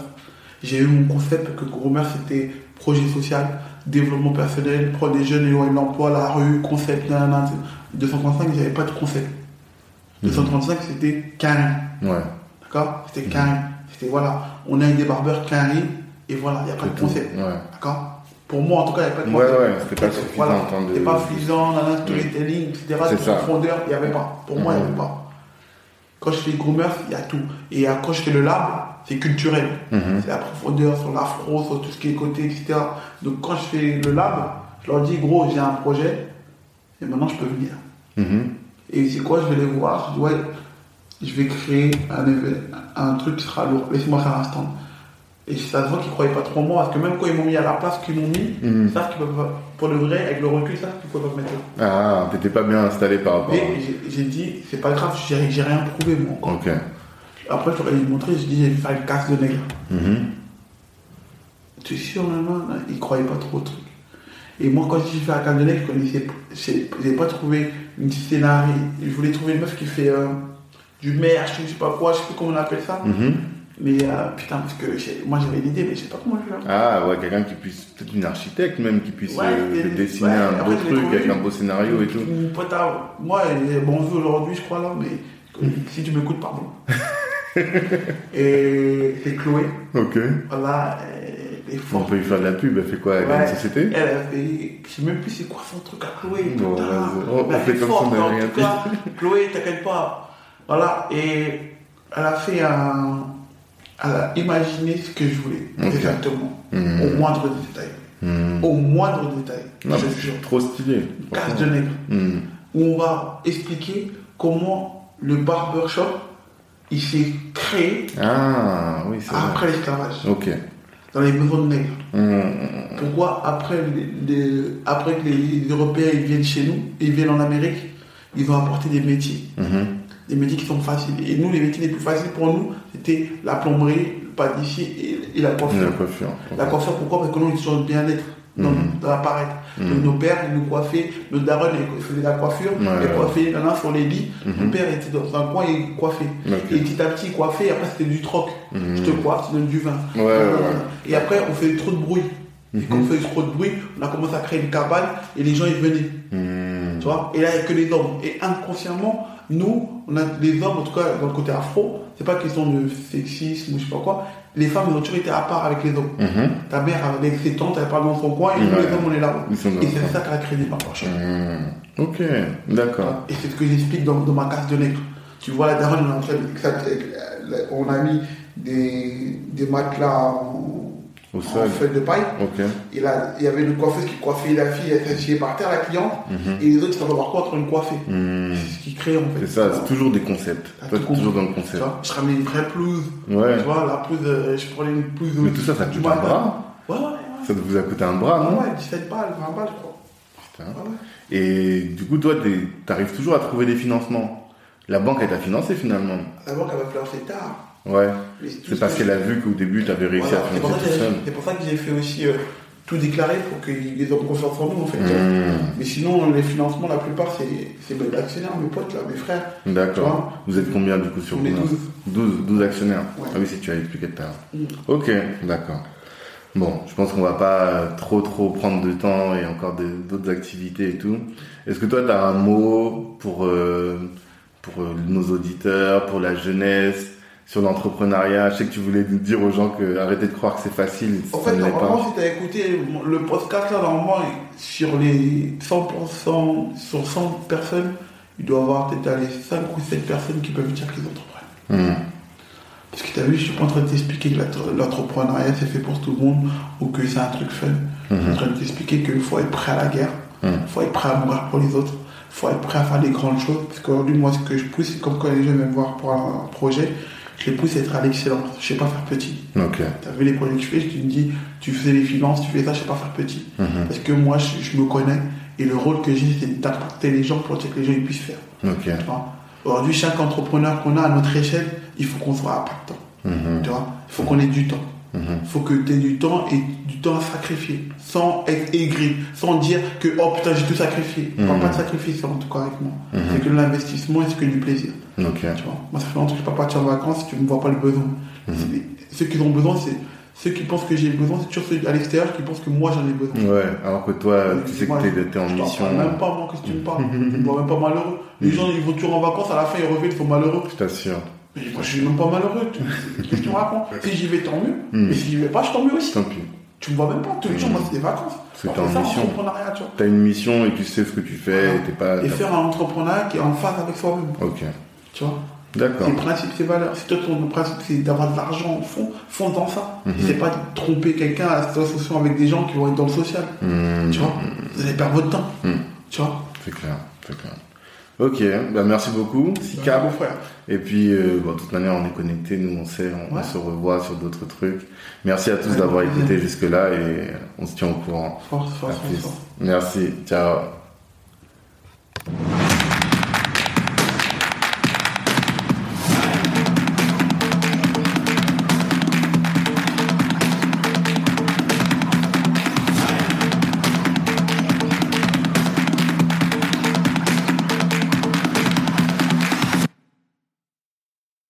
J'ai eu mon concept que Groomer c'était projet social, développement personnel, pro des jeunes éloignés de l'emploi, la rue, concept, nanana. 235, j'avais pas de concept. 235, c'était carré. Ouais. D'accord? C'était carré. C'était voilà, on a des barbeurs carrés et voilà, il n'y a pas de concept. Ouais. D'accord? Pour moi, en tout cas, il n'y a pas de Ouais, concept. ouais, c'était pas suffisant Voilà, en de- C'était pas suffisant, nanana, storytelling, etc. C'est ça. profondeur, il n'y avait pas. Pour moi, il n'y Mhm. avait pas. Quand je fais Groomer, il y a tout. Et quand je fais le lab, c'est culturel. Mhm. C'est la profondeur sur l'afro, sur tout ce qui est côté, etc. Donc quand je fais le lab, je leur dis, gros, j'ai un projet, et maintenant je peux venir. Mhm. Et c'est quoi Je vais les voir, je dis, ouais, je vais créer un, un truc qui sera lourd, laissez-moi faire un stand. Et ça se voit qu'ils ne croyaient pas trop en moi, parce que même quand ils m'ont mis à la place qu'ils m'ont mis, Mhm. ils savent qu'ils peuvent pour le vrai, avec le recul, ils savent qu'ils ne peuvent pas me mettre là. Ah, t'étais pas bien installé par rapport à... j'ai- dit, c'est pas grave, j'ai j'ai rien prouvé, moi. encore. Ok. Après, je leur ai montré, je dis, j'ai fait une casse de nègre. Mhm. Tu es sûr, maman? Là, Ils croyaient pas trop au truc. Et moi, quand j'ai fait la carte de nègre, je connaissais, j'ai pas trouvé une scénario. Je voulais trouver une meuf qui fait euh, du merch, je sais pas quoi, je sais plus comment on appelle ça. Mhm. Mais euh, putain, parce que moi j'avais l'idée, mais je sais pas comment je vais faire. Ah ouais, quelqu'un qui puisse, peut-être une architecte même, qui puisse Ouais, euh, dessiner ouais, un beau je truc avec un beau scénario et tout. Mon pote moi, il bon vu aujourd'hui, je crois là, mais si tu m'écoutes, pardon. et c'est Chloé, Ok. voilà, elle est On peut lui faire de la pub, elle fait quoi Elle a une société? Elle a fait, je sais même plus c'est quoi son truc à Chloé. Bon, putain. vas-y. On- on elle fait comme si on n'avait en rien tout cas. Chloé, t'inquiète pas. Voilà, et elle a fait un. Elle a imaginé ce que je voulais, exactement. Mhm. Au moindre détail. Hmm. Au moindre détail. Non, je jure. trop stylé. Casse de nègre. Hmm. Où on va expliquer comment le barbershop il s'est créé Ah, oui, après l'esclavage, Ok. dans les besoins de nègres. Hmm. Pourquoi après, les- après que les Européens ils viennent chez nous, ils viennent en Amérique, ils ont apporté des métiers. Des métiers qui sont faciles. Et nous, les métiers les plus faciles pour nous, c'était la plomberie, le pâtissier et, et la coiffure. La coiffure. La coiffure, pourquoi? Parce que nous, on est sur le bien-être. Dans, Mhm. dans l'apparaître. Mhm. Donc, Nos pères, ils nous coiffaient, nos darons, faisaient la coiffure, Ouais, ils ouais. coiffaient les nanas sur les lits. Mhm. Mon père était dans un coin, il coiffait. Et petit à petit, il coiffait, et après, c'était du troc. Mhm. Je te coiffe, tu donnes du vin. Ouais, ouais, ouais. Et après, on faisait trop de bruit. Et Mhm. quand on faisait trop de bruit, on a commencé à créer une cabane, et les gens, ils venaient. Hmm. Tu vois? Et là, il n'y a que les hommes. Et inconsciemment, nous, on a les hommes, en tout cas dans le côté afro, c'est pas question de sexisme ou je sais pas quoi. Les femmes, ont toujours été à part avec les hommes. Mhm. Ta mère avec ses tantes, elle parle dans son coin, et nous, les hommes, on est là. Et c'est ça qui a créé des barbershops. Hmm. Ok, d'accord. Et c'est ce que j'explique dans, dans ma case de nègre. Tu vois, la daronne, on, a mis des, des matelas en, Au en sol. feuilles de paille. Ok. Et là, il y avait une coiffeuse qui coiffait la fille, elle s'asseyait par terre, la cliente, Mhm. et les autres, ils s'en voir quoi en train de coiffer. Hmm. C'est ce qui crée en fait. C'est ça, c'est toujours des concepts. Toi, t'es toujours dans le Tu concept. vois, je ramenais une vraie pelouse. Ouais. Tu vois, la pelouse, euh, je prenais une pelouse. Mais tout ça, ça coûte un bras. Ouais, ouais, ouais. Ça vous a coûté un bras, non Ouais, 17 balles, 20 balles, je crois. Putain. Ouais, ouais. Et du coup, toi, t'es- t'arrives toujours à trouver des financements. La banque, elle t'a financé finalement. La banque, elle faire assez tard. Ouais. C'est ce parce que qu'elle a vu qu'au début, t'avais réussi Voilà, à financer tout seul. c'est pour ça que j'ai fait aussi euh, tout déclarer pour qu'ils aient confiance en nous en fait. Hmm. Mais sinon, les financements, la plupart, c'est c'est mes actionnaires, mes potes, là, mes frères. Tu D'accord. Vous êtes combien du coup sur On est Binance 12. 12, 12 actionnaires. Ouais. Ah oui, si tu as expliqué tout à l'heure. Mm. Ok, d'accord. Bon, je pense qu'on va pas euh, trop trop prendre de temps et encore d'autres activités et tout. Est-ce que toi, tu as un mot pour, euh, pour nos auditeurs, pour la jeunesse, sur l'entrepreneuriat Je sais que tu voulais dire aux gens que arrêtez de croire que c'est facile. En fait, normalement, si tu as écouté le podcast, là, normalement, sur les 100%, sur 100 personnes, il doit y avoir peut-être les 5 ou 7 personnes qui peuvent dire qu'ils entreprennent. Hmm. Parce que tu as vu, je suis pas en train de t'expliquer que l'entre- l'entrepreneuriat c'est fait pour tout le monde ou que c'est un truc fun. Je suis en train de t'expliquer qu'il faut être prêt à la guerre, il Mhm. faut être prêt à mourir pour les autres, il faut être prêt à faire des grandes choses. Parce qu'aujourd'hui, moi, ce que je pousse, c'est comme quand les gens viennent me voir pour un projet, je les pousse à être à l'excellence. Je sais pas faire petit. Tu as vu les projets que je fais, je te dis, tu fais les finances, tu fais ça, je sais pas faire petit. Mhm. Parce que moi, je, je me connais et le rôle que j'ai, c'est d'impacter les gens pour que les gens ils puissent faire. Tu. Aujourd'hui, chaque entrepreneur qu'on a à notre échelle, il faut qu'on soit impactant. Mhm. Tu vois? Il faut qu'on ait du temps. Mhm. Il faut que tu aies du temps et du temps à sacrifier. Sans être aigri. Sans dire que, oh putain, j'ai tout sacrifié. On parle Mhm. pas de sacrifice, en tout cas avec moi. Mhm. C'est que de l'investissement et c'est que du plaisir. Tu vois Moi, ça fait longtemps que je ne peux pas partir en vacances si tu ne vois pas le besoin. Mhm. Ceux qui ont besoin, c'est ceux qui pensent que j'ai besoin, c'est toujours ceux à l'extérieur qui pensent que moi j'en ai besoin. Ouais, alors que toi, tu sais que Moi, t'es t'es en je mission. parle même pas, moi, que tu me parles? Je me vois même pas malheureux. Les gens, ils vont toujours en vacances, à la fin, ils reviennent, ils sont malheureux. Je t'assure. Mais moi, je suis même pas malheureux. Qu'est-ce que tu me racontes Si j'y vais, tant mieux. Mm. Mais si j'y vais pas, je tant mieux aussi. Tant pis. Tu me vois même pas. Tous les jours, moi, c'est des vacances. C'est c'est ça, mission. tu une mission et tu sais ce que tu fais et t'es pas. Et faire un entrepreneuriat qui est en phase avec soi-même. Ok. Tu vois D'accord. Ses principes, ses valeurs. Si toi, ton principe, c'est d'avoir de l'argent au fond, fonce dans ça. Mhm. C'est pas de tromper quelqu'un à l'association avec des gens qui vont être dans le social. Hmm. Tu vois Vous allez perdre votre temps. Hmm. Tu vois C'est clair, c'est clair. Ok, bah merci beaucoup, Sika. mon frère. Et puis, euh, bon, de toute manière, on est connectés, nous, on sait, on, se revoit sur d'autres trucs. Merci à tous Ouais, d'avoir écouté jusque-là et on se tient au courant. Force, force, force. Merci, ciao.